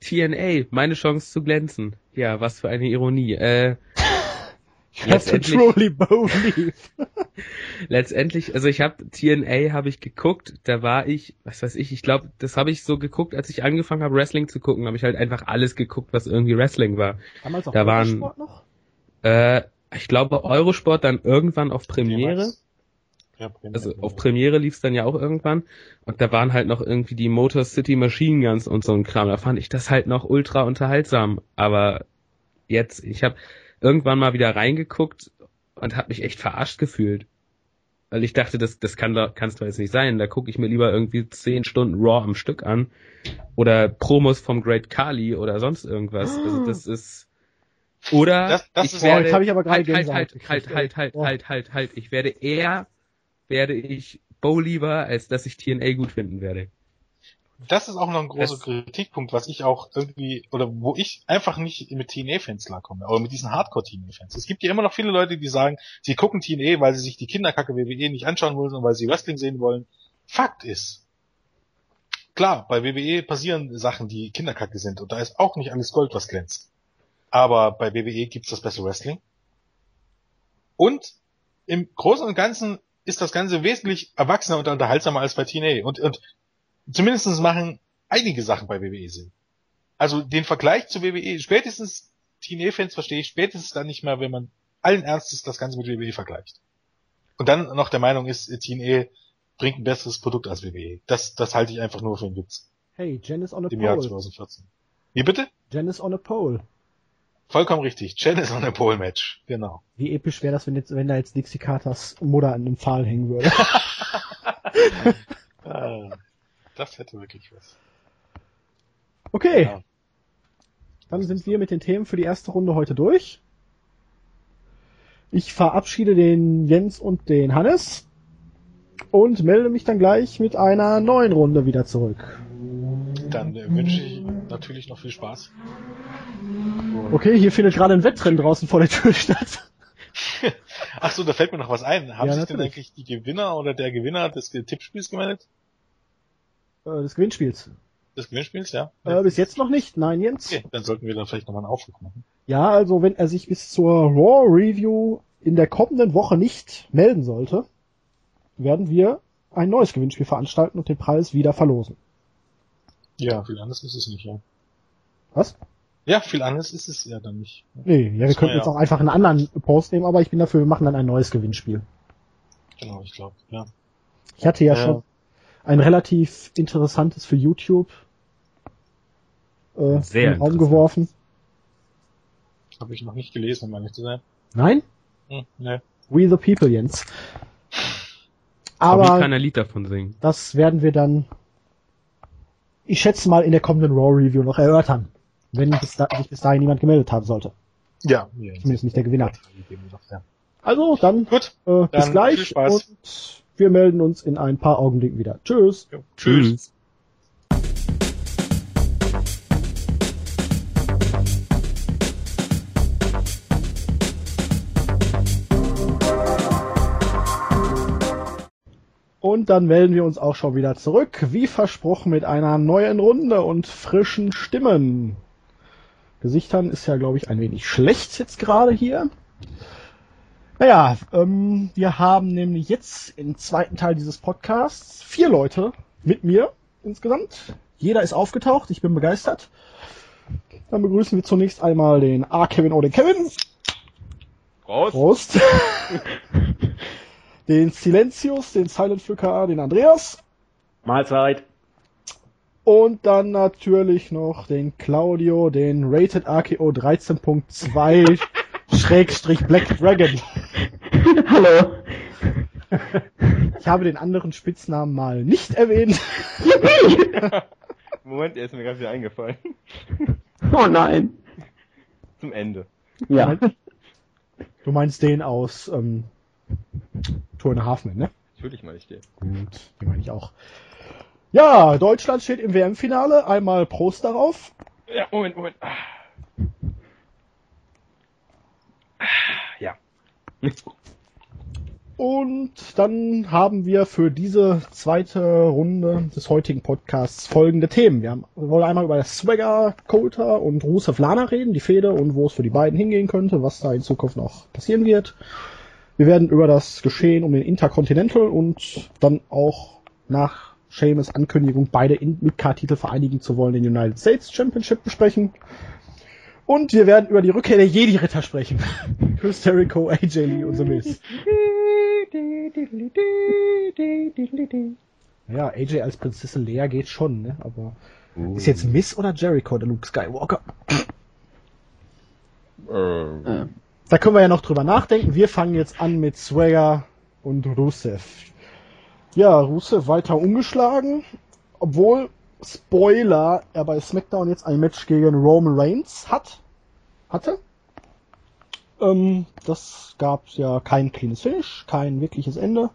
TNA, meine Chance zu glänzen. Ja, was für eine Ironie. Äh, [laughs] Letztendlich- [laughs] letztendlich, also ich habe TNA habe ich geguckt, da war ich, was weiß ich, ich glaube, das habe ich so geguckt, als ich angefangen habe Wrestling zu gucken, habe ich halt einfach alles geguckt, was irgendwie Wrestling war. Damals auch Da waren- noch? Äh, ich glaube Eurosport dann irgendwann auf Premiere. Jemals? Ja, Premiere. Also auf Premiere lief's dann ja auch irgendwann und da waren halt noch irgendwie die Motor City Machine Guns und so ein Kram. Da fand ich das halt noch ultra unterhaltsam. Aber jetzt, ich habe irgendwann mal wieder reingeguckt und habe mich echt verarscht gefühlt. Weil ich dachte, das, das kann da, kann's doch jetzt nicht sein. Da gucke ich mir lieber irgendwie zehn Stunden Raw am Stück an. Oder Promos vom Great Kali oder sonst irgendwas. Also das ist. Oder Das- das ich ist- werde, jetzt hab ich aber gerade halt, halt, halt, gekriegt, halt, ey. halt, halt, Boah. halt, halt, halt. Ich werde eher, werde ich Bo lieber, als dass ich TNA gut finden werde. Das ist auch noch ein großer Das- Kritikpunkt, was ich auch irgendwie, oder wo ich einfach nicht mit TNA-Fans klarkomme, oder mit diesen Hardcore-TNA-Fans. Es gibt ja immer noch viele Leute, die sagen, sie gucken TNA, weil sie sich die Kinderkacke WWE nicht anschauen wollen und weil sie Wrestling sehen wollen. Fakt ist, klar, bei WWE passieren Sachen, die Kinderkacke sind, und da ist auch nicht alles Gold, was glänzt. Aber bei WWE gibt's das beste Wrestling. Und im Großen und Ganzen ist das Ganze wesentlich erwachsener und unterhaltsamer als bei TNA. Und, und zumindest machen einige Sachen bei WWE Sinn. Also den Vergleich zu WWE, spätestens TNA-Fans verstehe ich spätestens dann nicht mehr, wenn man allen Ernstes das Ganze mit WWE vergleicht. Und dann noch der Meinung ist, TNA bringt ein besseres Produkt als WWE. Das, das halte ich einfach nur für einen Witz Hey, Janice on a im Jahr pole. 2014. Wie bitte? Janice on a pole. Vollkommen richtig. Janice on a Pole Match. Genau. Wie episch wäre das, wenn jetzt, wenn da jetzt Dixie Carters Mutter an einem Pfahl hängen würde. [laughs] [laughs] Ah, Das hätte wirklich was. Okay, Ja. dann sind wir mit den Themen für die erste Runde heute durch. Ich verabschiede den Jens und den Hannes und melde mich dann gleich mit einer neuen Runde wieder zurück. Dann äh, wünsche ich natürlich noch viel Spaß. Okay, hier findet gerade ein Wettrennen draußen vor der Tür [laughs] statt. [laughs] Ach so, da fällt mir noch was ein. Haben Ja, sich denn eigentlich die Gewinner oder der Gewinner des Tippspiels gemeldet? Äh, des Gewinnspiels. Des Gewinnspiels, ja? Äh, bis jetzt noch nicht, nein, Jens. Okay, dann sollten wir dann vielleicht nochmal einen Aufruf machen. Ja, also wenn er sich bis zur Raw Review in der kommenden Woche nicht melden sollte, werden wir ein neues Gewinnspiel veranstalten und den Preis wieder verlosen. Ja, viel anders ist es nicht, ja. Was? Ja, viel anders ist es ja dann nicht. Nee, ja, wir man könnten ja. jetzt auch einfach einen anderen Post nehmen, aber ich bin dafür, wir machen dann ein neues Gewinnspiel. Genau, ich glaube, ja. Ich hatte ja Ja. schon ein relativ interessantes für YouTube äh, Sehr in den Raum geworfen. Habe ich noch nicht gelesen, um ehrlich zu sein. Nein? Hm, ne. We the People, Jens. Aber Aber kann ein Lied davon singen. das werden wir dann, ich schätze mal, in der kommenden Raw Review noch erörtern. Wenn bis da, sich bis dahin niemand gemeldet haben sollte. Ja, ja. Zumindest nicht der Gewinner. Ja. Also, dann, Gut, äh, bis viel gleich Spaß. und wir melden uns in ein paar Augenblicken wieder. Tschüss. jo, tschüss. Und dann melden wir uns auch schon wieder zurück, wie versprochen, mit einer neuen Runde und frischen Stimmen. Gesichtern ist ja, glaube ich, ein wenig schlecht jetzt gerade hier. Naja, ähm, wir haben nämlich jetzt im zweiten Teil dieses Podcasts vier Leute mit mir insgesamt. Jeder ist aufgetaucht, ich bin begeistert. Dann begrüßen wir zunächst einmal den A. Kevin oder Kevin. Raus. Prost. [laughs] den Silentius, den Silent Flicker, den Andreas. Mahlzeit. Und dann natürlich noch den Claudio, den Rated RKO 13.2 Schrägstrich Black Dragon. [laughs] Hallo. Ich habe den anderen Spitznamen mal nicht erwähnt. [laughs] Moment, er ist mir gerade wieder eingefallen. Oh nein. Zum Ende. Ja. Du meinst den aus ähm, Tour and a Half Men, ne? Natürlich meine ich den. Gut, den meine ich auch. Ja, Deutschland steht im WM-Finale. Einmal Prost darauf. Ja, Moment, Moment. Ah. Ja. Und dann haben wir für diese zweite Runde des heutigen Podcasts folgende Themen. Wir, haben, wir wollen einmal über das Swagger, Coulter und Rusev Lana reden, die Fehde und wo es für die beiden hingehen könnte, was da in Zukunft noch passieren wird. Wir werden über das Geschehen um den Intercontinental und dann auch nach Seamus Ankündigung, beide in- Midcard-Titel vereinigen zu wollen, den United States Championship besprechen. Und wir werden über die Rückkehr der Jedi-Ritter sprechen. [laughs] Chris Jericho, AJ Lee und The Miz. Ja, AJ als Prinzessin Leia geht schon, ne? Aber ist jetzt Miss oder Jericho der Luke Skywalker? Äh, Äh, Da können wir ja noch drüber nachdenken. Wir fangen jetzt an mit Swagger und Rusev. Ja, Rusev weiter ungeschlagen, obwohl Spoiler, er bei SmackDown jetzt ein Match gegen Roman Reigns hat, hatte. Ähm, das gab ja kein cleanes Finish, kein wirkliches Ende.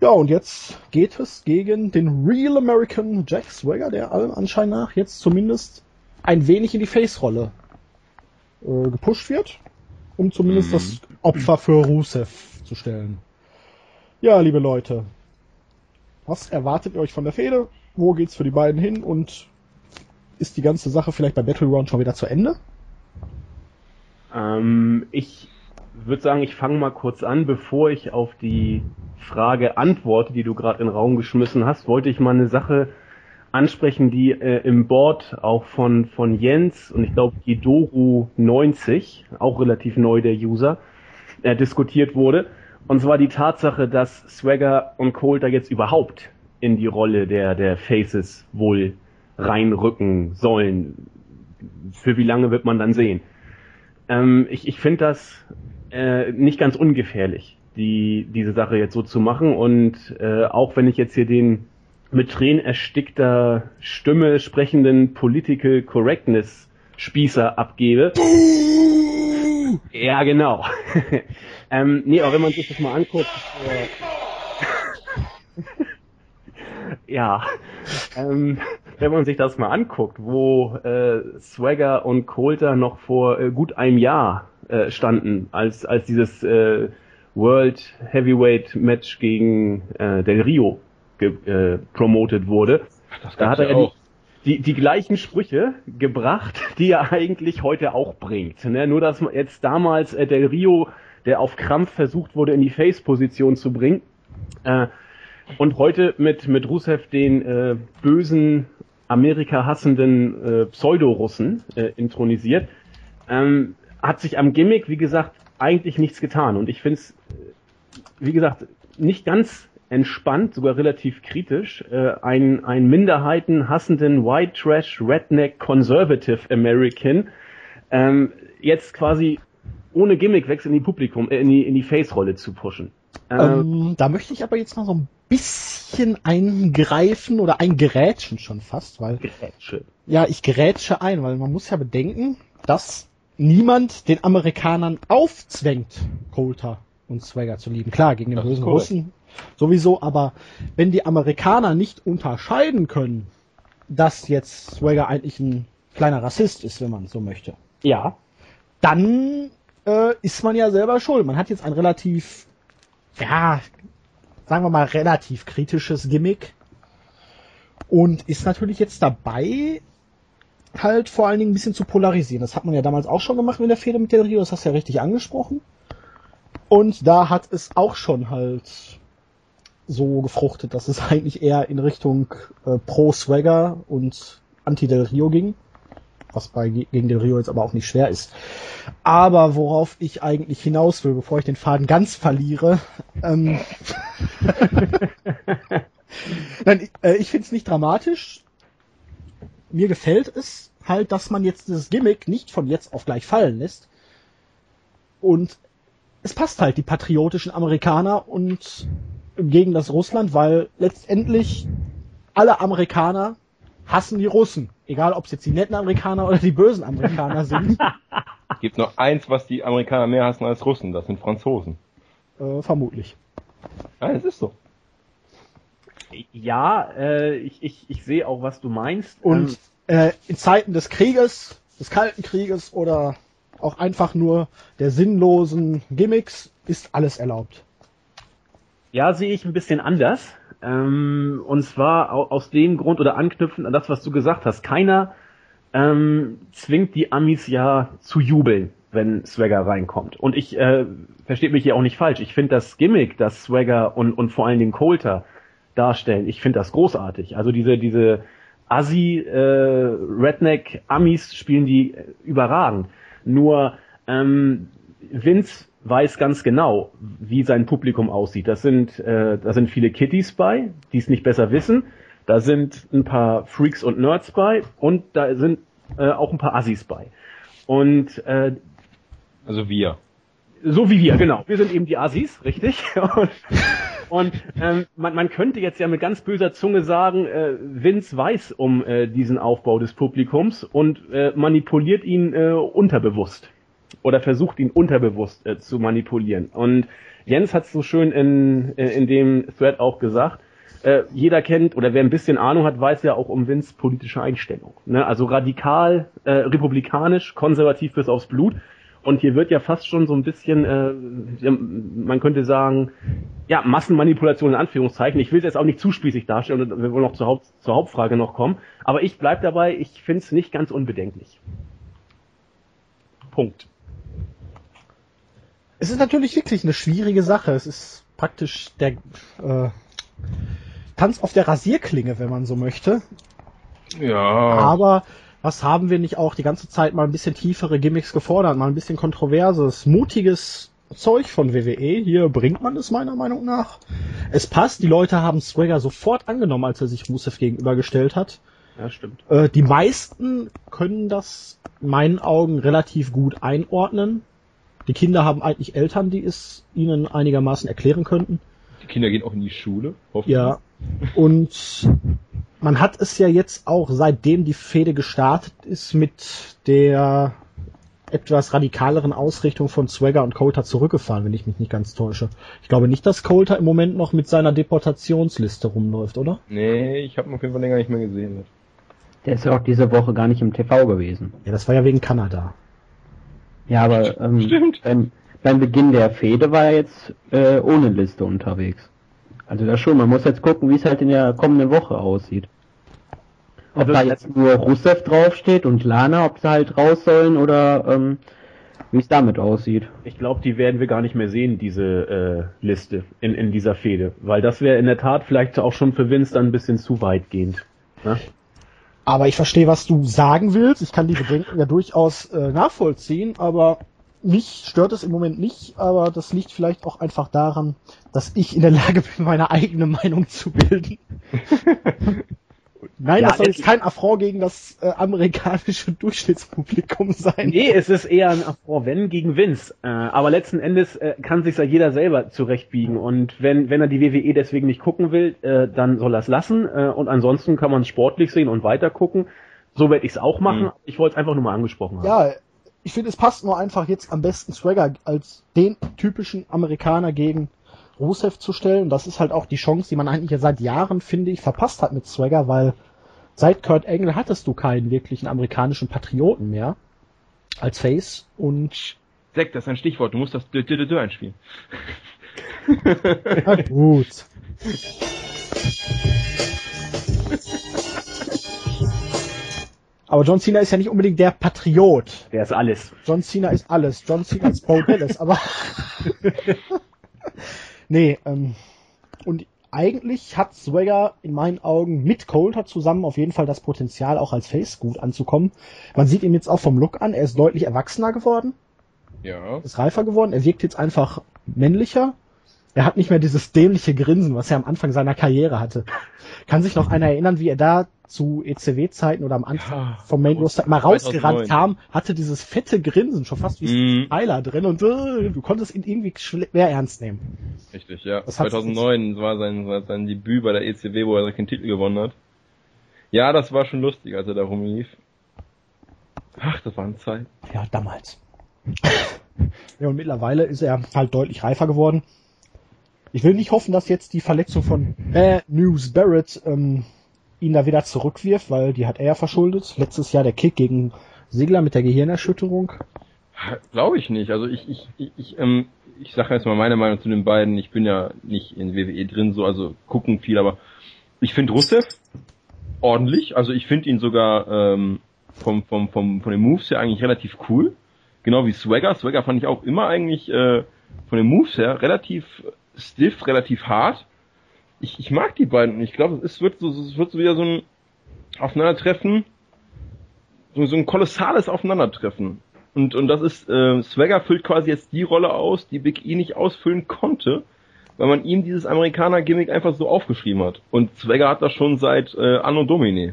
Ja, und jetzt geht es gegen den Real American Jack Swagger, der allem Anschein nach jetzt zumindest ein wenig in die Face-Rolle äh, gepusht wird, um zumindest das Opfer für Rusev zu stellen. Ja, liebe Leute, was erwartet ihr euch von der Fehde? Wo geht's für die beiden hin? Und ist die ganze Sache vielleicht bei Battleground schon wieder zu Ende? ähm, ich würde sagen, ich fange mal kurz an, bevor ich auf die Frage antworte, die du gerade in den Raum geschmissen hast, wollte ich mal eine Sache ansprechen, die äh, im Board auch von, von Jens und ich glaube Gidoru 90, auch relativ neu der User, äh, diskutiert wurde. Und zwar die Tatsache, dass Swagger und Coulter jetzt überhaupt in die Rolle der, der Faces wohl reinrücken sollen. Für wie lange wird man dann sehen? Ähm, ich ich finde das äh, nicht ganz ungefährlich, die, diese Sache jetzt so zu machen. Und äh, auch wenn ich jetzt hier den mit Tränen erstickter Stimme sprechenden Political Correctness Spießer abgebe. [laughs] Ja, genau. [laughs] ähm, nee, aber wenn man sich das mal anguckt, äh, [laughs] ja, ähm, wenn man sich das mal anguckt, wo äh, Swagger und Coulter noch vor äh, gut einem Jahr äh, standen, als als dieses äh, World Heavyweight Match gegen äh, Del Rio ge äh, promoted wurde, Das da hat er ja die, die, gleichen Sprüche gebracht, [laughs] die er eigentlich heute auch bringt. Ne? Nur dass jetzt damals äh, Del Rio, der auf Krampf versucht wurde, in die Face-Position zu bringen, äh, und heute mit, mit Rusev den äh, bösen, Amerika hassenden äh, Pseudo-Russen äh, intronisiert, ähm, hat sich am Gimmick, wie gesagt, eigentlich nichts getan. Und ich finde es, wie gesagt, nicht ganz entspannt, sogar relativ kritisch, äh, ein, ein Minderheiten hassenden White Trash Redneck Conservative American ähm, jetzt quasi ohne Gimmickwechsel in die Publikum, äh, in die, in die Face-Rolle zu pushen. Ähm, Ähm, da möchte ich aber jetzt mal so ein bisschen eingreifen oder eingerätschen schon fast, weil Grätsche. ja, ich gerätsche ein, weil man muss ja bedenken, dass niemand den Amerikanern aufzwängt, Coulter und Swagger zu lieben. Klar, gegen den Das bösen. Russen sowieso, aber wenn die Amerikaner nicht unterscheiden können, dass jetzt Swagger eigentlich ein kleiner Rassist ist, wenn man so möchte, Ja. dann äh, ist man ja selber schuld. Man hat jetzt ein relativ, ja, sagen wir mal, relativ kritisches Gimmick und ist natürlich jetzt dabei, halt vor allen Dingen ein bisschen zu polarisieren. Das hat man ja damals auch schon gemacht mit der Fehde mit Del Rio, das hast du ja richtig angesprochen. Und da hat es auch schon halt so gefruchtet, dass es [laughs] eigentlich eher in Richtung äh, pro Swagger und anti Del Rio ging. Was bei gegen Del Rio jetzt aber auch nicht schwer ist. Aber worauf ich eigentlich hinaus will, bevor ich den Faden ganz verliere, [laughs] ähm, [laughs] Nein, ich, äh, ich finde es nicht dramatisch. Mir gefällt es halt, dass man jetzt das Gimmick nicht von jetzt auf gleich fallen lässt. Und es passt halt die patriotischen Amerikaner und gegen das Russland, weil letztendlich alle Amerikaner hassen die Russen. Egal, ob es jetzt die netten Amerikaner oder die bösen Amerikaner sind. Es [laughs] gibt nur eins, was die Amerikaner mehr hassen als Russen. Das sind Franzosen. äh, vermutlich. Ja, es ist so. Ja, äh, ich, ich, ich sehe auch, was du meinst. Und Ähm, äh, in Zeiten des Krieges, des Kalten Krieges oder auch einfach nur der sinnlosen Gimmicks ist alles erlaubt. Ja, sehe ich ein bisschen anders. Ähm, und zwar au- aus dem Grund oder anknüpfend an das, was du gesagt hast. Keiner ähm, zwingt die Amis ja zu jubeln, wenn Swagger reinkommt. Und ich äh, versteht mich hier auch nicht falsch. Ich finde das Gimmick, das Swagger und, und vor allen Dingen Coulter darstellen, ich finde das großartig. Also diese diese Assi äh, Redneck Amis spielen die äh, überragend. Nur ähm, Vince weiß ganz genau, wie sein Publikum aussieht. Das sind, äh, da sind viele Kitties bei, die es nicht besser wissen. Da sind ein paar Freaks und Nerds bei und da sind äh, auch ein paar Assis bei. Und äh, Also wir. so wie wir, genau. Wir sind eben die Assis, richtig? [laughs] Und, und ähm, man, man könnte jetzt ja mit ganz böser Zunge sagen, äh, Vince weiß um äh, diesen Aufbau des Publikums und äh, manipuliert ihn äh, unterbewusst. Oder versucht ihn unterbewusst äh, zu manipulieren. Und Jens hat es so schön in, äh, in dem Thread auch gesagt, äh, jeder kennt oder wer ein bisschen Ahnung hat, weiß ja auch um Vince politische Einstellung. Ne? Also radikal, äh, republikanisch, konservativ bis aufs Blut. Und hier wird ja fast schon so ein bisschen, äh, man könnte sagen, ja, Massenmanipulation in Anführungszeichen. Ich will es jetzt auch nicht zu spießig darstellen, und wir wollen noch zur, Haupt, zur Hauptfrage noch kommen. Aber ich bleib dabei, ich finde es nicht ganz unbedenklich. Punkt. Es ist natürlich wirklich eine schwierige Sache. Es ist praktisch der äh, Tanz auf der Rasierklinge, wenn man so möchte. Ja. Aber was haben wir nicht auch die ganze Zeit mal ein bisschen tiefere Gimmicks gefordert, mal ein bisschen kontroverses, mutiges Zeug von WWE. Hier bringt man es meiner Meinung nach. Es passt, die Leute haben Swagger sofort angenommen, als er sich Rusev gegenübergestellt hat. Ja, stimmt. Äh, die meisten können das in meinen Augen relativ gut einordnen. Die Kinder haben eigentlich Eltern, die es ihnen einigermaßen erklären könnten. Die Kinder gehen auch in die Schule. hoffentlich. Ja, Und man hat es ja jetzt auch, seitdem die Fehde gestartet ist, mit der etwas radikaleren Ausrichtung von Swagger und Coulter zurückgefahren, wenn ich mich nicht ganz täusche. Ich glaube nicht, dass Coulter im Moment noch mit seiner Deportationsliste rumläuft, oder? Nee, ich habe ihn auf jeden Fall länger nicht mehr gesehen. Der ist ja auch diese Woche gar nicht im TV gewesen. Ja, das war ja wegen Kanada. Ja, aber [laughs] ähm, Stimmt. Beim, beim Beginn der Fehde war er jetzt äh, ohne Liste unterwegs. Also das schon, man muss jetzt gucken, wie es halt in der kommenden Woche aussieht. Ob Also da jetzt nur Rusev draufsteht und Lana, ob sie halt raus sollen oder ähm, wie es damit aussieht. Ich glaube, die werden wir gar nicht mehr sehen, diese äh, Liste in, in dieser Fehde. Weil das wäre in der Tat vielleicht auch schon für Vince dann ein bisschen zu weitgehend. Ne? Aber ich verstehe, was du sagen willst. Ich kann die Bedenken ja durchaus äh, nachvollziehen, aber mich stört es im Moment nicht, aber das liegt vielleicht auch einfach daran, dass ich in der Lage bin, meine eigene Meinung zu bilden. [laughs] Nein, Ja, das soll jetzt kein Affront gegen das äh, amerikanische [laughs] Durchschnittspublikum sein. Nee, es ist eher ein Affront, wenn gegen Vince. Äh, aber letzten Endes äh, kann sich ja jeder selber zurechtbiegen. Und wenn, wenn er die WWE deswegen nicht gucken will, äh, dann soll er es lassen. Äh, und ansonsten kann man es sportlich sehen und weiter gucken. So werde ich es auch machen. Mhm. Ich wollte es einfach nur mal angesprochen haben. Ja, ich finde, es passt nur einfach jetzt am besten Swagger als den typischen Amerikaner gegen Rusev zu stellen. Das ist halt auch die Chance, die man eigentlich ja seit Jahren, finde ich, verpasst hat mit Swagger, weil seit Kurt Angle hattest du keinen wirklichen amerikanischen Patrioten mehr als Face und Zack, das ist ein Stichwort. Du musst das Dö, Dö, Dö, Dö einspielen. ja, gut. Aber John Cena ist ja nicht unbedingt der Patriot. Der ist alles. John Cena ist alles. John Cena ist Bo Dallas, aber [laughs] nee, ähm, und eigentlich hat Swagger in meinen Augen mit Coulter zusammen auf jeden Fall das Potenzial, auch als Face gut anzukommen. Man sieht ihm jetzt auch vom Look an, er ist deutlich erwachsener geworden, Ja. ist reifer geworden, er wirkt jetzt einfach männlicher. Er hat nicht mehr dieses dämliche Grinsen, was er am Anfang seiner Karriere hatte. Kann sich noch einer erinnern, wie er da zu ECW-Zeiten oder am Anfang Ja, vom Main Roster immer rausgerannt 2009. kam, hatte dieses fette Grinsen, schon fast wie Mhm. Tyler drin und äh, du konntest ihn irgendwie schwer ernst nehmen. Richtig, ja. Das hat- 2009 war sein, war sein Debüt bei der ECW, wo er direkt den Titel gewonnen hat. Ja, das war schon lustig, als er da rumlief. Ach, das waren Zeit. Ja, damals. ja, und mittlerweile ist er halt deutlich reifer geworden. Ich will nicht hoffen, dass jetzt die Verletzung von Bad News Barrett ähm, ihn da wieder zurückwirft, weil die hat er ja verschuldet. Letztes Jahr der Kick gegen Sigler mit der Gehirnerschütterung. Glaube ich nicht. Also ich, ich, ich, ich, ähm, ich sage jetzt mal meine Meinung zu den beiden. Ich bin ja nicht in WWE drin, so also gucken viel, aber ich finde Rusev ordentlich. Also ich finde ihn sogar ähm, vom, vom, vom, von den Moves her eigentlich relativ cool. Genau wie Swagger. Swagger fand ich auch immer eigentlich äh, von den Moves her relativ stiff, relativ hart. Ich, ich mag die beiden und ich glaube, es wird so, es wird so wieder so ein Aufeinandertreffen, so, so ein kolossales Aufeinandertreffen. Und, und das ist, äh, Swagger füllt quasi jetzt die Rolle aus, die Big E nicht ausfüllen konnte, weil man ihm dieses Amerikaner-Gimmick einfach so aufgeschrieben hat. Und Swagger hat das schon seit äh, Anno Domini.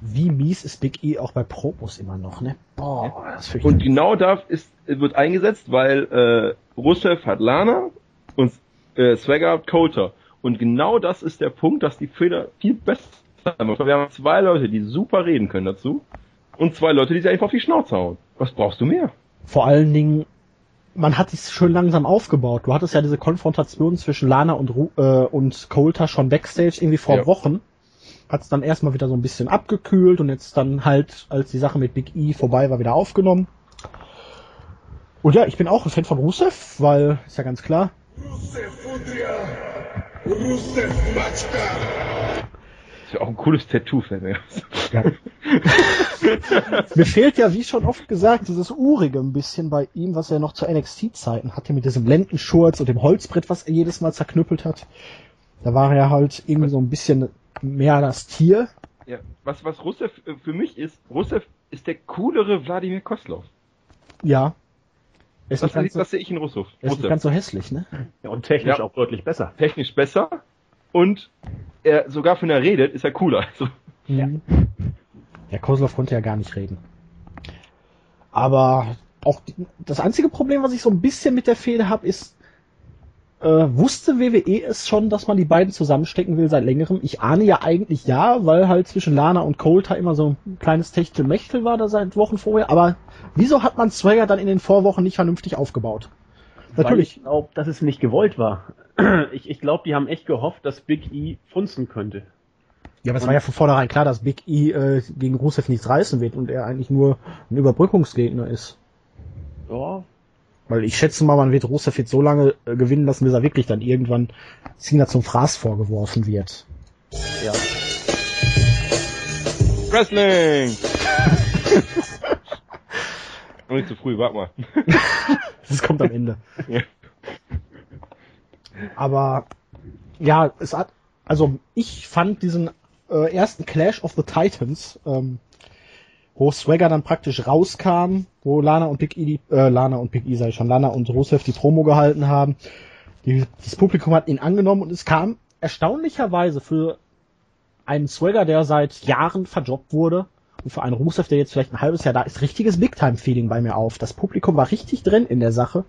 Wie mies ist Big E auch bei Promos immer noch, ne? Boah, das Und genau da ist, wird eingesetzt, weil äh, Rusev hat Lana äh, Swagger hat Coulter. Und genau das ist der Punkt, dass die Fehler viel besser macht. Wir haben zwei Leute, die super reden können dazu. Und zwei Leute, die sich einfach auf die Schnauze hauen. Was brauchst du mehr? vor allen Dingen, man hat es schön langsam aufgebaut. Du hattest ja diese Konfrontation zwischen Lana und, Ru äh, und Coulter schon backstage irgendwie vor Ja. Wochen. Hat es dann erstmal wieder so ein bisschen abgekühlt und jetzt dann halt, als die Sache mit Big E vorbei war, wieder aufgenommen. Und ja, ich bin auch ein Fan von Rusev, weil, ist ja ganz klar, ist ja auch ein cooles Tattoo, aus. Ja. [laughs] Mir fehlt ja, wie schon oft gesagt, dieses Urige ein bisschen bei ihm, was er noch zu NXT-Zeiten hatte, mit diesem Lendenschurz und dem Holzbrett, was er jedes Mal zerknüppelt hat. Da war er halt irgendwie so ein bisschen mehr das Tier. Ja, was, was Rusev äh, für mich ist, Rusev ist der coolere Wladimir Koslov. Ja. Das, nicht ganz, so, das sehe ich in Rusev. er ist nicht ganz so hässlich, ne? Ja, und technisch Ja. auch deutlich besser. Technisch besser und er, sogar wenn er redet, ist er cooler. Also, Ja. Ja, Kozlov konnte ja gar nicht reden. Aber auch die, das einzige Problem, was ich so ein bisschen mit der Fehde habe, ist, Äh, wusste WWE es schon, dass man die beiden zusammenstecken will seit längerem? Ich ahne ja eigentlich ja, weil halt zwischen Lana und Coulter immer so ein kleines Techtelmechtel war da seit Wochen vorher. Aber wieso hat man Swagger dann in den Vorwochen nicht vernünftig aufgebaut? Natürlich. Weil ich glaube, dass es nicht gewollt war. [clears throat] Ich, ich glaube, die haben echt gehofft, dass Big E funzen könnte. Ja, aber es war ja von vornherein klar, dass Big E äh, gegen Rusev nichts reißen wird und er eigentlich nur ein Überbrückungsgegner ist. Ja, Weil ich schätze mal, man wird Rusev jetzt so lange äh, gewinnen lassen, bis er wirklich dann irgendwann Cena zum Fraß vorgeworfen wird. ja. Wrestling! [laughs] Noch nicht zu früh, warte mal. [laughs] Das kommt am Ende. [laughs] Ja. Aber ja, es hat, also ich fand diesen äh, ersten Clash of the Titans, ähm, wo Swagger dann praktisch rauskam, wo Lana und Big E, äh, Lana und Big E sei schon, Lana und Rusev die Promo gehalten haben. Die, das Publikum hat ihn angenommen und es kam erstaunlicherweise für einen Swagger, der seit Jahren verjobbt wurde, und für einen Rusev, der jetzt vielleicht ein halbes Jahr da ist, richtiges Big-Time-Feeling bei mir auf. Das Publikum war richtig drin in der Sache.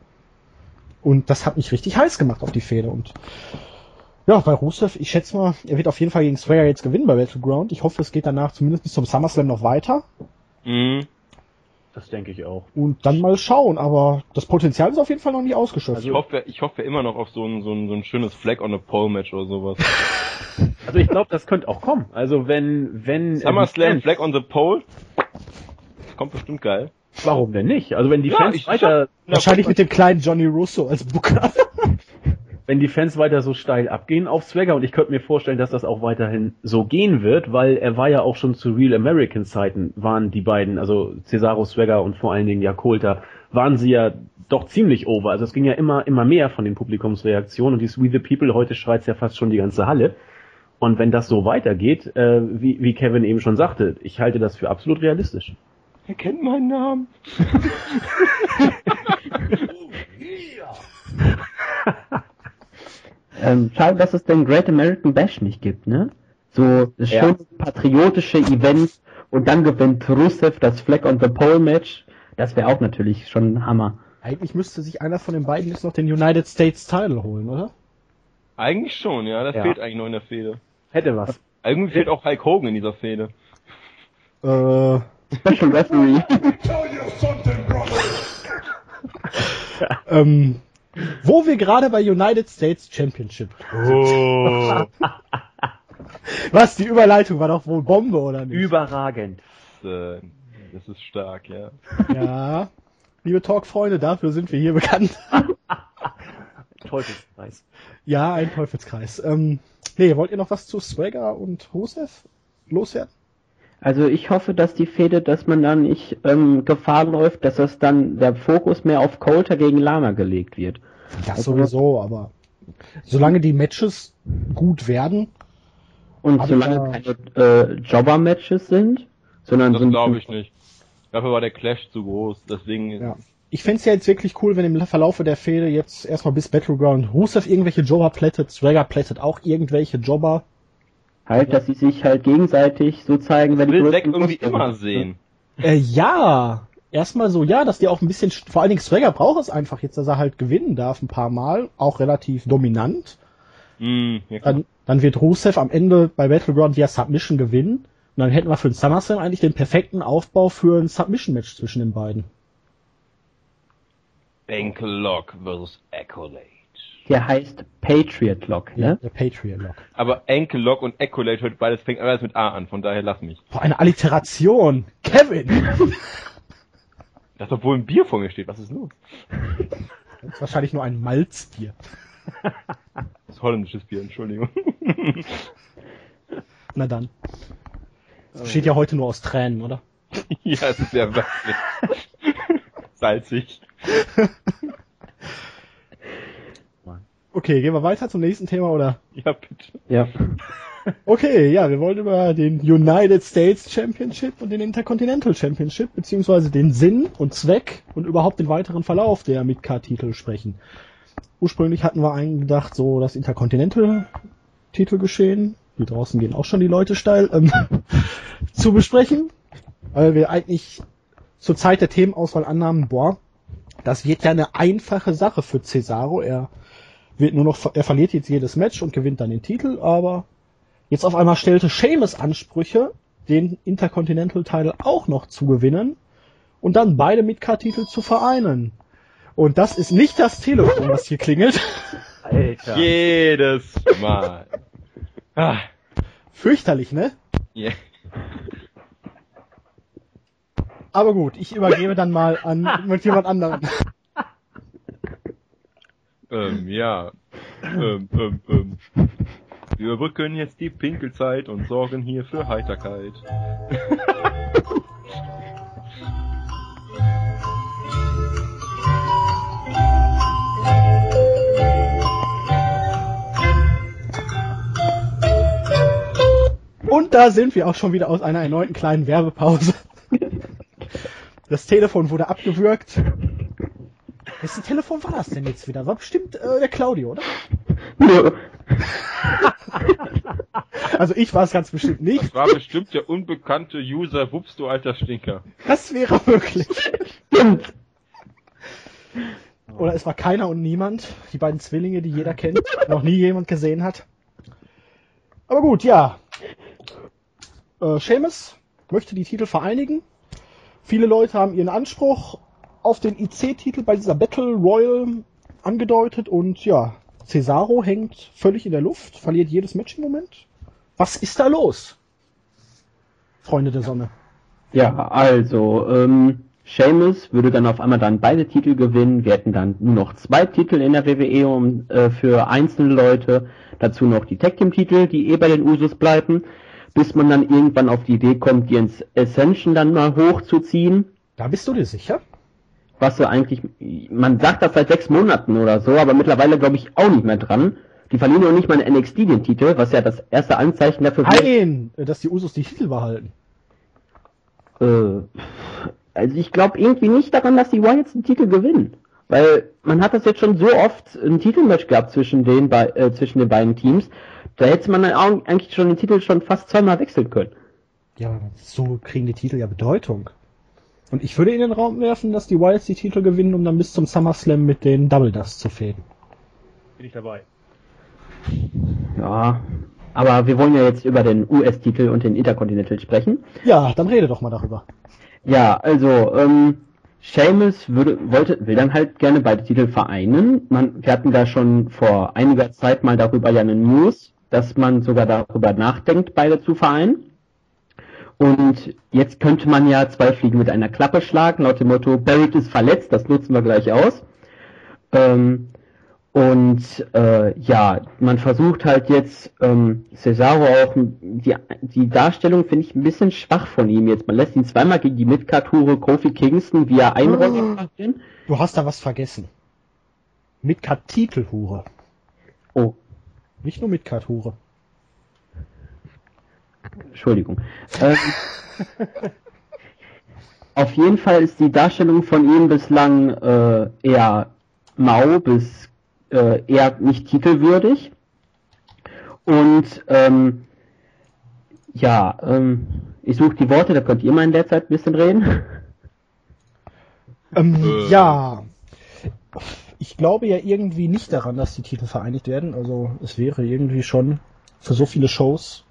Und das hat mich richtig heiß gemacht auf die Fehde. Und ja, bei Rusev, ich schätze mal, er wird auf jeden Fall gegen Swagger jetzt gewinnen bei Battleground. Ich hoffe, es geht danach zumindest bis zum SummerSlam noch weiter. Mhm. Das denke ich auch. Und dann mal schauen. Aber das Potenzial ist auf jeden Fall noch nicht ausgeschöpft. Ich hoffe, ich hoffe immer noch auf so ein, so ein, so ein schönes Flag on a Pole Match oder sowas. [laughs] Also ich glaube, das könnte auch kommen. Also wenn, wenn... äh, SummerSlam, Fans- Flag on the Pole. Kommt bestimmt geil. Warum denn nicht? Also wenn die Ja, Fans ich- weiter, Wahrscheinlich mit dem kleinen Johnny Russo als Booker. [laughs] wenn die Fans weiter so steil abgehen auf Swagger und ich könnte mir vorstellen, dass das auch weiterhin so gehen wird, weil er war ja auch schon zu Real American Zeiten waren die beiden, also Cesaro Swagger und vor allen Dingen ja Coulter, waren sie ja doch ziemlich over. Also es ging ja immer immer mehr von den Publikumsreaktionen und dieses We the People heute schreit ja fast schon die ganze Halle. Und wenn das so weitergeht, äh, wie, wie Kevin eben schon sagte, ich halte das für absolut realistisch. Er kennt meinen Namen. [laughs] [laughs] Ähm, schade, dass es den Great American Bash nicht gibt, ne? So das Ja. schöne patriotische Event und dann gewinnt Rusev das Flag on the Pole Match. Das wäre auch natürlich schon ein Hammer. Eigentlich müsste sich einer von den beiden jetzt noch den United States Title holen, oder? Eigentlich schon, ja. Das Ja. fehlt eigentlich noch in der Fehde. Hätte was. Irgendwie fehlt auch Hulk Hogan in dieser Fehde. Äh, Special Referee. [laughs] ähm, wo wir gerade bei United States Championship. Oh. [laughs] Was, die Überleitung war doch wohl Bombe, oder nicht? Überragend. Äh, Das ist stark, ja. Ja. Liebe Talk-Freunde, dafür sind wir hier bekannt. [laughs] Teufelskreis. Ja, ein Teufelskreis. Ähm, nee, wollt ihr noch was zu Swagger und Rusev loswerden? Also ich hoffe, dass die Fehde, dass man dann nicht ähm, Gefahr läuft, dass das dann der Fokus mehr auf Coulter gegen Lana gelegt wird. Das sowieso, aber solange die Matches gut werden, Und solange ja. keine äh, Jobber-Matches sind, sondern Das glaube ich nicht. Dafür war der Clash zu groß, deswegen ja. Ich fänd's ja jetzt wirklich cool, wenn im Verlaufe der Fehde jetzt erstmal bis Battleground Rusev irgendwelche Jobber plättet, Swagger plättet auch irgendwelche Jobber. Halt, dass sie sich halt gegenseitig so zeigen, wenn ich will die Zack irgendwie immer sind. sehen. Äh, ja, erstmal so, ja, dass die auch ein bisschen, vor allen Dingen Swagger braucht es einfach jetzt, dass er halt gewinnen darf ein paar Mal, auch relativ dominant. Hm, ja. Dann, dann wird Rusev am Ende bei Battleground via Submission gewinnen. Und dann hätten wir für den SummerSlam eigentlich den perfekten Aufbau für ein Submission-Match zwischen den beiden. Ankle Lock versus Accolade. Der heißt Patriot Lock, ne? Der Patriot Lock. Aber Ankle Lock und Accolade hört beides fängt alles mit A an, von daher lass mich. Boah, eine Alliteration. Kevin! [laughs] Das obwohl ein Bier vor mir steht, was ist los? Das [laughs] ist wahrscheinlich nur ein Malzbier. [laughs] Das ist holländisches Bier, Entschuldigung. Na dann. Das besteht ja heute nur aus Tränen, oder? ja, es ist sehr salzig. Okay, gehen wir weiter zum nächsten Thema, oder? Ja, bitte. Ja. [laughs] Okay, ja, wir wollen über den United States Championship und den Intercontinental Championship, beziehungsweise den Sinn und Zweck und überhaupt den weiteren Verlauf der Midcard-Titel sprechen. Ursprünglich hatten wir eingedacht, so das Intercontinental-Titel geschehen, hier draußen gehen auch schon die Leute steil, ähm, [laughs] zu besprechen, weil wir eigentlich zur Zeit der Themenauswahl annahmen, boah, das wird ja eine einfache Sache für Cesaro, er wird nur noch, er verliert jetzt jedes Match und gewinnt dann den Titel, aber jetzt auf einmal stellte Seamus Ansprüche, den Intercontinental Title auch noch zu gewinnen und dann beide Midcard-Titel zu vereinen. Und das ist nicht das Telefon, was hier klingelt. Alter. Jedes Mal. Ah. Fürchterlich, ne? Yeah. Aber gut, ich übergebe dann mal an mit jemand anderem. Ähm, ja. Ähm, ähm, ähm. Wir überbrücken jetzt die Pinkelzeit und sorgen hier für Heiterkeit. Und da sind wir auch schon wieder aus einer erneuten kleinen Werbepause. Das Telefon wurde abgewürgt. Wessen Telefon war das denn jetzt wieder? War bestimmt äh, der Claudio, oder? [laughs] Also ich war es ganz bestimmt nicht. Das war bestimmt der unbekannte User Wups, du alter Stinker. Das wäre möglich. Stimmt. Oder es war keiner und niemand. Die beiden Zwillinge, die jeder kennt, noch nie jemand gesehen hat. Aber gut, ja. Äh, Seamus möchte die Titel vereinigen. Viele Leute haben ihren Anspruch auf den IC-Titel bei dieser Battle Royal angedeutet und ja, Cesaro hängt völlig in der Luft, verliert jedes Match im Moment. Was ist da los? Freunde der Sonne. Ja, also, ähm, Seamus würde dann auf einmal dann beide Titel gewinnen. Wir hätten dann nur noch zwei Titel in der WWE um, äh, für einzelne Leute. Dazu noch die Tag Team Titel, die eh bei den Usos bleiben. Bis man dann irgendwann auf die Idee kommt, die ins Ascension dann mal hochzuziehen. Da bist du dir sicher? Was so eigentlich, man sagt das seit sechs Monaten oder so, aber mittlerweile glaube ich auch nicht mehr dran. Die verlieren ja auch nicht mal in NXT den Titel, was ja das erste Anzeichen dafür Nein, dass die Usos die Titel behalten. Äh, also ich glaube irgendwie nicht daran, dass die Wyatts den Titel gewinnen. Weil man hat das jetzt schon so oft ein Titelmatch gehabt zwischen den, äh, zwischen den beiden Teams. Da hätte man dann auch eigentlich schon den Titel schon fast zweimal wechseln können. Ja, aber so kriegen die Titel ja Bedeutung. Und ich würde in den Raum werfen, dass die Wilds die Titel gewinnen, um dann bis zum SummerSlam mit den Double Dust zu fäden. Bin ich dabei. Ja, aber wir wollen ja jetzt über den US-Titel und den Intercontinental sprechen. Ja, dann rede doch mal darüber. Ja, also, ähm, Seamus würde, wollte, will dann halt gerne beide Titel vereinen. Man, wir hatten da schon vor einiger Zeit mal darüber ja eine News, dass man sogar darüber nachdenkt, beide zu vereinen. Und jetzt könnte man ja zwei Fliegen mit einer Klappe schlagen, laut dem Motto, Barrett ist verletzt, das nutzen wir gleich aus. Ähm, und äh, ja, man versucht halt jetzt ähm, Cesaro auch die, die Darstellung finde ich ein bisschen schwach von ihm jetzt. Man lässt ihn zweimal gegen die Midcard-Hure Kofi Kingston via Einroller oh. Du hast da was vergessen. Midcard-Titelhure. Oh. Nicht nur Midcard-Hure. Entschuldigung. Ähm, auf jeden Fall ist die Darstellung von ihm bislang äh, eher mau bis äh, eher nicht titelwürdig. Und ähm, ja, ähm, ich suche die Worte, da könnt ihr mal in der Zeit ein bisschen reden. Ähm, äh. Ja, ich glaube ja irgendwie nicht daran, dass die Titel vereinigt werden. Also es wäre irgendwie schon für so viele Shows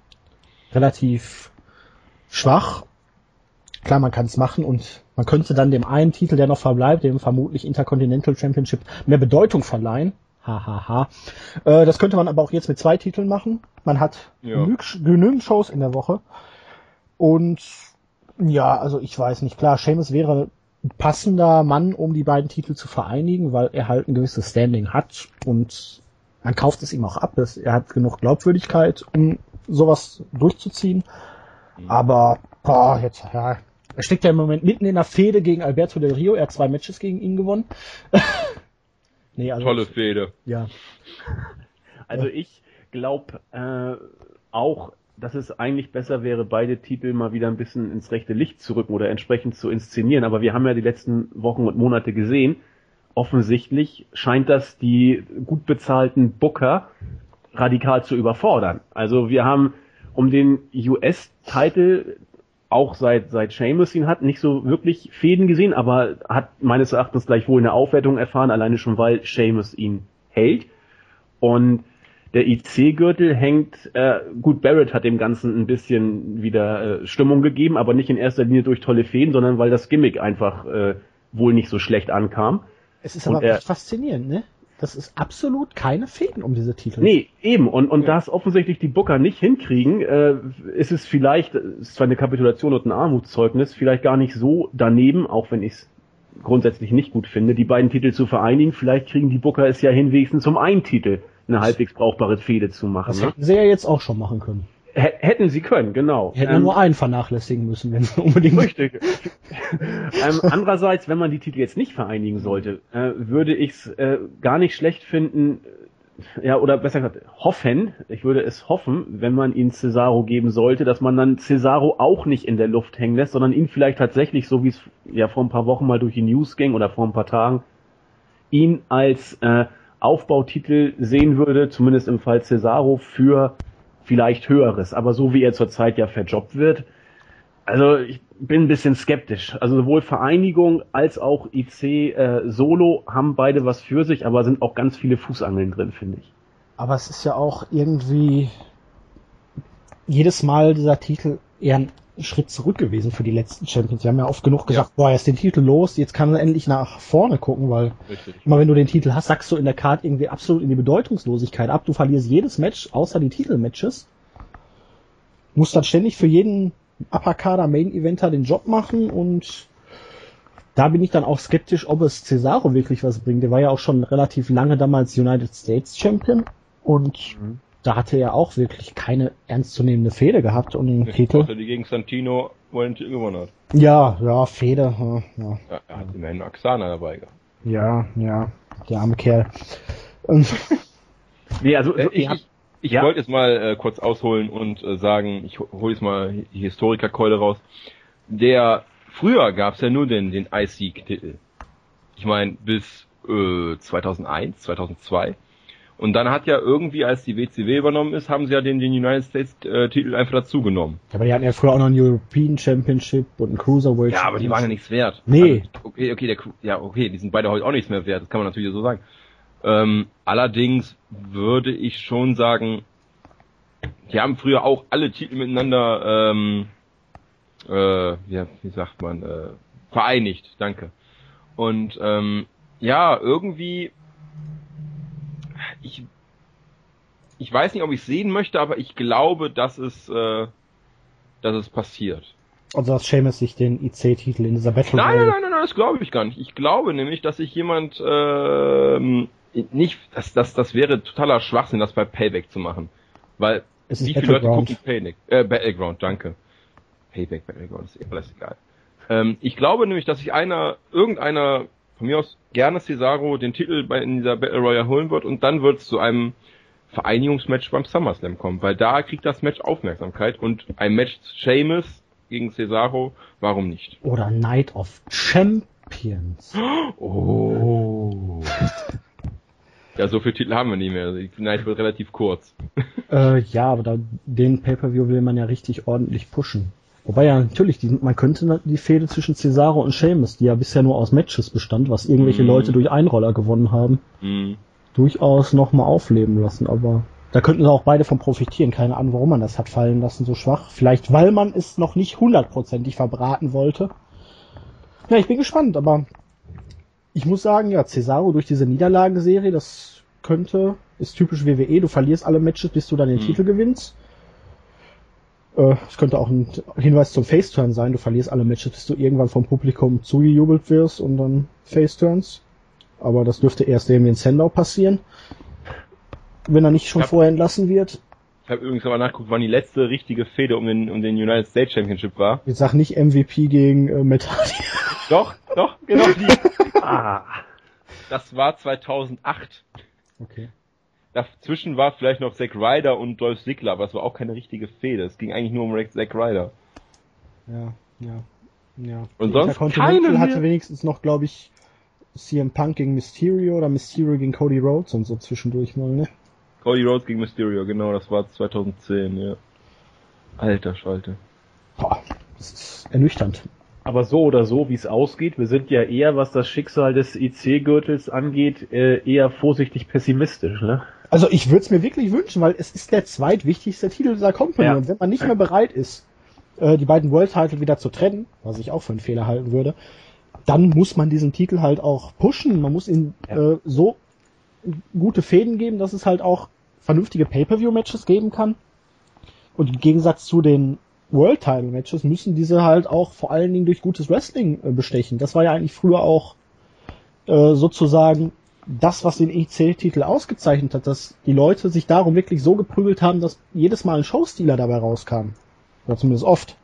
relativ schwach. Klar, man kann es machen und man könnte dann dem einen Titel, der noch verbleibt, dem vermutlich Intercontinental Championship, mehr Bedeutung verleihen. Hahaha. Ha, ha. äh, das könnte man aber auch jetzt mit zwei Titeln machen. Man hat ja. genügend Shows in der Woche. Und ja, also ich weiß nicht. Klar, Seamus wäre ein passender Mann, um die beiden Titel zu vereinigen, weil er halt ein gewisses Standing hat und man kauft es ihm auch ab. Er hat genug Glaubwürdigkeit, um sowas durchzuziehen. Mhm. Aber boah, jetzt, ja, er steckt ja im Moment mitten in der Fehde gegen Alberto Del Rio. Er hat zwei Matches gegen ihn gewonnen. [laughs] nee, also Tolle Fehde. Ja. Also ich glaube äh, auch, dass es eigentlich besser wäre, beide Titel mal wieder ein bisschen ins rechte Licht zu rücken oder entsprechend zu inszenieren. Aber wir haben ja die letzten Wochen und Monate gesehen, offensichtlich scheint das die gut bezahlten Booker radikal zu überfordern. Also wir haben um den US-Titel auch seit seit Sheamus ihn hat, nicht so wirklich Fäden gesehen, aber hat meines Erachtens gleich wohl eine Aufwertung erfahren, alleine schon weil Sheamus ihn hält. Und der IC-Gürtel hängt, äh, gut, Barrett hat dem Ganzen ein bisschen wieder äh, Stimmung gegeben, aber nicht in erster Linie durch tolle Feen, sondern weil das Gimmick einfach äh, wohl nicht so schlecht ankam. Es ist aber er- echt faszinierend, ne? Das ist absolut keine Fäden um diese Titel. Nee, eben. Und, und da es offensichtlich die Booker nicht hinkriegen, äh, ist es vielleicht, es ist zwar eine Kapitulation und ein Armutszeugnis, vielleicht gar nicht so daneben, auch wenn ich es grundsätzlich nicht gut finde, die beiden Titel zu vereinigen. Vielleicht kriegen die Booker es ja hin, wenigstens um einen Titel eine halbwegs brauchbare Fehde zu machen. Das Ne? hätten sie ja jetzt auch schon machen können. Hätten sie können, genau. Hätten Ähm, nur einen vernachlässigen müssen, wenn sie unbedingt. Richtig. ähm, andererseits, wenn man die Titel jetzt nicht vereinigen sollte, äh, würde ich es äh, gar nicht schlecht finden, ja, oder besser gesagt, hoffen, ich würde es hoffen, wenn man ihn Cesaro geben sollte, dass man dann Cesaro auch nicht in der Luft hängen lässt, sondern ihn vielleicht tatsächlich, so wie es ja vor ein paar Wochen mal durch die News ging oder vor ein paar Tagen, ihn als äh, Aufbautitel sehen würde, zumindest im Fall Cesaro, für vielleicht höheres. Aber so wie er zurzeit ja verjobbt wird, also ich bin ein bisschen skeptisch. Also sowohl Vereinigung als auch IC äh, Solo haben beide was für sich, aber sind auch ganz viele Fußangeln drin, finde ich. Aber es ist ja auch irgendwie jedes Mal dieser Titel eher ein Schritt zurück gewesen für die letzten Champions. Sie haben ja oft genug gesagt, boah, jetzt den Titel los, jetzt kann er endlich nach vorne gucken, weil Richtig. immer wenn du den Titel hast, sagst du in der Karte irgendwie absolut in die Bedeutungslosigkeit ab. Du verlierst jedes Match, außer die Titelmatches. Musst dann ständig für jeden Upper-Kader Main-Eventer den Job machen und da bin ich dann auch skeptisch, ob es Cesaro wirklich was bringt. Der war ja auch schon relativ lange damals United States Champion und da hatte er auch wirklich keine ernstzunehmende Fehde gehabt um den Titel. Außer die gegen Santino, er Titel gewonnen hat. Ja, ja, Fehde, ja, ja. Ja, er hat immerhin Axana dabei gehabt. Ja, ja, der arme Kerl. [laughs] Nee, also Äh, so, ich ich, ich Ja. wollte jetzt mal äh, kurz ausholen und äh, sagen, ich ho- hole jetzt mal die Historikerkeule raus. Der früher gab's ja nur den den IC-Titel. Ich meine bis äh, 2001, 2002. Und dann hat ja irgendwie, als die WCW übernommen ist, haben sie ja den, den United States äh, Titel einfach dazugenommen. aber die hatten ja früher auch noch einen European Championship und einen Cruiserweight. Ja, aber die waren ja nichts wert. Nee. Also, okay, okay, der, ja, okay, die sind beide heute auch nichts mehr wert. Das kann man natürlich so sagen. Ähm, allerdings würde ich schon sagen, die haben früher auch alle Titel miteinander, ähm, äh, ja, wie sagt man, äh, vereinigt. Danke. Und ähm, ja, irgendwie, ich, ich weiß nicht, ob ich sehen möchte, aber ich glaube, dass es, äh, dass es passiert. Also dass Seamus sich den IC-Titel in dieser Battle Nein, nein, nein, nein, nein, das glaube ich gar nicht. Ich glaube nämlich, dass sich jemand ähm, nicht, das, das, das wäre totaler Schwachsinn, das bei Payback zu machen. Weil Es wie viele Leute gucken Payback? Äh, Battleground, danke. Payback, Battleground, ist eh alles egal. Ähm, ich glaube nämlich, dass sich einer, irgendeiner, von mir aus gerne Cesaro den Titel bei, in dieser Battle Royale holen wird und dann wird es zu einem Vereinigungsmatch beim SummerSlam kommen, weil da kriegt das Match Aufmerksamkeit und ein Match Sheamus gegen Cesaro, warum nicht? Oder Night of Champions. [gasps] Oh. Ja, so viele Titel haben wir nicht mehr. Die Night wird relativ kurz. Äh, ja, aber da, den Pay-Per-View will man ja richtig ordentlich pushen. Wobei ja natürlich, die, man könnte die Fehde zwischen Cesaro und Sheamus, die ja bisher nur aus Matches bestand, was irgendwelche Mhm. Leute durch Einroller gewonnen haben, Hm. durchaus nochmal aufleben lassen. Aber da könnten sie auch beide von profitieren. Keine Ahnung, warum man das hat fallen lassen, so schwach. Vielleicht, weil man es noch nicht hundertprozentig verbraten wollte. Ja, ich bin gespannt, aber ich muss sagen, ja, Cesaro durch diese Niederlagenserie, das könnte, ist typisch WWE, du verlierst alle Matches, bis du dann den Mhm. Titel gewinnst. Äh, Es könnte auch ein Hinweis zum Faceturn sein, du verlierst alle Matches, bis du irgendwann vom Publikum zugejubelt wirst und dann Faceturns. Aber das dürfte erst Damien Sandow passieren. Wenn er nicht schon Ja. vorher entlassen wird. Ich habe übrigens aber nachgeguckt, wann die letzte richtige Fehde um den, um den United States Championship war. Jetzt sag nicht MVP gegen äh, Matt Hardy. [laughs] Doch, doch, genau die. [laughs] ah, Das war 2008. Okay. Dazwischen war vielleicht noch Zack Ryder und Dolph Ziggler, aber es war auch keine richtige Fehde. Es ging eigentlich nur um Zack Ryder. Ja, ja, ja. Und sonst keine hatte mehr? wenigstens noch, glaube ich, CM Punk gegen Mysterio oder Mysterio gegen Cody Rhodes und so zwischendurch mal, ne? Cody Rhodes gegen Mysterio, genau, das war 2010, ja. Alter Schalte. Boah, das ist ernüchternd. aber so oder so, wie es ausgeht, wir sind ja eher, was das Schicksal des IC-Gürtels angeht, äh, eher vorsichtig pessimistisch, ne? Also ich würde es mir wirklich wünschen, weil es ist der zweitwichtigste Titel dieser Company. Ja. Und wenn man nicht mehr bereit ist, äh, die beiden World Title wieder zu trennen, was ich auch für einen Fehler halten würde, dann muss man diesen Titel halt auch pushen. Man muss ihm Ja. äh, so gute Fäden geben, dass es halt auch vernünftige Pay-Per-View-Matches geben kann. Und im Gegensatz zu den World Title Matches müssen diese halt auch vor allen Dingen durch gutes Wrestling äh, bestechen. Das war ja eigentlich früher auch äh, sozusagen das, was den EC-Titel ausgezeichnet hat, dass die Leute sich darum wirklich so geprügelt haben, dass jedes Mal ein Showstealer dabei rauskam. Oder zumindest oft.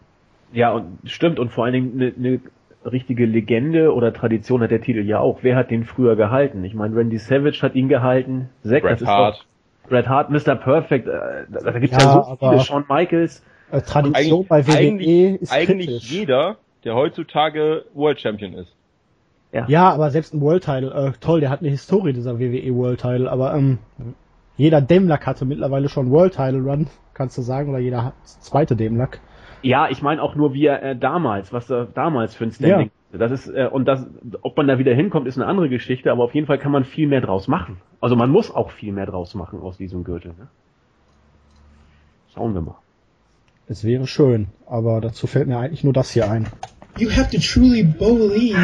Ja, und stimmt. Und vor allen Dingen eine ne richtige Legende oder Tradition hat der Titel ja auch. Wer hat den früher gehalten? Ich meine, Randy Savage hat ihn gehalten. Zack, Bret das ist Hart. doch Bret Hart, Mr. Perfect. Äh, da, da gibt's ja, Ja, so viele. Shawn Michaels. Äh, Tradition Eigentlich- bei WWE eigentlich- ist Eigentlich kritisch. jeder, der heutzutage World Champion ist. Ja, aber selbst ein World Title, äh, toll, der hat eine Historie, dieser WWE World Title, aber ähm, jeder Demlack hatte mittlerweile schon World Title Run, kannst du sagen, oder jeder hat- zweite Demlack. Ja, ich meine auch nur wie er äh, damals, was er damals für ein Standing. Das ist äh, und das, ob man da wieder hinkommt, ist eine andere Geschichte. Aber auf jeden Fall kann man viel mehr draus machen. Also man muss auch viel mehr draus machen aus diesem Gürtel. Ne? Schauen wir mal. Es wäre schön, aber dazu fällt mir eigentlich nur das hier ein. You have to truly believe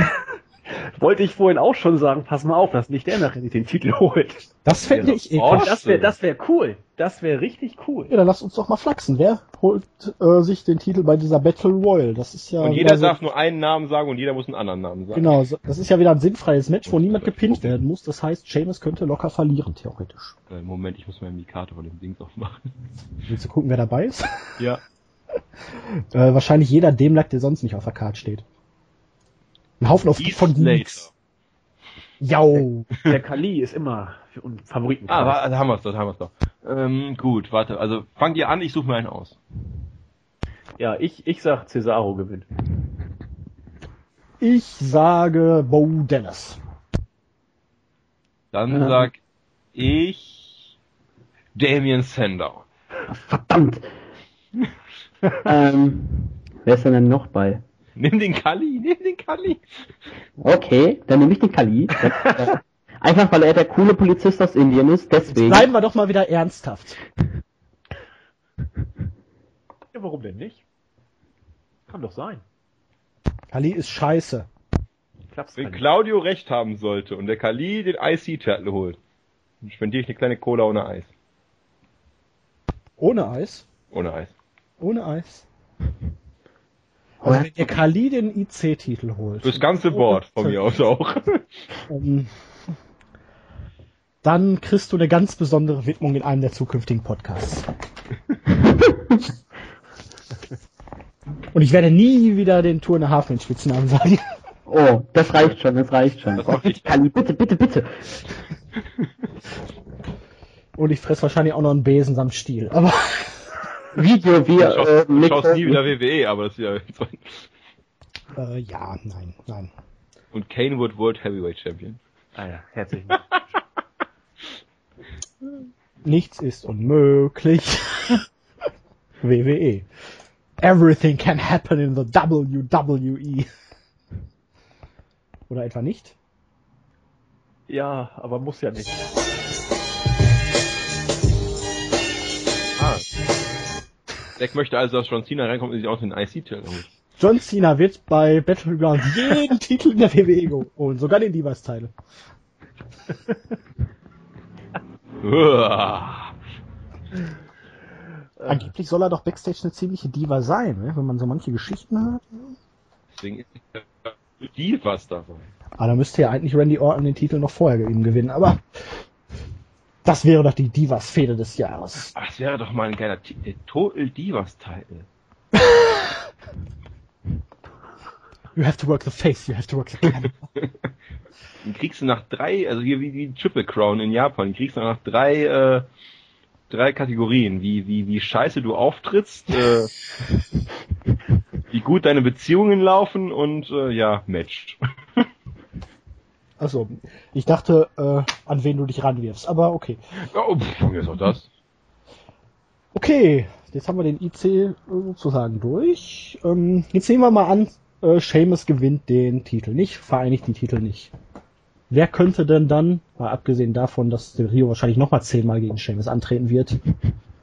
Wollte ich vorhin auch schon sagen, pass mal auf, dass nicht der nachher nicht den Titel holt. Das fände ich Oh, ekelhaft. das wäre das wär cool. Das wäre richtig cool. Ja, dann lass uns doch mal flachsen. Wer holt äh, sich den Titel bei dieser Battle Royal? Das ist ja Und jeder so, darf nur einen Namen sagen und jeder muss einen anderen Namen sagen. genau, so- das ist ja wieder ein sinnfreies Match, wo niemand gepinnt werden muss. Das heißt, Sheamus könnte locker verlieren theoretisch. Äh, Moment, ich muss mal die Karte von dem Dings aufmachen. Willst du gucken, wer dabei ist? Ja. [laughs] Äh, wahrscheinlich jeder Demlack, der sonst nicht auf der Karte steht. Ein Haufen auf Heath von Geeks. Jau. Der Kali ist immer für einen Favoriten. Ah, da haben wir's doch, da haben wir's doch. Ähm, gut, warte, also fangt ihr an, ich suche mir einen aus. ja, ich, ich sag Cesaro gewinnt. Ich sage Bo Dallas. Dann sag ich Damien Sandow. Verdammt. [laughs] ähm, wer ist denn denn noch bei? Nimm den Kali, nimm den Kali. Okay, dann nehme ich den Kali. [laughs] Einfach weil er der coole Polizist aus Indien ist, deswegen. Bleiben wir doch mal wieder ernsthaft. Ja, warum denn nicht? Kann doch sein. Kali ist scheiße. Klappt's Wenn Kali. Claudio recht haben sollte und der Kali den IC-Titel holt, dann spendiere ich eine kleine Cola ohne Eis. Ohne Eis. Ohne Eis. Ohne Eis. Also wenn ihr Kali den IC-Titel holt, Fürs ganze Board von mir aus auch. ähm, dann kriegst du eine ganz besondere Widmung in einem der zukünftigen Podcasts. Und ich werde nie wieder den Tour in der Hafen Spitznamen sagen. Oh, das reicht schon, das reicht schon. Das Oh. Kali, bitte, bitte, bitte. Und ich fress wahrscheinlich auch noch einen Besen samt Stiel. Aber Video, wir, Du schaust, äh, du schaust nie äh, wieder WWE, aber das ist ja äh, ja, nein, nein. Und Kane wird World Heavyweight Champion. Ah ja, herzlichen Dank. Nichts ist unmöglich. [laughs] WWE. Everything can happen in the WWE. Oder etwa nicht? Ja, aber muss ja nicht. Zack möchte also, dass John Cena reinkommt und sich auch den IC-Titel holt. John Cena wird bei Battleground [laughs] jeden Titel in der WWE holen, sogar den Divas-Teil. Angeblich soll er doch Backstage eine ziemliche Diva sein, ne? wenn man so manche Geschichten hört. Deswegen ist die was davon. Aber da müsste ja eigentlich Randy Orton den Titel noch vorher ihm gewinnen, aber das wäre doch die Divas-Fehde des Jahres. Ach, das wäre doch mal ein geiler. Der Total Divas-Titel. [laughs] You have to work the face, you have to work the camera. [laughs] Den kriegst du nach drei, also hier wie die Triple Crown in Japan, kriegst du nach drei, äh, drei Kategorien. Wie, wie, wie scheiße du auftrittst, äh, [laughs] wie gut deine Beziehungen laufen und äh, ja, Match. Achso, ich dachte, äh, an wen du dich ranwirfst, aber okay. Oh, pff, ist auch das. Okay, jetzt haben wir den IC sozusagen durch. Ähm, jetzt nehmen wir mal an, äh, Seamus gewinnt den Titel nicht, vereinigt die Titel nicht. wer könnte denn dann, mal abgesehen davon, dass der Rio wahrscheinlich nochmal zehnmal gegen Sheamus antreten wird,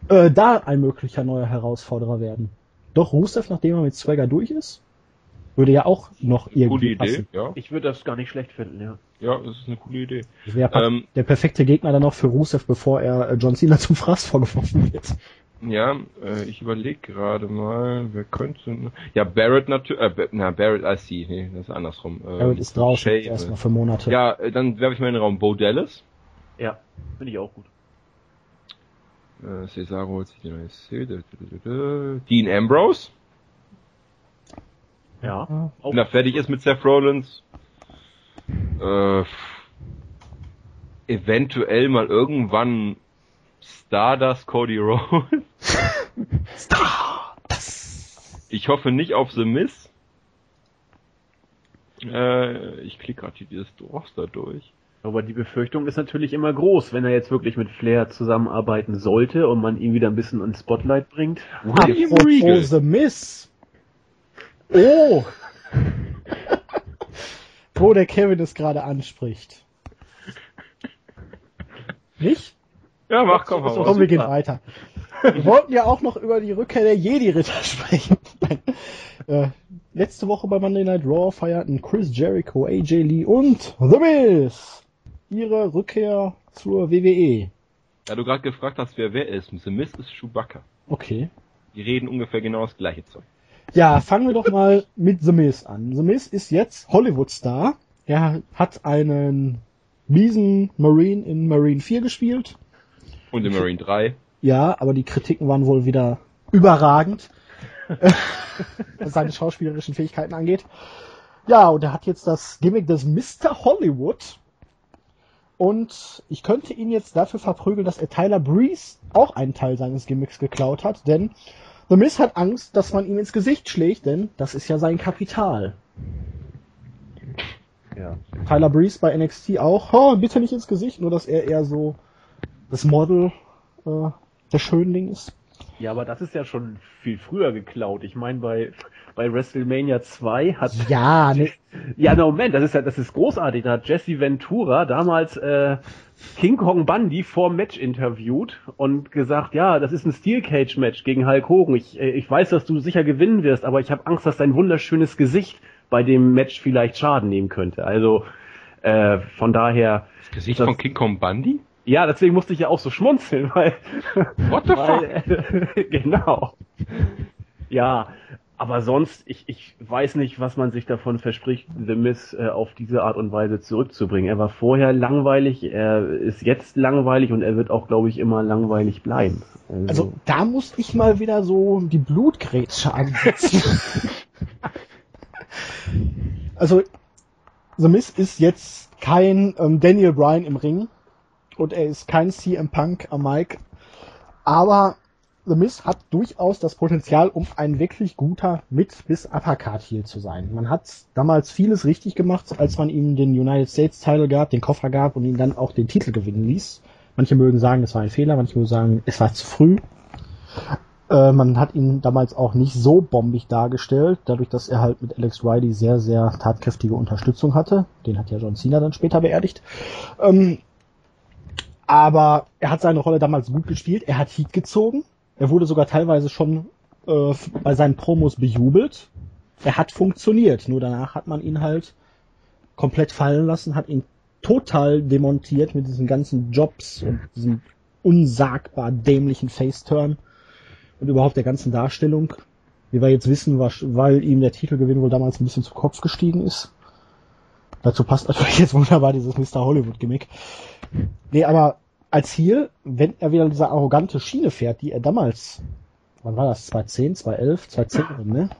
äh, da ein möglicher neuer Herausforderer werden? Doch Rusev, nachdem er mit Swagger durch ist, würde ja auch noch irgendwie Coole Idee, passen. ja. Ich würde das gar nicht schlecht finden, ja. Ja, das ist eine coole Idee. Das wäre Ähm, der perfekte Gegner dann noch für Rusev, bevor er äh, John Cena [laughs] zum Fraß vorgeworfen wird. Ja, äh, ich überlege gerade mal, wer könnte. Ja, Barrett natürlich. Äh, na, Barrett IC, nee, das ist andersrum. Ähm, Barrett ist draußen Shay, erstmal für Monate. Ja, äh, dann werfe ich mal in den Raum Bo Dallas. Ja, finde ich auch gut. Äh, Cesaro holt sich den. Dean Ambrose. Ja. Auch Wenn er fertig ist mit Seth Rollins. Äh, eventuell mal irgendwann Stardust Cody [laughs] Rhodes. Ich hoffe nicht auf The Miz. Äh, ich klicke gerade hier dieses Roster durch. Aber die Befürchtung ist natürlich immer groß, wenn er jetzt wirklich mit Flair zusammenarbeiten sollte und man ihn wieder ein bisschen ins Spotlight bringt. William Regal. The Miss. Oh! [laughs] Wo der Kevin es gerade anspricht. Nicht? Ja, mach, komm, So, hau komm, wir gehen weiter. Wir wollten ja auch noch über die Rückkehr der Jedi-Ritter [laughs] sprechen. Nein. Äh, letzte Woche bei Monday Night Raw feierten Chris Jericho, AJ Lee und The Miz ihre Rückkehr zur WWE. Da du gerade gefragt hast, wer wer ist, The Miz ist Chewbacca. Okay. Die reden ungefähr genau das gleiche Zeug. Ja, fangen wir doch mal mit The Miz an. The Miz ist jetzt Hollywood-Star. Er hat einen miesen Marine in Marine 4 gespielt. Und in Marine 3. Ja, aber die Kritiken waren wohl wieder überragend, [laughs] was seine schauspielerischen Fähigkeiten angeht. Ja, und er hat jetzt das Gimmick des Mr. Hollywood. Und ich könnte ihn jetzt dafür verprügeln, dass er Tyler Breeze auch einen Teil seines Gimmicks geklaut hat, denn The Miz hat Angst, dass man ihm ins Gesicht schlägt, denn das ist ja sein Kapital. Ja. Tyler Breeze bei NXT auch, oh, bitte nicht ins Gesicht, nur dass er eher so das Model äh, der Schönling ist. Ja, aber das ist ja schon viel früher geklaut. Ich meine, bei, bei WrestleMania 2 hat Ja, ne, [laughs] Ja, na Moment, das ist ja, das ist großartig. Da hat Jesse Ventura damals äh, King Kong Bundy vor dem Match interviewt und gesagt, ja, das ist ein Steel Cage Match gegen Hulk Hogan. Ich, äh, ich weiß, dass du sicher gewinnen wirst, aber ich habe Angst, dass dein wunderschönes Gesicht bei dem Match vielleicht Schaden nehmen könnte. Also äh, von daher, Gesicht Das- von King Kong Bundy? ja, deswegen musste ich ja auch so schmunzeln, weil What the [laughs] fuck? weil, [laughs] äh, genau. Ja, aber sonst, ich, ich weiß nicht, was man sich davon verspricht, The Miz äh, auf diese Art und Weise zurückzubringen. Er war vorher langweilig, er ist jetzt langweilig und er wird auch, glaube ich, immer langweilig bleiben. also da muss ich mal wieder so die Blutgrätsche ansetzen. [laughs] also The Miz ist jetzt kein ähm, Daniel Bryan im Ring und er ist kein CM Punk am Mic, aber The Miz hat durchaus das Potenzial, um ein wirklich guter Mit- bis Uppercard-Heel zu sein. Man hat damals vieles richtig gemacht, als man ihm den United States Title gab, den Koffer gab und ihn dann auch den Titel gewinnen ließ. Manche mögen sagen, es war ein Fehler, manche mögen sagen, es war zu früh. Äh, man hat ihn damals auch nicht so bombig dargestellt, dadurch, dass er halt mit Alex Riley sehr, sehr tatkräftige Unterstützung hatte. Den hat ja John Cena dann später beerdigt. Ähm, aber er hat seine Rolle damals gut gespielt. Er hat Heat gezogen. Er wurde sogar teilweise schon äh, bei seinen Promos bejubelt. Er hat funktioniert. Nur danach hat man ihn halt komplett fallen lassen, hat ihn total demontiert mit diesen ganzen Jobs und diesem unsagbar dämlichen Faceturn und überhaupt der ganzen Darstellung. Wie wir jetzt wissen, weil ihm der Titelgewinn wohl damals ein bisschen zu Kopf gestiegen ist. Dazu passt natürlich jetzt wunderbar dieses Mr. Hollywood-Gimmick. Nee, aber als Heel, wenn er wieder diese arrogante Schiene fährt, die er damals, wann war das, 2010, 2011, 2010, ne?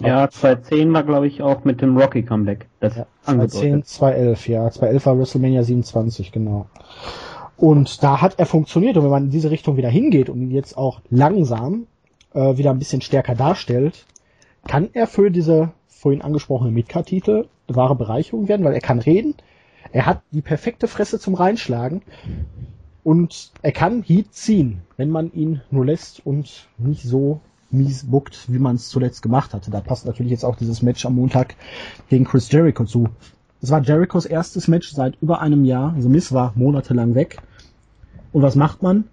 Ja, 2010 war, glaube ich, auch mit dem Rocky Comeback. Das Ja, angedeutet. 2010, 2011, ja. 2011 war WrestleMania 27, genau. Und da hat er funktioniert. Und wenn man in diese Richtung wieder hingeht und ihn jetzt auch langsam äh, wieder ein bisschen stärker darstellt, kann er für diese vorhin angesprochene Midcard-Titel eine wahre Bereicherung werden, weil er kann reden, er hat die perfekte Fresse zum Reinschlagen und er kann Heat ziehen, wenn man ihn nur lässt und nicht so mies buckt, wie man es zuletzt gemacht hatte. Da passt natürlich jetzt auch dieses Match am Montag gegen Chris Jericho zu. Es war Jerichos erstes Match seit über einem Jahr. Also Miss war monatelang weg. Und was macht man?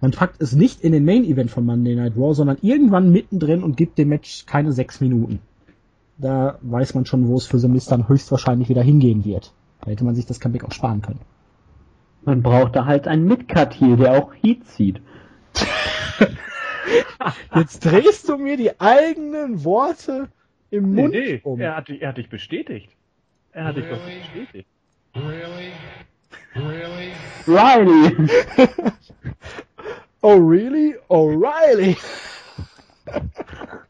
Man packt es nicht in den Main Event von Monday Night Raw, sondern irgendwann mittendrin und gibt dem Match keine sechs Minuten. Da weiß man schon, wo es für The Miz dann höchstwahrscheinlich wieder hingehen wird. Da hätte man sich das Comeback auch sparen können. Man braucht da halt einen Midcard hier, der auch Heat zieht. [laughs] Jetzt drehst du mir die eigenen Worte im Nee, Mund nee, um. er, hat, dich- er hat dich bestätigt. Er hat dich doch bestätigt. Riley! [laughs] Oh really? O'Reilly! [laughs]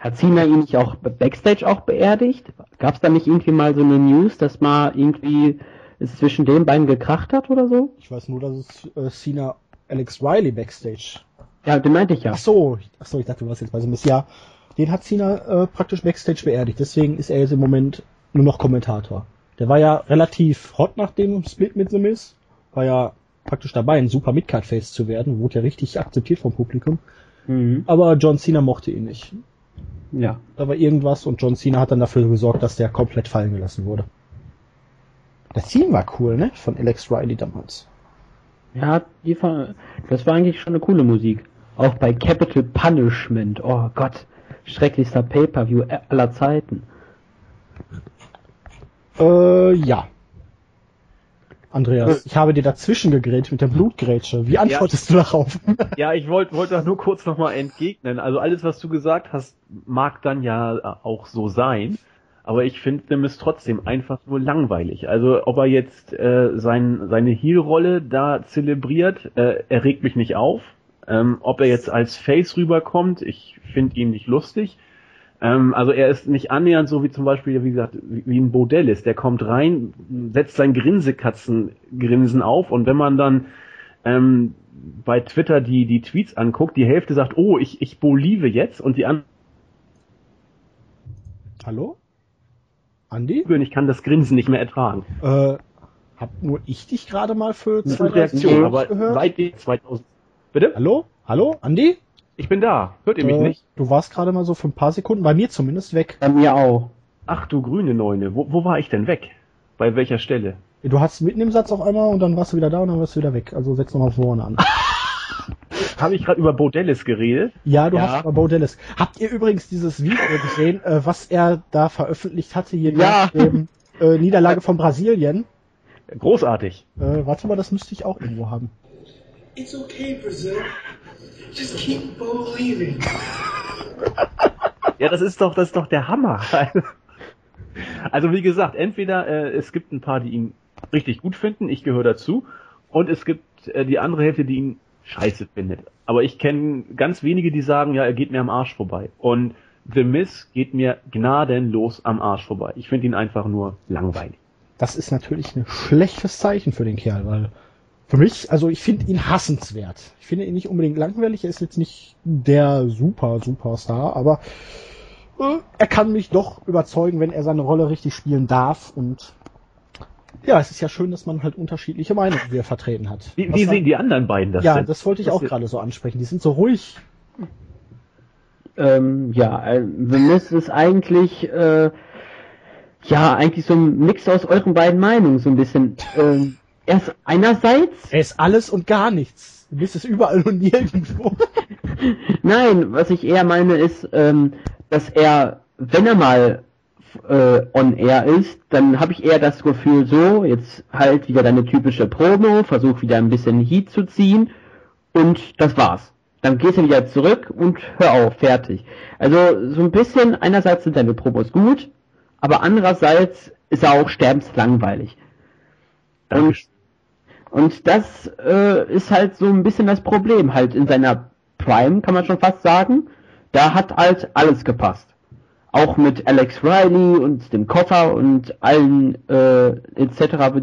Hat Cena ihn nicht auch Backstage auch beerdigt? Gab es da nicht irgendwie mal so eine News, dass mal irgendwie es zwischen den beiden gekracht hat oder so? Ich weiß nur, dass es äh, Cena Alex Riley backstage. Ja, den meinte ich ja. Ach so, ach so, ich dachte, du warst jetzt bei so Ja, den hat Cena äh, praktisch backstage beerdigt. Deswegen ist er jetzt im Moment nur noch Kommentator. Der war ja relativ hot nach dem Split mit The Miz. War ja praktisch dabei, ein super Midcard-Face zu werden. Wurde ja richtig akzeptiert vom Publikum. Mhm. Aber John Cena mochte ihn nicht. Ja. Da war irgendwas und John Cena hat dann dafür gesorgt, dass der komplett fallen gelassen wurde. Das Team war cool, ne? Von Alex Riley damals. Ja, die war, das war eigentlich schon eine coole Musik. Auch bei Capital Punishment. Oh Gott. Schrecklichster Pay-Per-View aller Zeiten. Äh, ja. Andreas, ich habe dir dazwischen gegrätscht mit der Blutgrätsche. Wie antwortest du darauf? [laughs] Ja, ich wollte wollte doch nur kurz nochmal entgegnen. Also alles, was du gesagt hast, mag dann ja äh, auch so sein. Aber ich finde ist trotzdem einfach nur langweilig. Also ob er jetzt äh, sein, seine Heel-Rolle da zelebriert, äh, er regt mich nicht auf. Ähm, ob er jetzt als Face rüberkommt, ich finde ihn nicht lustig. Ähm, also er ist nicht annähernd so wie zum Beispiel, wie gesagt, wie ein Bodell ist. Der kommt rein, setzt sein Grinsekatzengrinsen auf und wenn man dann ähm, bei Twitter die, die Tweets anguckt, die Hälfte sagt, oh, ich, ich bolive jetzt und die andere, Hallo? Andi? ich kann das Grinsen nicht mehr ertragen. Äh, hab nur ich dich gerade mal für zwei, eine drei Reaktion, Sekunden aber gehört? seitdem 2000... Bitte? Hallo? Hallo? Andi? Ich bin da. Hört ihr mich Äh, nicht? Du warst gerade mal so für ein paar Sekunden, bei mir zumindest, weg. Bei mir auch. Ach du grüne Neune, wo, wo war ich denn weg? Bei welcher Stelle? Du hast mitten im Satz auf einmal und dann warst du wieder da und dann warst du wieder weg. Also setz nochmal vorne an. [laughs] Habe ich gerade über Bodellis geredet? Ja, du Ja. hast aber Bo Dallas. Habt ihr übrigens dieses Video [laughs] gesehen, äh, was er da veröffentlicht hatte hier Ja. nach dem äh, Niederlage von Brasilien? Großartig. Äh, warte mal, das müsste ich auch irgendwo haben. It's okay, Brazil. Just keep believing. Ja, das ist doch, das ist doch der Hammer. Also wie gesagt, entweder äh, es gibt ein paar, die ihn richtig gut finden, ich gehöre dazu, und es gibt äh, die andere Hälfte, die ihn scheiße findet. Aber ich kenne ganz wenige, die sagen, ja, er geht mir am Arsch vorbei. Und The Miz geht mir gnadenlos am Arsch vorbei. Ich finde ihn einfach nur langweilig. Das ist natürlich ein schlechtes Zeichen für den Kerl, weil für mich, also ich finde ihn hassenswert. Ich finde ihn nicht unbedingt langweilig, er ist jetzt nicht der super Superstar, aber äh, er kann mich doch überzeugen, wenn er seine Rolle richtig spielen darf und ja, es ist ja schön, dass man halt unterschiedliche Meinungen hier vertreten hat. Wie, Was wie sehen die anderen beiden das Ja, denn? das wollte ich Das auch gerade so ansprechen. Die sind so ruhig. Ähm, ja, äh, The Miz ist eigentlich, äh, ja, eigentlich so ein Mix aus euren beiden Meinungen, so ein bisschen. Ähm, er ist einerseits, Er ist alles und gar nichts. Du bist es überall und nirgendwo. [laughs] nein, was ich eher meine ist, ähm, dass er, wenn er mal äh, on air ist, dann habe ich eher das Gefühl, so, jetzt halt wieder deine typische Promo, versuch wieder ein bisschen Heat zu ziehen und das war's. Dann gehst du wieder zurück und hör auf, fertig. Also so ein bisschen, einerseits sind deine Promos gut, aber andererseits ist er auch sterbenslangweilig. Und. Und das äh, ist halt so ein bisschen das Problem, halt in seiner Prime, kann man schon fast sagen. Da hat halt alles gepasst. Auch mit Alex Riley und dem Koffer und allen äh, etc.,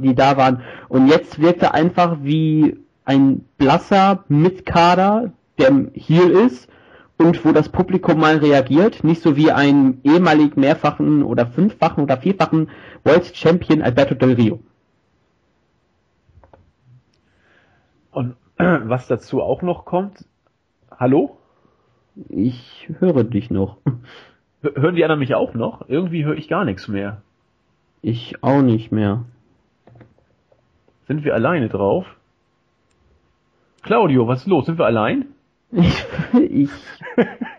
die, da waren. Und jetzt wirkt er einfach wie ein blasser Mitkader, der Heel ist und wo das Publikum mal reagiert, nicht so wie ein ehemalig mehrfachen oder fünffachen oder vierfachen World Champion Alberto Del Rio. Und [clears throat] was dazu auch noch kommt, hallo? Ich höre dich noch. Hören die anderen mich auch noch? Irgendwie höre ich gar nichts mehr. Ich auch nicht mehr. Sind wir alleine drauf? Claudio, was ist los? Sind wir allein? Ich, [laughs] ich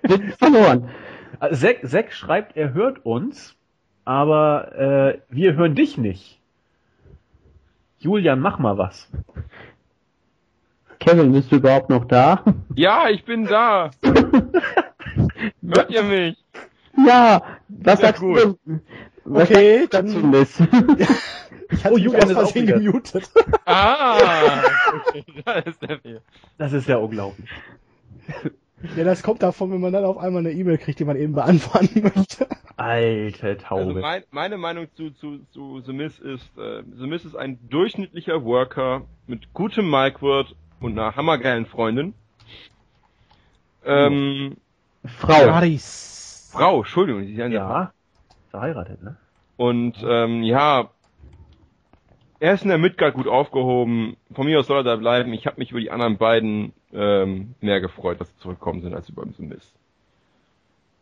bin verloren. Also Zack, Zack schreibt, er hört uns, aber äh, wir hören dich nicht. Julian, mach mal was. Kevin, bist du überhaupt noch da? [laughs] Ja, ich bin da. [laughs] Hört ihr mich? Ja, was Ja, sagst gut. du? Was Okay, sagst du dazu, dann- Miss? [laughs] Ich hatte Oh, Julian aus ist auch gemutet. Ah, okay, da ist der Fehler. Das ist ja unglaublich. Ja, das kommt davon, wenn man dann auf einmal eine E-Mail kriegt, die man eben beantworten möchte. Alte Taube. Also mein, meine Meinung zu, zu, zu The Miz ist, äh, The Miz ist ein durchschnittlicher Worker mit gutem Micword und einer hammergeilen Freundin. Ähm, Frau. Paris. Frau, Entschuldigung, sie ist eine Frau. ja, verheiratet, ne? Und ähm, ja, er ist in der Midgard gut aufgehoben. Von mir aus soll er da bleiben. Ich habe mich über die anderen beiden ähm, mehr gefreut, dass sie zurückgekommen sind, als über The Miz.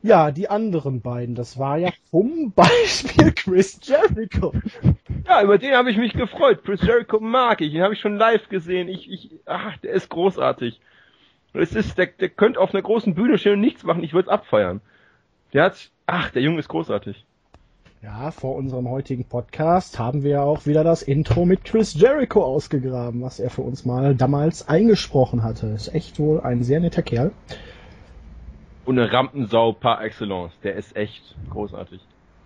Ja, die anderen beiden, das war ja zum Beispiel [laughs] Chris Jericho. Ja, über den habe ich mich gefreut. Chris Jericho mag ich, den habe ich schon live gesehen. Ich, ich, ach, der ist großartig. Es ist, der, der könnte auf einer großen Bühne stehen und nichts machen. Ich würde es abfeiern. Der hat, ach, der Junge ist großartig. Ja, vor unserem heutigen Podcast haben wir ja auch wieder das Intro mit Chris Jericho ausgegraben, was er für uns mal damals eingesprochen hatte. Ist echt wohl ein sehr netter Kerl. Und eine Rampensau par excellence. Der ist echt großartig.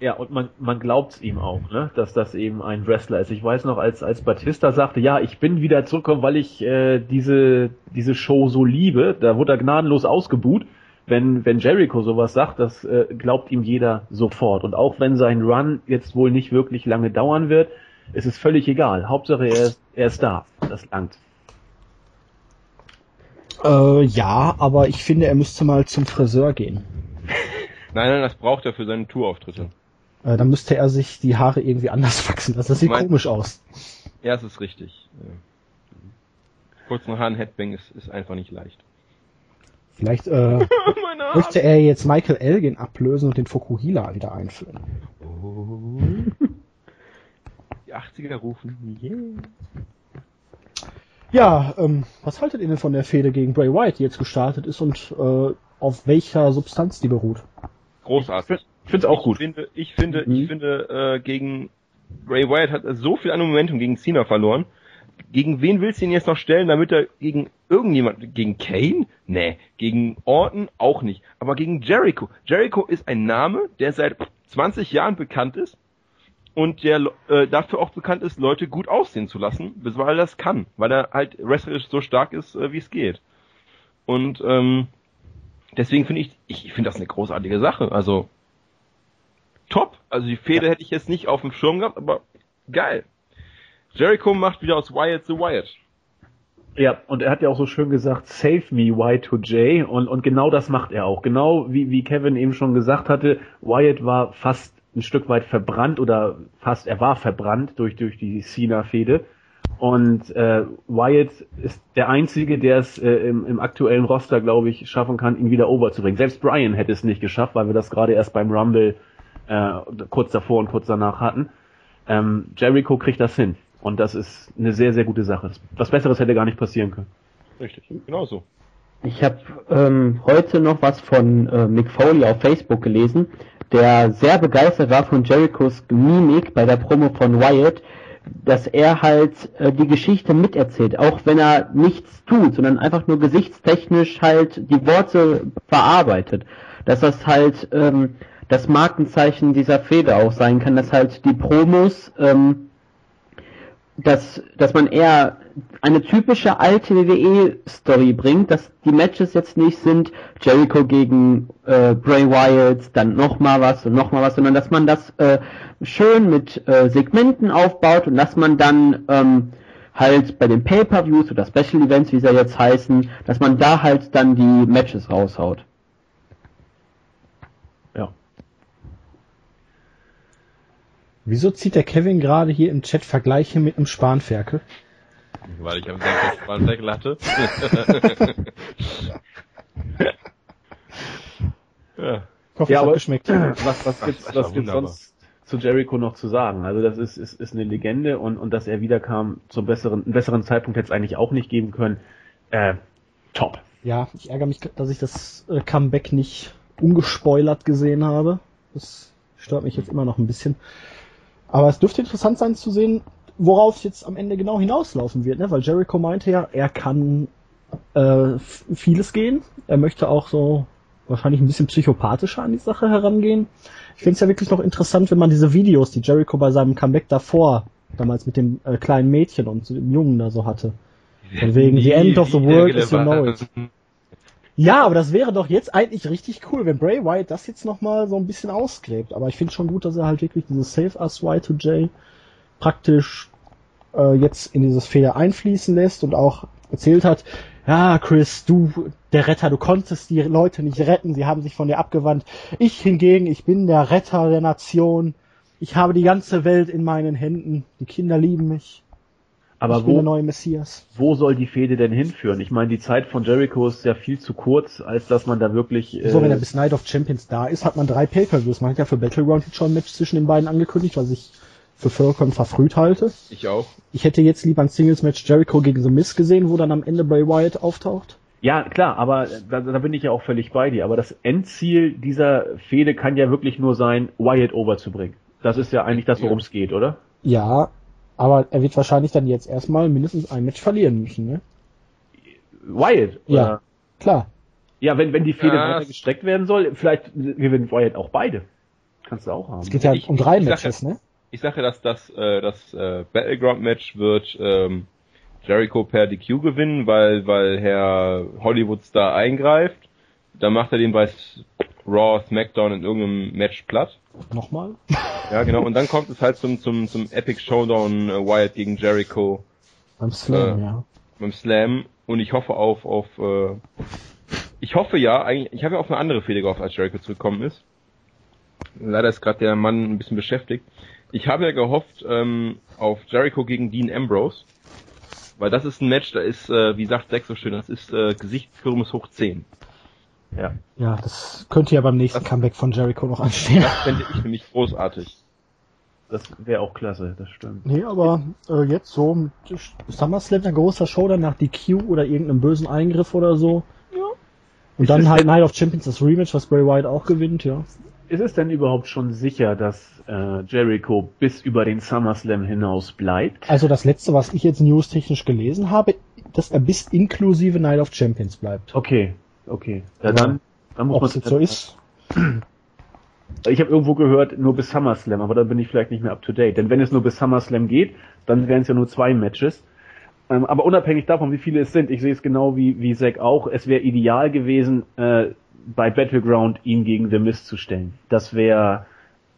Ja, und man, man glaubt's ihm auch, ne, dass das eben ein Wrestler ist. Ich weiß noch, als, als Batista sagte, ja, ich bin wieder zurückgekommen, weil ich äh, diese, diese Show so liebe, da wurde er gnadenlos ausgebuht. Wenn, wenn Jericho sowas sagt, das äh, glaubt ihm jeder sofort. Und auch wenn sein Run jetzt wohl nicht wirklich lange dauern wird, ist es völlig egal. Hauptsache er ist, er ist da. Das langt. Äh, ja, aber ich finde, er müsste mal zum Friseur gehen. Nein, nein, das braucht er für seine Tourauftritte. Äh, dann müsste er sich die Haare irgendwie anders [laughs] wachsen lassen. Das sieht Mein- komisch aus. Ja, es ist richtig. Ja. Kurzen Haaren Headbang ist, ist einfach nicht leicht. Vielleicht äh, [laughs] Haare. möchte er jetzt Michael Elgin ablösen und den Fukuhila wieder einführen. Die 80er rufen. Yeah. Ja, ähm, was haltet ihr denn von der Fehde gegen Bray Wyatt, die jetzt gestartet ist und äh, auf welcher Substanz die beruht? Großartig. Ich find's auch gut. Ich finde, ich finde, Mhm. ich finde, äh, gegen Ray Wyatt hat er so viel an Momentum gegen Cena verloren. Gegen wen willst du ihn jetzt noch stellen, damit er gegen irgendjemand, gegen Kane? Nee, gegen Orton auch nicht. Aber gegen Jericho. Jericho ist ein Name, der seit 20 Jahren bekannt ist und der äh, dafür auch bekannt ist, Leute gut aussehen zu lassen, bis weil er das kann, weil er halt wrestlerisch so stark ist, äh, wie es geht. Und ähm, deswegen finde ich, ich finde das eine großartige Sache. Also top. Also die Fehde hätte ich jetzt nicht auf dem Schirm gehabt, aber geil. Jericho macht wieder aus Wyatt the Wyatt. Ja, und er hat ja auch so schön gesagt, save me Y2J und, und genau das macht er auch. Genau wie, wie Kevin eben schon gesagt hatte, Wyatt war fast ein Stück weit verbrannt oder fast, er war verbrannt durch, durch die Cena-Fehde. Und äh, Wyatt ist der Einzige, der es äh, im, im aktuellen Roster, glaube ich, schaffen kann, ihn wieder overzubringen. Selbst Brian hätte es nicht geschafft, weil wir das gerade erst beim Rumble äh, kurz davor und kurz danach hatten. Ähm, Jericho kriegt das hin. Und das ist eine sehr, sehr gute Sache. Was Besseres hätte gar nicht passieren können. Richtig, genau so. Ich habe ähm, heute noch was von äh, Mick Foley auf Facebook gelesen, der sehr begeistert war von Jerichos Mimik bei der Promo von Wyatt, dass er halt äh, die Geschichte miterzählt, auch wenn er nichts tut, sondern einfach nur gesichtstechnisch halt die Worte verarbeitet. Dass das halt ähm, das Markenzeichen dieser Fehde auch sein kann, dass halt die Promos ähm, dass, dass man eher eine typische alte WWE-Story bringt, dass die Matches jetzt nicht sind Jericho gegen äh, Bray Wyatt, dann nochmal was und nochmal was, sondern dass man das äh, schön mit äh, Segmenten aufbaut und dass man dann ähm, halt bei den Pay-Per-Views oder Special Events, wie sie jetzt heißen, dass man da halt dann die Matches raushaut. Ja. Wieso zieht der Kevin gerade hier im Chat Vergleiche mit einem Spanferkel? Weil ich am Samstag Spanferkel hatte. [laughs] ja. Ich hoffe, Ja, es hat geschmeckt. Was, was gibt's, war was gibt's sonst zu Jericho noch zu sagen. Also das ist, ist, ist eine Legende und, und dass er wiederkam zum besseren, einen besseren Zeitpunkt hätte es eigentlich auch nicht geben können. Äh, top. Ja, ich ärgere mich, dass ich das äh, Comeback nicht ungespoilert gesehen habe. Das stört mich jetzt immer noch ein bisschen. Aber es dürfte interessant sein zu sehen, worauf es jetzt am Ende genau hinauslaufen wird, ne? Weil Jericho meinte ja, er kann äh, vieles gehen. Er möchte auch so wahrscheinlich ein bisschen psychopathischer an die Sache herangehen. Ich finde es ja wirklich noch interessant, wenn man diese Videos, die Jericho bei seinem Comeback davor, damals mit dem äh, kleinen Mädchen und dem Jungen da so hatte. Von wegen The End of the World is you know it. Ja, aber das wäre doch jetzt eigentlich richtig cool, wenn Bray Wyatt das jetzt nochmal so ein bisschen ausgräbt. Aber ich finde schon gut, dass er halt wirklich dieses Save Us Y2J praktisch äh, jetzt in dieses Feder einfließen lässt und auch erzählt hat, ja, Chris, du, der Retter, du konntest die Leute nicht retten, sie haben sich von dir abgewandt. Ich hingegen, ich bin der Retter der Nation. Ich habe die ganze Welt in meinen Händen. Die Kinder lieben mich. Aber ich bin der wo, neue Messias. wo soll die Fehde denn hinführen? Ich meine, die Zeit von Jericho ist ja viel zu kurz, als dass man da wirklich. Äh, So, wenn er bis Night of Champions da ist, hat man drei Pay-Per-Views. Man hat ja für Battleground jetzt schon ein Match zwischen den beiden angekündigt, was ich für vollkommen verfrüht halte. Ich auch. Ich hätte jetzt lieber ein Singles-Match Jericho gegen The Miz gesehen, wo dann am Ende Bray Wyatt auftaucht. Ja, klar, aber da, da bin ich ja auch völlig bei dir. Aber das Endziel dieser Fehde kann ja wirklich nur sein, Wyatt overzubringen. Das ist ja eigentlich das, worum es geht, oder? Ja, aber er wird wahrscheinlich dann jetzt erstmal mindestens ein Match verlieren müssen, ne? Wyatt? Ja. Oder? Klar. Ja, wenn, wenn die Fehde Ja, weiter es- gestreckt werden soll, vielleicht gewinnt Wyatt auch beide. Kannst du auch haben. Es geht ja Ich- um drei Matches, ne? Ich sage, dass das, äh, das äh, Battleground-Match wird ähm, Jericho per DQ gewinnen, weil, weil Herr Hollywood-Star eingreift. Dann macht er den bei Raw, SmackDown in irgendeinem Match platt. Nochmal. Ja, genau. Und dann kommt es halt zum, zum, zum Epic Showdown äh, Wyatt gegen Jericho Beim Slam, Äh, ja. beim Slam. Und ich hoffe auf, auf äh, ich hoffe ja, eigentlich, ich habe ja auf eine andere Fehde gehofft, als Jericho zurückgekommen ist. Leider ist gerade der Mann ein bisschen beschäftigt. Ich habe ja gehofft ähm, auf Jericho gegen Dean Ambrose. Weil das ist ein Match, da ist, äh, wie sagt Zack so schön, das ist äh, Gesichtskirmes hoch 10. Ja. Ja, das könnte ja beim nächsten Das- Comeback von Jericho noch anstehen. Das fände ich nämlich großartig. Das wäre auch klasse, das stimmt. Nee, aber äh, jetzt so mit SummerSlam, ein großer Show dann nach DQ oder irgendeinem bösen Eingriff oder so. Ja. Und dann halt Night of Champions das Rematch, was Bray Wyatt auch gewinnt, ja. Ist es denn überhaupt schon sicher, dass äh, Jericho bis über den SummerSlam hinaus bleibt? Also das letzte, was ich jetzt newstechnisch gelesen habe, dass er bis inklusive Night of Champions bleibt. Okay, okay. Ja, dann, dann muss man es jetzt so ist? [clears throat] Ich habe irgendwo gehört, nur bis SummerSlam, aber da bin ich vielleicht nicht mehr up to date. Denn wenn es nur bis SummerSlam geht, dann wären es ja nur zwei Matches. Ähm, aber unabhängig davon, wie viele es sind, ich sehe es genau wie, wie Zack auch, es wäre ideal gewesen, äh, bei Battleground ihn gegen The Mist zu stellen. Das wäre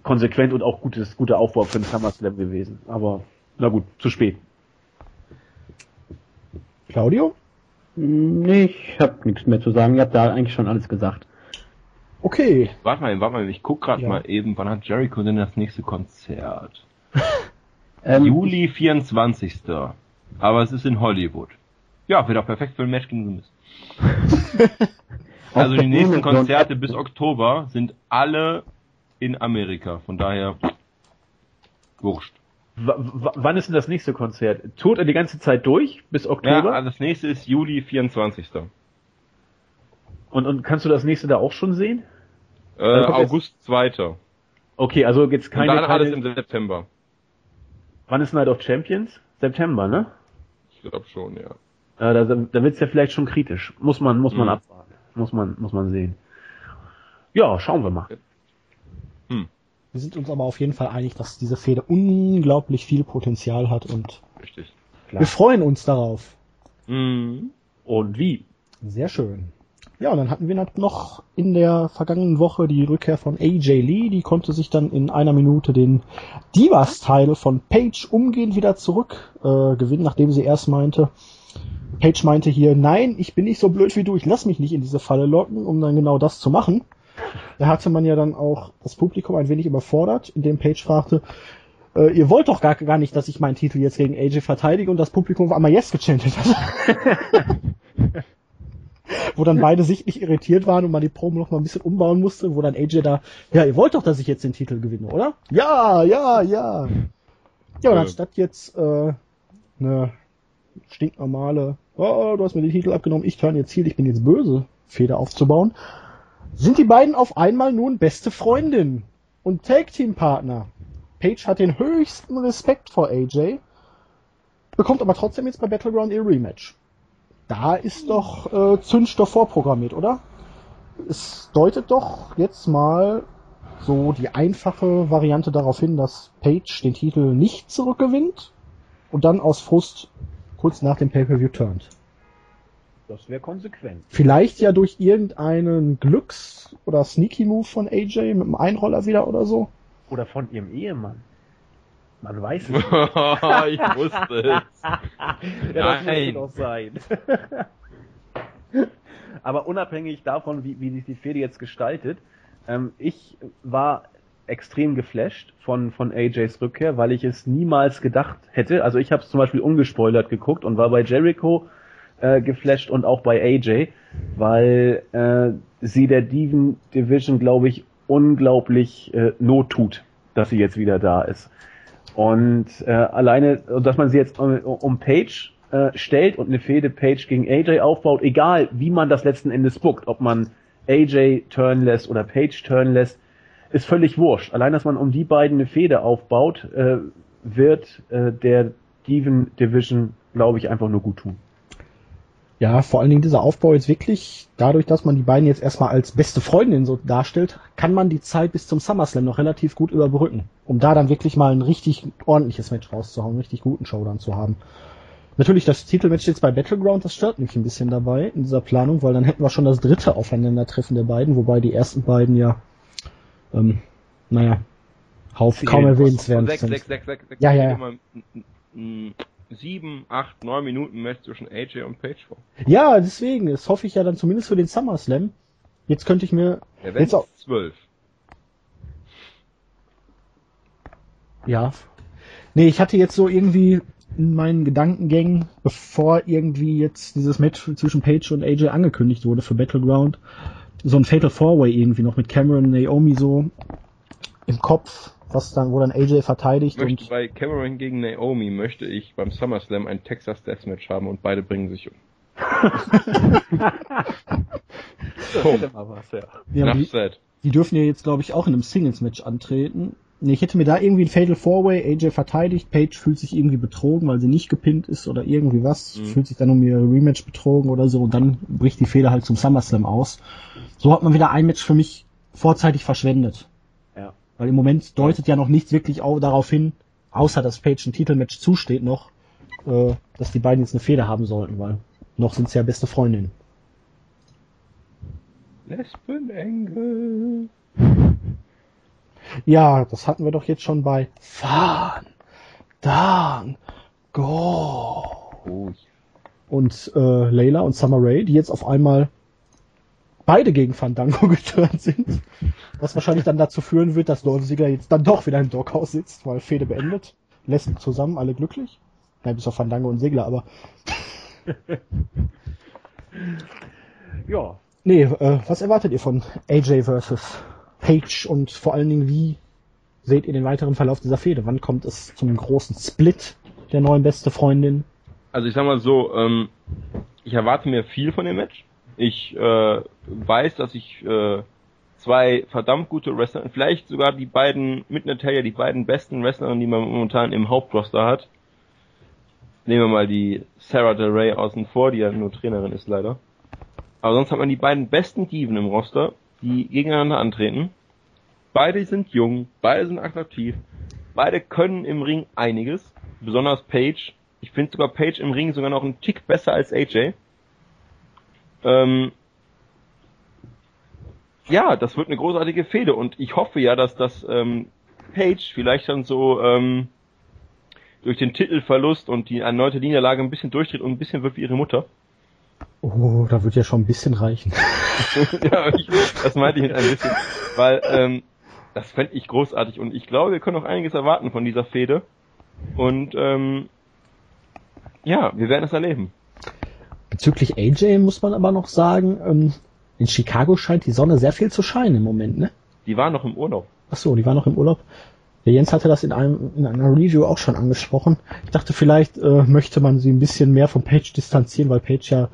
konsequent und auch gutes, guter Aufbau für den SummerSlam gewesen. Aber na gut, zu spät. Claudio? Nee, ich hab nichts mehr zu sagen. Ihr habt da eigentlich schon alles gesagt. Okay. Warte mal, warte mal, ich guck gerade Ja. mal eben, wann hat Jericho denn das nächste Konzert? [laughs] Ähm, Juli 24. Aber es ist in Hollywood. Ja, wird auch perfekt für ein Match gegen Miz. [laughs] Also die nächsten Konzerte bis Oktober sind alle in Amerika. Von daher wurscht. Wann ist denn das nächste Konzert? Tourt er die ganze Zeit durch bis Ja, Oktober? also das nächste ist Juli 24. und, und kannst du das nächste da auch schon sehen? Äh, Dann August 2. Okay, also jetzt Und keine, dann alles keine im September. Wann ist Night of Champions? September, ne? Ich glaube schon, ja. Äh, da da wird's ja vielleicht schon kritisch. Muss man, muss man Mhm. abwarten. Muss man, muss man sehen. Ja, schauen wir mal. Wir sind uns aber auf jeden Fall einig, dass diese Fehde unglaublich viel Potenzial hat und Richtig. wir freuen uns darauf. Mhm. Und wie? Sehr schön. Ja, und dann hatten wir noch in der vergangenen Woche die Rückkehr von AJ Lee. Die konnte sich dann in einer Minute den Divas-Teil von Paige umgehend wieder zurück äh, gewinnen, nachdem sie erst meinte, Paige meinte hier, nein, ich bin nicht so blöd wie du, ich lass mich nicht in diese Falle locken, um dann genau das zu machen. Da hatte man ja dann auch das Publikum ein wenig überfordert, indem Paige fragte, äh, ihr wollt doch gar, gar nicht, dass ich meinen Titel jetzt gegen AJ verteidige und das Publikum auf einmal Yes gechantet hat. [laughs] wo dann beide sichtlich irritiert waren und man die Promo noch mal ein bisschen umbauen musste, wo dann AJ da, ja, ihr wollt doch, dass ich jetzt den Titel gewinne, oder? Ja, ja, ja. Ja, und Äh. anstatt jetzt äh, eine stinknormale, oh, du hast mir den Titel abgenommen, ich turn jetzt Ziel, ich bin jetzt böse, Feder aufzubauen, sind die beiden auf einmal nun beste Freundinnen und Tag-Team-Partner. Paige hat den höchsten Respekt vor AJ, bekommt aber trotzdem jetzt bei Battleground ihr Rematch. Da ist doch äh, Zündstoff vorprogrammiert, oder? Es deutet doch jetzt mal so die einfache Variante darauf hin, dass Paige den Titel nicht zurückgewinnt und dann aus Frust kurz nach dem Pay-Per-View turnt. Das wäre konsequent. Vielleicht ja durch irgendeinen Glücks- oder Sneaky-Move von AJ mit einem Einroller wieder oder so. Oder von ihrem Ehemann. Man weiß es [laughs] nicht. ich wusste es. [laughs] Ja, das Nein. doch sein. [laughs] Aber unabhängig davon, wie, wie sich die Fehde jetzt gestaltet, ähm, ich war extrem geflasht von, von AJs Rückkehr, weil ich es niemals gedacht hätte. Also ich habe es zum Beispiel ungespoilert geguckt und war bei Jericho äh, geflasht und auch bei AJ, weil äh, sie der Diven Division, glaube ich, unglaublich äh, Not tut, dass sie jetzt wieder da ist. Und äh, alleine, dass man sie jetzt um, um Page äh, stellt und eine Fehde Page gegen AJ aufbaut, egal wie man das letzten Endes bookt, ob man AJ turn lässt oder Page turn lässt, ist völlig wurscht. Allein, dass man um die beiden eine Fehde aufbaut, äh, wird äh, der Diven Division, glaube ich, einfach nur gut tun. Ja, vor allen Dingen dieser Aufbau jetzt wirklich, dadurch, dass man die beiden jetzt erstmal als beste Freundin so darstellt, kann man die Zeit bis zum SummerSlam noch relativ gut überbrücken, um da dann wirklich mal ein richtig ordentliches Match rauszuhauen, einen richtig guten Showdown zu haben. Natürlich, das Titelmatch jetzt bei Battleground, das stört mich ein bisschen dabei in dieser Planung, weil dann hätten wir schon das dritte Aufeinandertreffen der beiden, wobei die ersten beiden ja, ähm, naja, Hauf kaum erwähnenswert sind. Ja, ja, ja. Sieben, acht, neun Minuten Match zwischen AJ und Page vor. Ja, deswegen, das hoffe ich ja dann zumindest für den SummerSlam. Jetzt könnte ich mir, Event Jetzt auch- zwölf. Ja. Nee, ich hatte jetzt so irgendwie in meinen Gedankengängen, bevor irgendwie jetzt dieses Match zwischen Paige und AJ angekündigt wurde für Battleground, so ein Fatal Four Way irgendwie noch mit Cameron und Naomi so im Kopf, was dann, wo dann AJ verteidigt Ich möchte und bei Cameron gegen Naomi möchte ich beim SummerSlam ein Texas Deathmatch haben und beide bringen sich um. [laughs] Was, ja. die, die dürfen ja jetzt glaube ich auch in einem Singles Match antreten. Nee, ich hätte mir da irgendwie ein Fatal Four Way, AJ verteidigt, Paige fühlt sich irgendwie betrogen, weil sie nicht gepinnt ist oder irgendwie was, Mhm. fühlt sich dann um ihr Rematch betrogen oder so und dann bricht die Fehler halt zum SummerSlam aus. So hat man wieder ein Match für mich vorzeitig verschwendet. Weil im Moment deutet ja noch nichts wirklich au- darauf hin, außer dass Paige ein Titelmatch zusteht noch, äh, dass die beiden jetzt eine Fehde haben sollten, weil noch sind sie ja beste Freundinnen. Lesbenengel. Ja, das hatten wir doch jetzt schon bei Fun, Down, Go. Und äh, Layla und Summer Rae, die jetzt auf einmal beide gegen Fandango [laughs] geturnt sind. Was wahrscheinlich dann dazu führen wird, dass Lord Ziggler jetzt dann doch wieder im Doghouse sitzt, weil Fehde beendet. Lässt zusammen, alle glücklich. Nein, bis auf Fandango und Segler, aber [laughs] Ja, nee, äh, was erwartet ihr von AJ versus Page und vor allen Dingen, wie seht ihr den weiteren Verlauf dieser Fehde? Wann kommt es zum großen Split der neuen beste Freundin? Also ich sag mal so, ähm, ich erwarte mir viel von dem Match. Ich äh, weiß, dass ich äh, zwei verdammt gute Wrestler, vielleicht sogar die beiden mit Natalia, die beiden besten Wrestlerinnen, die man momentan im Hauptroster hat. Nehmen wir mal die Sarah Del Rey außen vor, die ja nur Trainerin ist leider. Aber sonst hat man die beiden besten Diven im Roster, die gegeneinander antreten. Beide sind jung, beide sind attraktiv, beide können im Ring einiges, besonders Paige. Ich finde sogar Paige im Ring sogar noch einen Tick besser als AJ. Ähm, ja, das wird eine großartige Fehde und ich hoffe ja, dass das ähm, Paige vielleicht dann so ähm, durch den Titelverlust und die erneute Niederlage ein bisschen durchdreht und ein bisschen wird wie ihre Mutter. Oh, da wird ja schon ein bisschen reichen. [laughs] ja, ich, das meinte ich mit ein bisschen, weil ähm, das fände ich großartig und ich glaube, wir können noch einiges erwarten von dieser Fehde und ähm, ja, wir werden es erleben. Bezüglich AJ muss man aber noch sagen, ähm, in Chicago scheint die Sonne sehr viel zu scheinen im Moment, ne? Die waren noch im Urlaub. Ach so, die war noch im Urlaub. Der Jens hatte das in einem in einer Review auch schon angesprochen. Ich dachte, vielleicht äh, möchte man sie ein bisschen mehr vom Page distanzieren, weil Page ja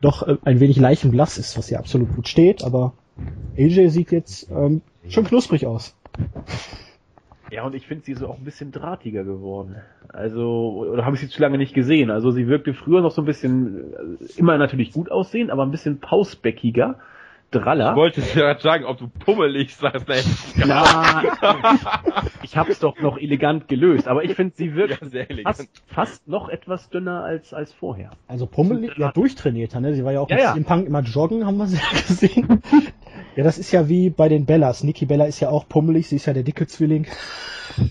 doch äh, ein wenig leichenblass ist, was ihr absolut gut steht, aber AJ sieht jetzt ähm, schon knusprig aus. Ja, und ich finde sie so auch ein bisschen drahtiger geworden. Also, oder habe ich sie zu lange nicht gesehen? Also sie wirkte früher noch so ein bisschen, äh, immer natürlich gut aussehen, aber ein bisschen pausbäckiger. Draller. Ich wollte gerade sagen, ob du pummelig sagst. Ey. Na, ich habe es doch noch elegant gelöst, aber ich finde, sie wirkt Ja, sehr elegant. fast, fast noch etwas dünner als, als vorher. Also pummelig, ja durchtrainierter, ne? Sie war ja auch Ja, mit ja. CM Punk immer joggen, haben wir sie ja [laughs] gesehen. ja, das ist ja wie bei den Bellas. Nikki Bella ist ja auch pummelig, sie ist ja der dicke Zwilling. [laughs]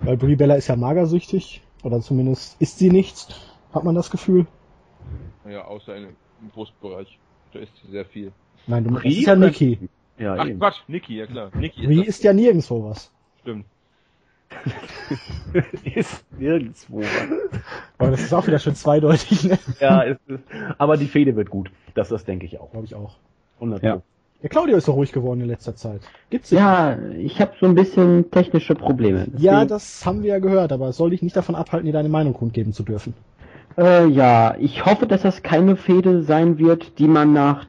Weil Brie Bella ist ja magersüchtig, oder zumindest ist sie nicht, hat man das Gefühl. Ja, außer im Brustbereich. Da ist sehr viel. Nein, du ist ja Nikki. Ja, Ach eben. Quatsch, Niki, ja klar. Niki ist, ist ja nirgendwo was. stimmt. [laughs] ist nirgendwo. Aber das ist auch wieder schön zweideutig, ne? ja, ist, ist, aber die Fehde wird gut. Das, das denke ich auch. Glaube ich auch. 100 Ja. Der Claudio ist so ruhig geworden in letzter Zeit. Gibt's nicht. Ja, ich habe so ein bisschen technische Probleme. Ja, Deswegen- das haben wir ja gehört, aber es soll dich nicht davon abhalten, dir deine Meinung kundgeben zu dürfen. Äh, ja, ich hoffe, dass das keine Fehde sein wird, die man nach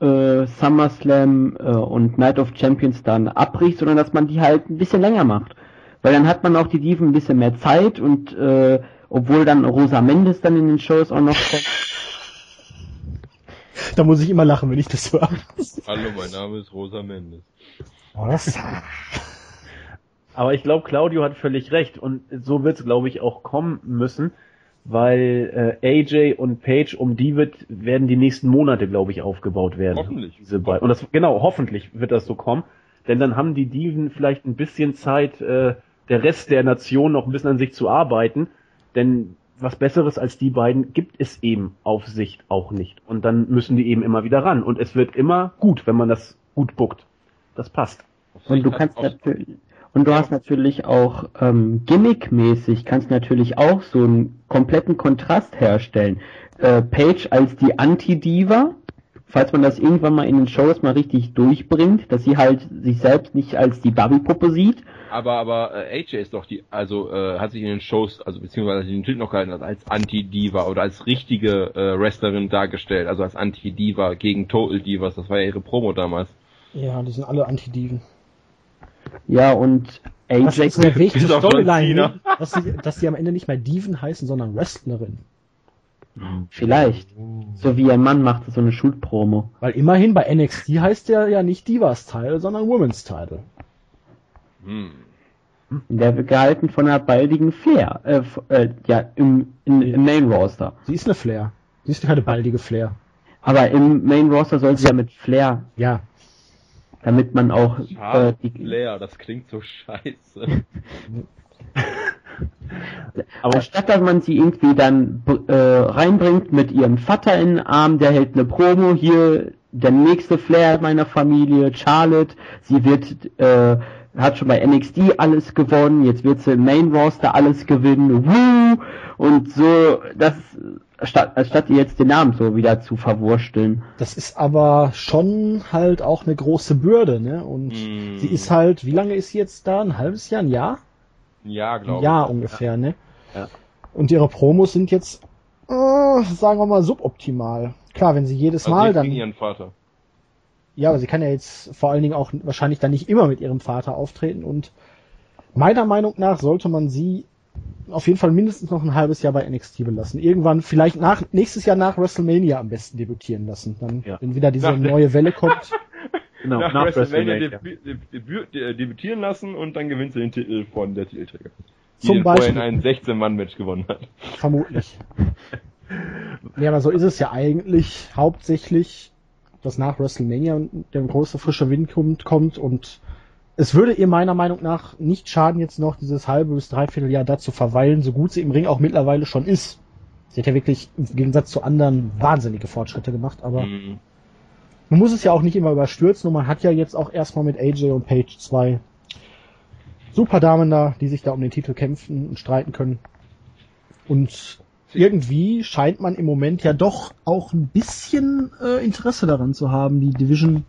äh, SummerSlam äh, und Night of Champions dann abbricht, sondern dass man die halt ein bisschen länger macht. Weil dann hat man auch die Diven ein bisschen mehr Zeit und äh, obwohl dann Rosa Mendes dann in den Shows auch noch kommt. Da muss ich immer lachen, wenn ich das höre. Hallo, mein Name ist Rosa Mendes. Oh, das, Aber ich glaube, Claudio hat völlig recht und so wird es, glaube ich, auch kommen müssen, weil äh, AJ und Paige, um die wird, werden die nächsten Monate, glaube ich, aufgebaut werden. Hoffentlich. Diese beiden. Und das, genau, hoffentlich wird das so kommen, denn dann haben die Diven vielleicht ein bisschen Zeit, äh, der Rest der Nation noch ein bisschen an sich zu arbeiten, denn was Besseres als die beiden gibt es eben auf Sicht auch nicht. Und dann müssen die eben immer wieder ran. Und es wird immer gut, wenn man das gut buckt. Das passt. Und du kannst natürlich und du hast natürlich auch ähm, gimmickmäßig kannst natürlich auch so einen kompletten Kontrast herstellen. Äh, Paige als die Anti-Diva, falls man das irgendwann mal in den Shows mal richtig durchbringt, dass sie halt sich selbst nicht als die Barbie-Puppe sieht. Aber, aber äh, AJ ist doch die, also äh, hat sich in den Shows, also beziehungsweise den Titel noch gehalten, hat, als Anti-Diva oder als richtige äh, Wrestlerin dargestellt, also als Anti-Diva gegen Total Divas, das war ja ihre Promo damals. ja, die sind alle Anti-Diven. Ja, und Das AJ ist bis zur auf John Storyline, ne? dass, sie, dass die am Ende nicht mehr Diven heißen, sondern Wrestlerin. vielleicht, so wie ein Mann machte so eine Shoot-Promo. Weil immerhin bei NXT heißt der ja nicht Divas Title, sondern Women's Title. Hm. Der wird gehalten von einer baldigen Flair, äh, äh, ja, im, in, im Main Roster. Sie ist eine Flair. Sie ist keine baldige Flair. Aber im Main Roster soll sie ja mit Flair, Ja. Damit man auch äh, Schade, die, Flair, das klingt so scheiße. [laughs] aber statt dass man sie irgendwie dann äh, reinbringt mit ihrem Vater in den Arm, der hält eine Promo, hier der nächste Flair meiner Familie, Charlotte, sie wird, äh, hat schon bei NXT alles gewonnen, jetzt wird sie im Main Roster alles gewinnen, woo! Und so, das, statt, statt ihr jetzt den Namen so wieder zu verwursteln. Das ist aber schon halt auch eine große Bürde, ne? Und Hm. sie ist halt, wie lange ist sie jetzt da? Ein halbes Jahr? Ein Jahr? Ja, Ein glaube ich. Jahr ungefähr, ne? Ja. Und ihre Promos sind jetzt, äh, sagen wir mal, suboptimal. Klar, wenn sie jedes Also Mal nicht dann. gegen ihren Vater. Ja, aber sie kann ja jetzt vor allen Dingen auch wahrscheinlich dann nicht immer mit ihrem Vater auftreten und meiner Meinung nach sollte man sie auf jeden Fall mindestens noch ein halbes Jahr bei NXT belassen. Irgendwann, vielleicht nach, nächstes Jahr nach WrestleMania am besten debütieren lassen. Dann, Ja. wenn wieder diese Nach neue Welle kommt. [laughs] Genau, nach, nach WrestleMania WrestleMania. debü debü debü debütieren lassen und dann gewinnt sie den Titel von der Titelträger. Die Zum den vorher in Beispiel. einem 16-Mann-Match gewonnen hat. Vermutlich. ja, aber so ist es ja eigentlich hauptsächlich, dass nach WrestleMania der große frische Wind kommt, kommt und es würde ihr meiner Meinung nach nicht schaden, jetzt noch dieses halbe bis dreiviertel Jahr da zu verweilen, so gut sie im Ring auch mittlerweile schon ist. Sie hat ja wirklich im Gegensatz zu anderen wahnsinnige Fortschritte gemacht, aber Mhm. man muss es ja auch nicht immer überstürzen und man hat ja jetzt auch erstmal mit AJ und Page zwei super Damen da, die sich da um den Titel kämpfen und streiten können. Und irgendwie scheint man im Moment ja doch auch ein bisschen äh, Interesse daran zu haben, die Division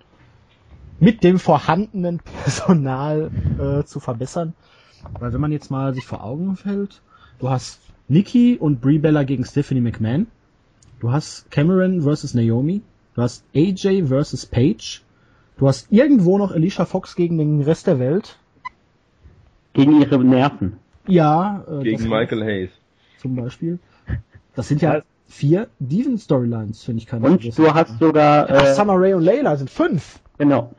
mit dem vorhandenen Personal äh, zu verbessern. Weil wenn man jetzt mal sich vor Augen fällt, du hast Nikki und Brie Bella gegen Stephanie McMahon, du hast Cameron versus Naomi, du hast AJ versus Paige, du hast irgendwo noch Alicia Fox gegen den Rest der Welt. Gegen ihre Nerven. Ja, äh, Gegen Michael Hayes. zum Beispiel. Das sind ja vier Diven-Storylines, finde ich. Kann Und du hast sogar, Ach, äh, Summer Rae und Layla sind fünf. Genau.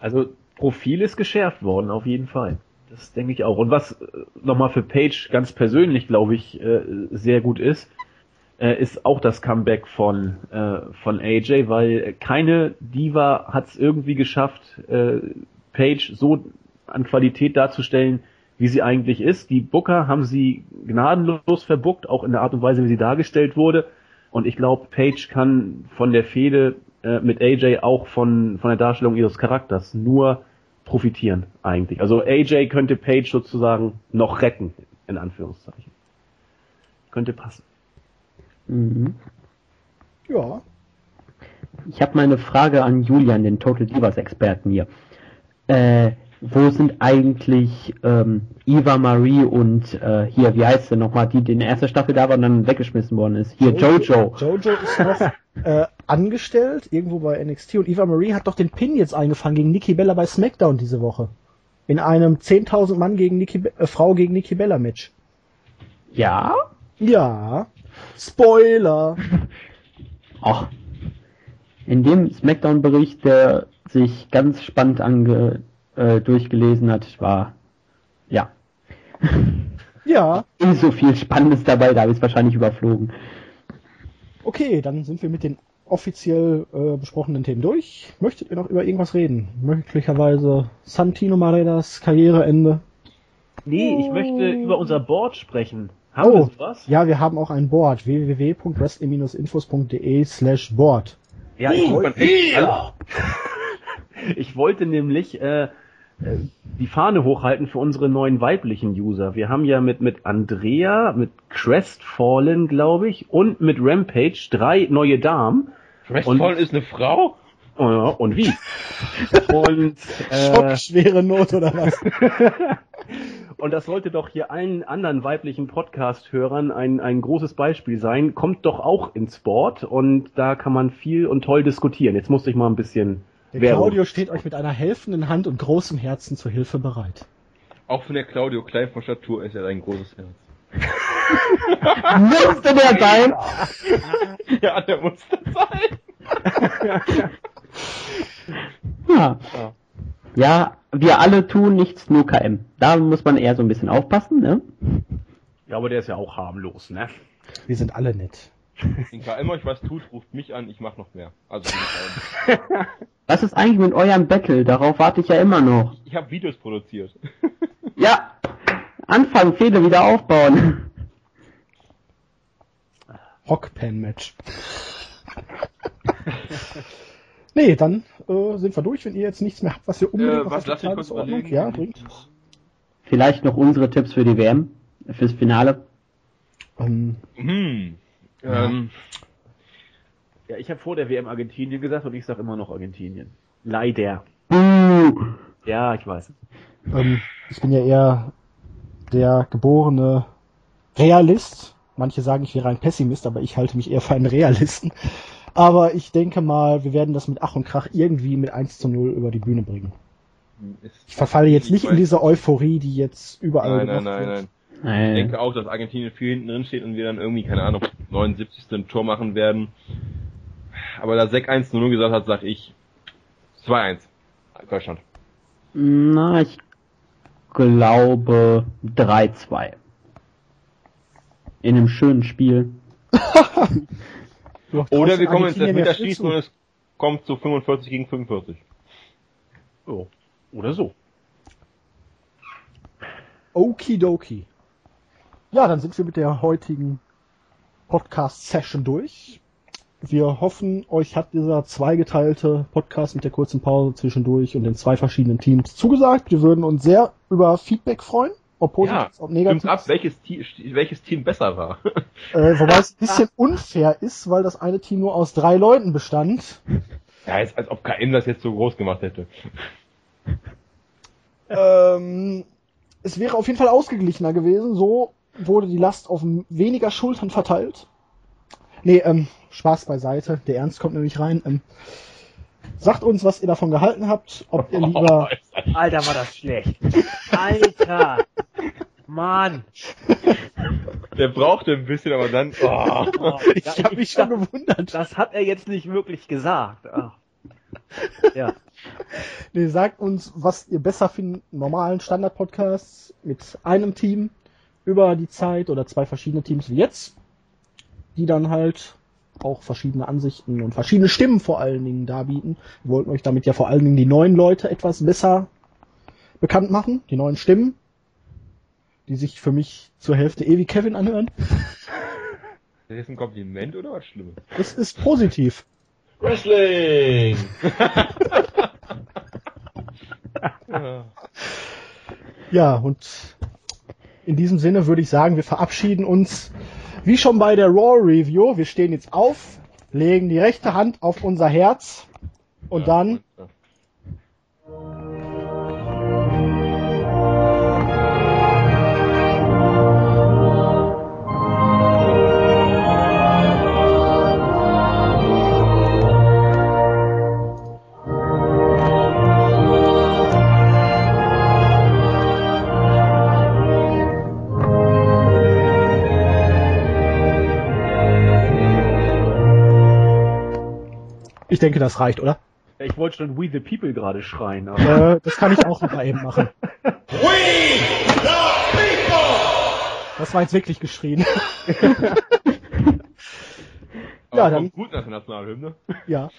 Also Profil ist geschärft worden, auf jeden Fall. Das denke ich auch. Und was äh, nochmal für Page ganz persönlich, glaube ich, äh, sehr gut ist, äh, ist auch das Comeback von, von AJ, weil keine Diva hat es irgendwie geschafft, Page so an Qualität darzustellen, wie sie eigentlich ist. Die Booker haben sie gnadenlos verbuckt, auch in der Art und Weise, wie sie dargestellt wurde. Und ich glaube, Paige kann von der Fehde äh, mit AJ auch von, von der Darstellung ihres Charakters nur profitieren, eigentlich. Also AJ könnte Paige sozusagen noch retten, in Anführungszeichen. Könnte passen. Mhm. Ja. Ich habe mal eine Frage an Julian, den Total Divas Experten hier. Äh, wo sind eigentlich ähm, Eva Marie und äh, hier, wie heißt sie nochmal, die, die in der ersten Staffel da war und dann weggeschmissen worden ist? Hier, Jojo. Jojo ist noch [laughs] äh, angestellt, irgendwo bei NXT. Und Eva Marie hat doch den Pin jetzt eingefangen gegen Nikki Bella bei SmackDown diese Woche. In einem 10.000 Mann gegen Nikki, äh, Frau gegen Nikki Bella Match. Ja? Ja. Spoiler. [laughs] Ach. In dem Smackdown-Bericht, der sich ganz spannend ange, äh, durchgelesen hat, war, ja, Ja. [laughs] nicht so viel Spannendes dabei, da habe ich es wahrscheinlich überflogen. Okay, dann sind wir mit den offiziell äh, besprochenen Themen durch. Möchtet ihr noch über irgendwas reden? Möglicherweise Santino Maredas Karriereende? Nee, ich möchte über unser Board sprechen. Haben Oh. wir sowas? Ja, wir haben auch ein Board. www.wrestling-infos.de slash board. Ja, ich wollte, ich wollte nämlich äh, äh, die Fahne hochhalten für unsere neuen weiblichen User. Wir haben ja mit, mit Andrea, mit Crestfallen, glaube ich, und mit Rampage drei neue Damen. Crestfallen ist eine Frau? Oh ja, und wie? [laughs] und, äh, Schockschwere Not oder was? [laughs] und das sollte doch hier allen anderen weiblichen Podcast-Hörern ein, ein großes Beispiel sein. Kommt doch auch ins Sport und da kann man viel und toll diskutieren. Jetzt musste ich mal ein bisschen Der Werbung. Claudio steht euch mit einer helfenden Hand und großem Herzen zur Hilfe bereit. Auch von der Claudio Klein von Statur ist ja ein großes Herz. [laughs] Musste der sein? ja, der muss das sein. [laughs] Ja. Ja, wir alle tun nichts, nur KM. Da muss man eher so ein bisschen aufpassen, ne? Ja, aber der ist ja auch harmlos, ne? Wir sind alle nett. Wenn KM euch was tut, ruft mich an, ich mach noch mehr. Also ich, [laughs] Was ist eigentlich mit eurem Battle? Darauf warte ich ja immer noch. ich habe Videos produziert. [laughs] Ja, anfangen, Fehler wieder aufbauen. Hockpan-Match. nee, dann äh, sind wir durch, wenn ihr jetzt nichts mehr habt, was ihr unbedingt Äh, noch was, auf kurz Tagesordnung... überlegen. Ja, bringt. Vielleicht noch unsere Tipps für die WM, fürs Finale. Ähm, Hm. Ähm, Ja, ich habe vor der WM Argentinien gesagt und ich sage immer noch Argentinien. Leider. Buh. Ja, ich weiß. ähm, ich bin ja eher der geborene Realist. Manche sagen, ich wäre ein Pessimist, aber ich halte mich eher für einen Realisten. Aber ich denke mal, wir werden das mit Ach und Krach irgendwie mit 1 zu 0 über die Bühne bringen. ist- Ich verfalle jetzt nicht Ich in diese Euphorie, die jetzt überall Nein, nein, nein, wird. Nein. Ich Nein. denke auch, dass Argentinien viel hinten drin steht und wir dann irgendwie, keine Ahnung, 79. ein Tor machen werden. Aber da Sek 1 nur gesagt hat, sag ich 2-1. Deutschland. Na, ich glaube 3-2. In einem schönen Spiel. [laughs] Oder wir kommen ins Elfmeterschießen und es kommt zu 45 gegen 45. Oh. Oder so. Okidoki. Ja, dann sind wir mit der heutigen Podcast-Session durch. Wir hoffen, euch hat dieser zweigeteilte Podcast mit der kurzen Pause zwischendurch und den zwei verschiedenen Teams zugesagt. Wir würden uns sehr über Feedback freuen ob positiv, Ja, ob negativ. Ab, welches, Team- welches Team besser war. Äh, wobei es ein bisschen unfair ist, weil das eine Team nur aus drei Leuten bestand. ja, als, als ob KM das jetzt so groß gemacht hätte. Ähm, es wäre auf jeden Fall ausgeglichener gewesen. So wurde die Last auf weniger Schultern verteilt. Nee, ähm, Spaß beiseite. Der Ernst kommt nämlich rein. Ähm, sagt uns, was ihr davon gehalten habt. Ob ihr lieber... [laughs] Alter, war das schlecht. Alter. Mann. Der brauchte ein bisschen, aber dann. Oh. Oh, Ich ja, habe mich schon gewundert. Das hat er jetzt nicht wirklich gesagt. Ach. Ja. Nee, sagt uns, was ihr besser findet. Normalen Standard-Podcasts mit einem Team über die Zeit oder zwei verschiedene Teams wie jetzt, die dann halt auch verschiedene Ansichten und verschiedene Stimmen vor allen Dingen darbieten. Wir wollten euch damit ja vor allen Dingen die neuen Leute etwas besser bekannt machen, die neuen Stimmen, die sich für mich zur Hälfte ewig Kevin anhören. [laughs] Ist das jetzt ein Kompliment oder was Schlimmes? Das ist positiv. Wrestling! [laughs] Ja, und in diesem Sinne würde ich sagen, wir verabschieden uns wie schon bei der Raw Review. Wir stehen jetzt auf, legen die rechte Hand auf unser Herz und dann Ich denke, das reicht, oder? Ja, Ich wollte schon We the People gerade schreien. Aber Äh, das kann ich auch noch mal eben machen. [laughs] Das war jetzt wirklich geschrien. [laughs] Ja, kommt dann- gut nach der Nationalhymne. Ja.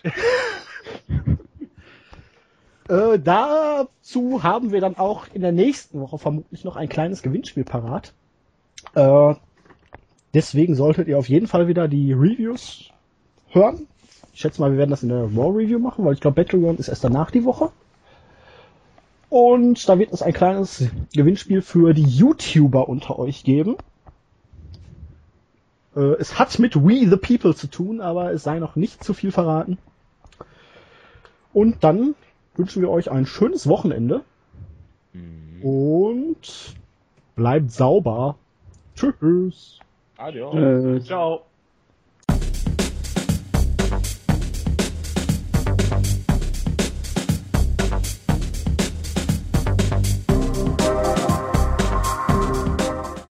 äh, dazu haben wir dann auch in der nächsten Woche vermutlich noch ein kleines Gewinnspiel parat. Äh, deswegen solltet ihr auf jeden Fall wieder die Reviews hören. Ich schätze mal, wir werden das in der Raw Review machen, weil ich glaube, Battleground ist erst danach die Woche. Und da wird es ein kleines Gewinnspiel für die YouTuber unter euch geben. Äh, es hat mit We the People zu tun, aber es sei noch nicht zu viel verraten. Und dann wünschen wir euch ein schönes Wochenende und bleibt sauber. Tschüss. Adios. Äh, ciao.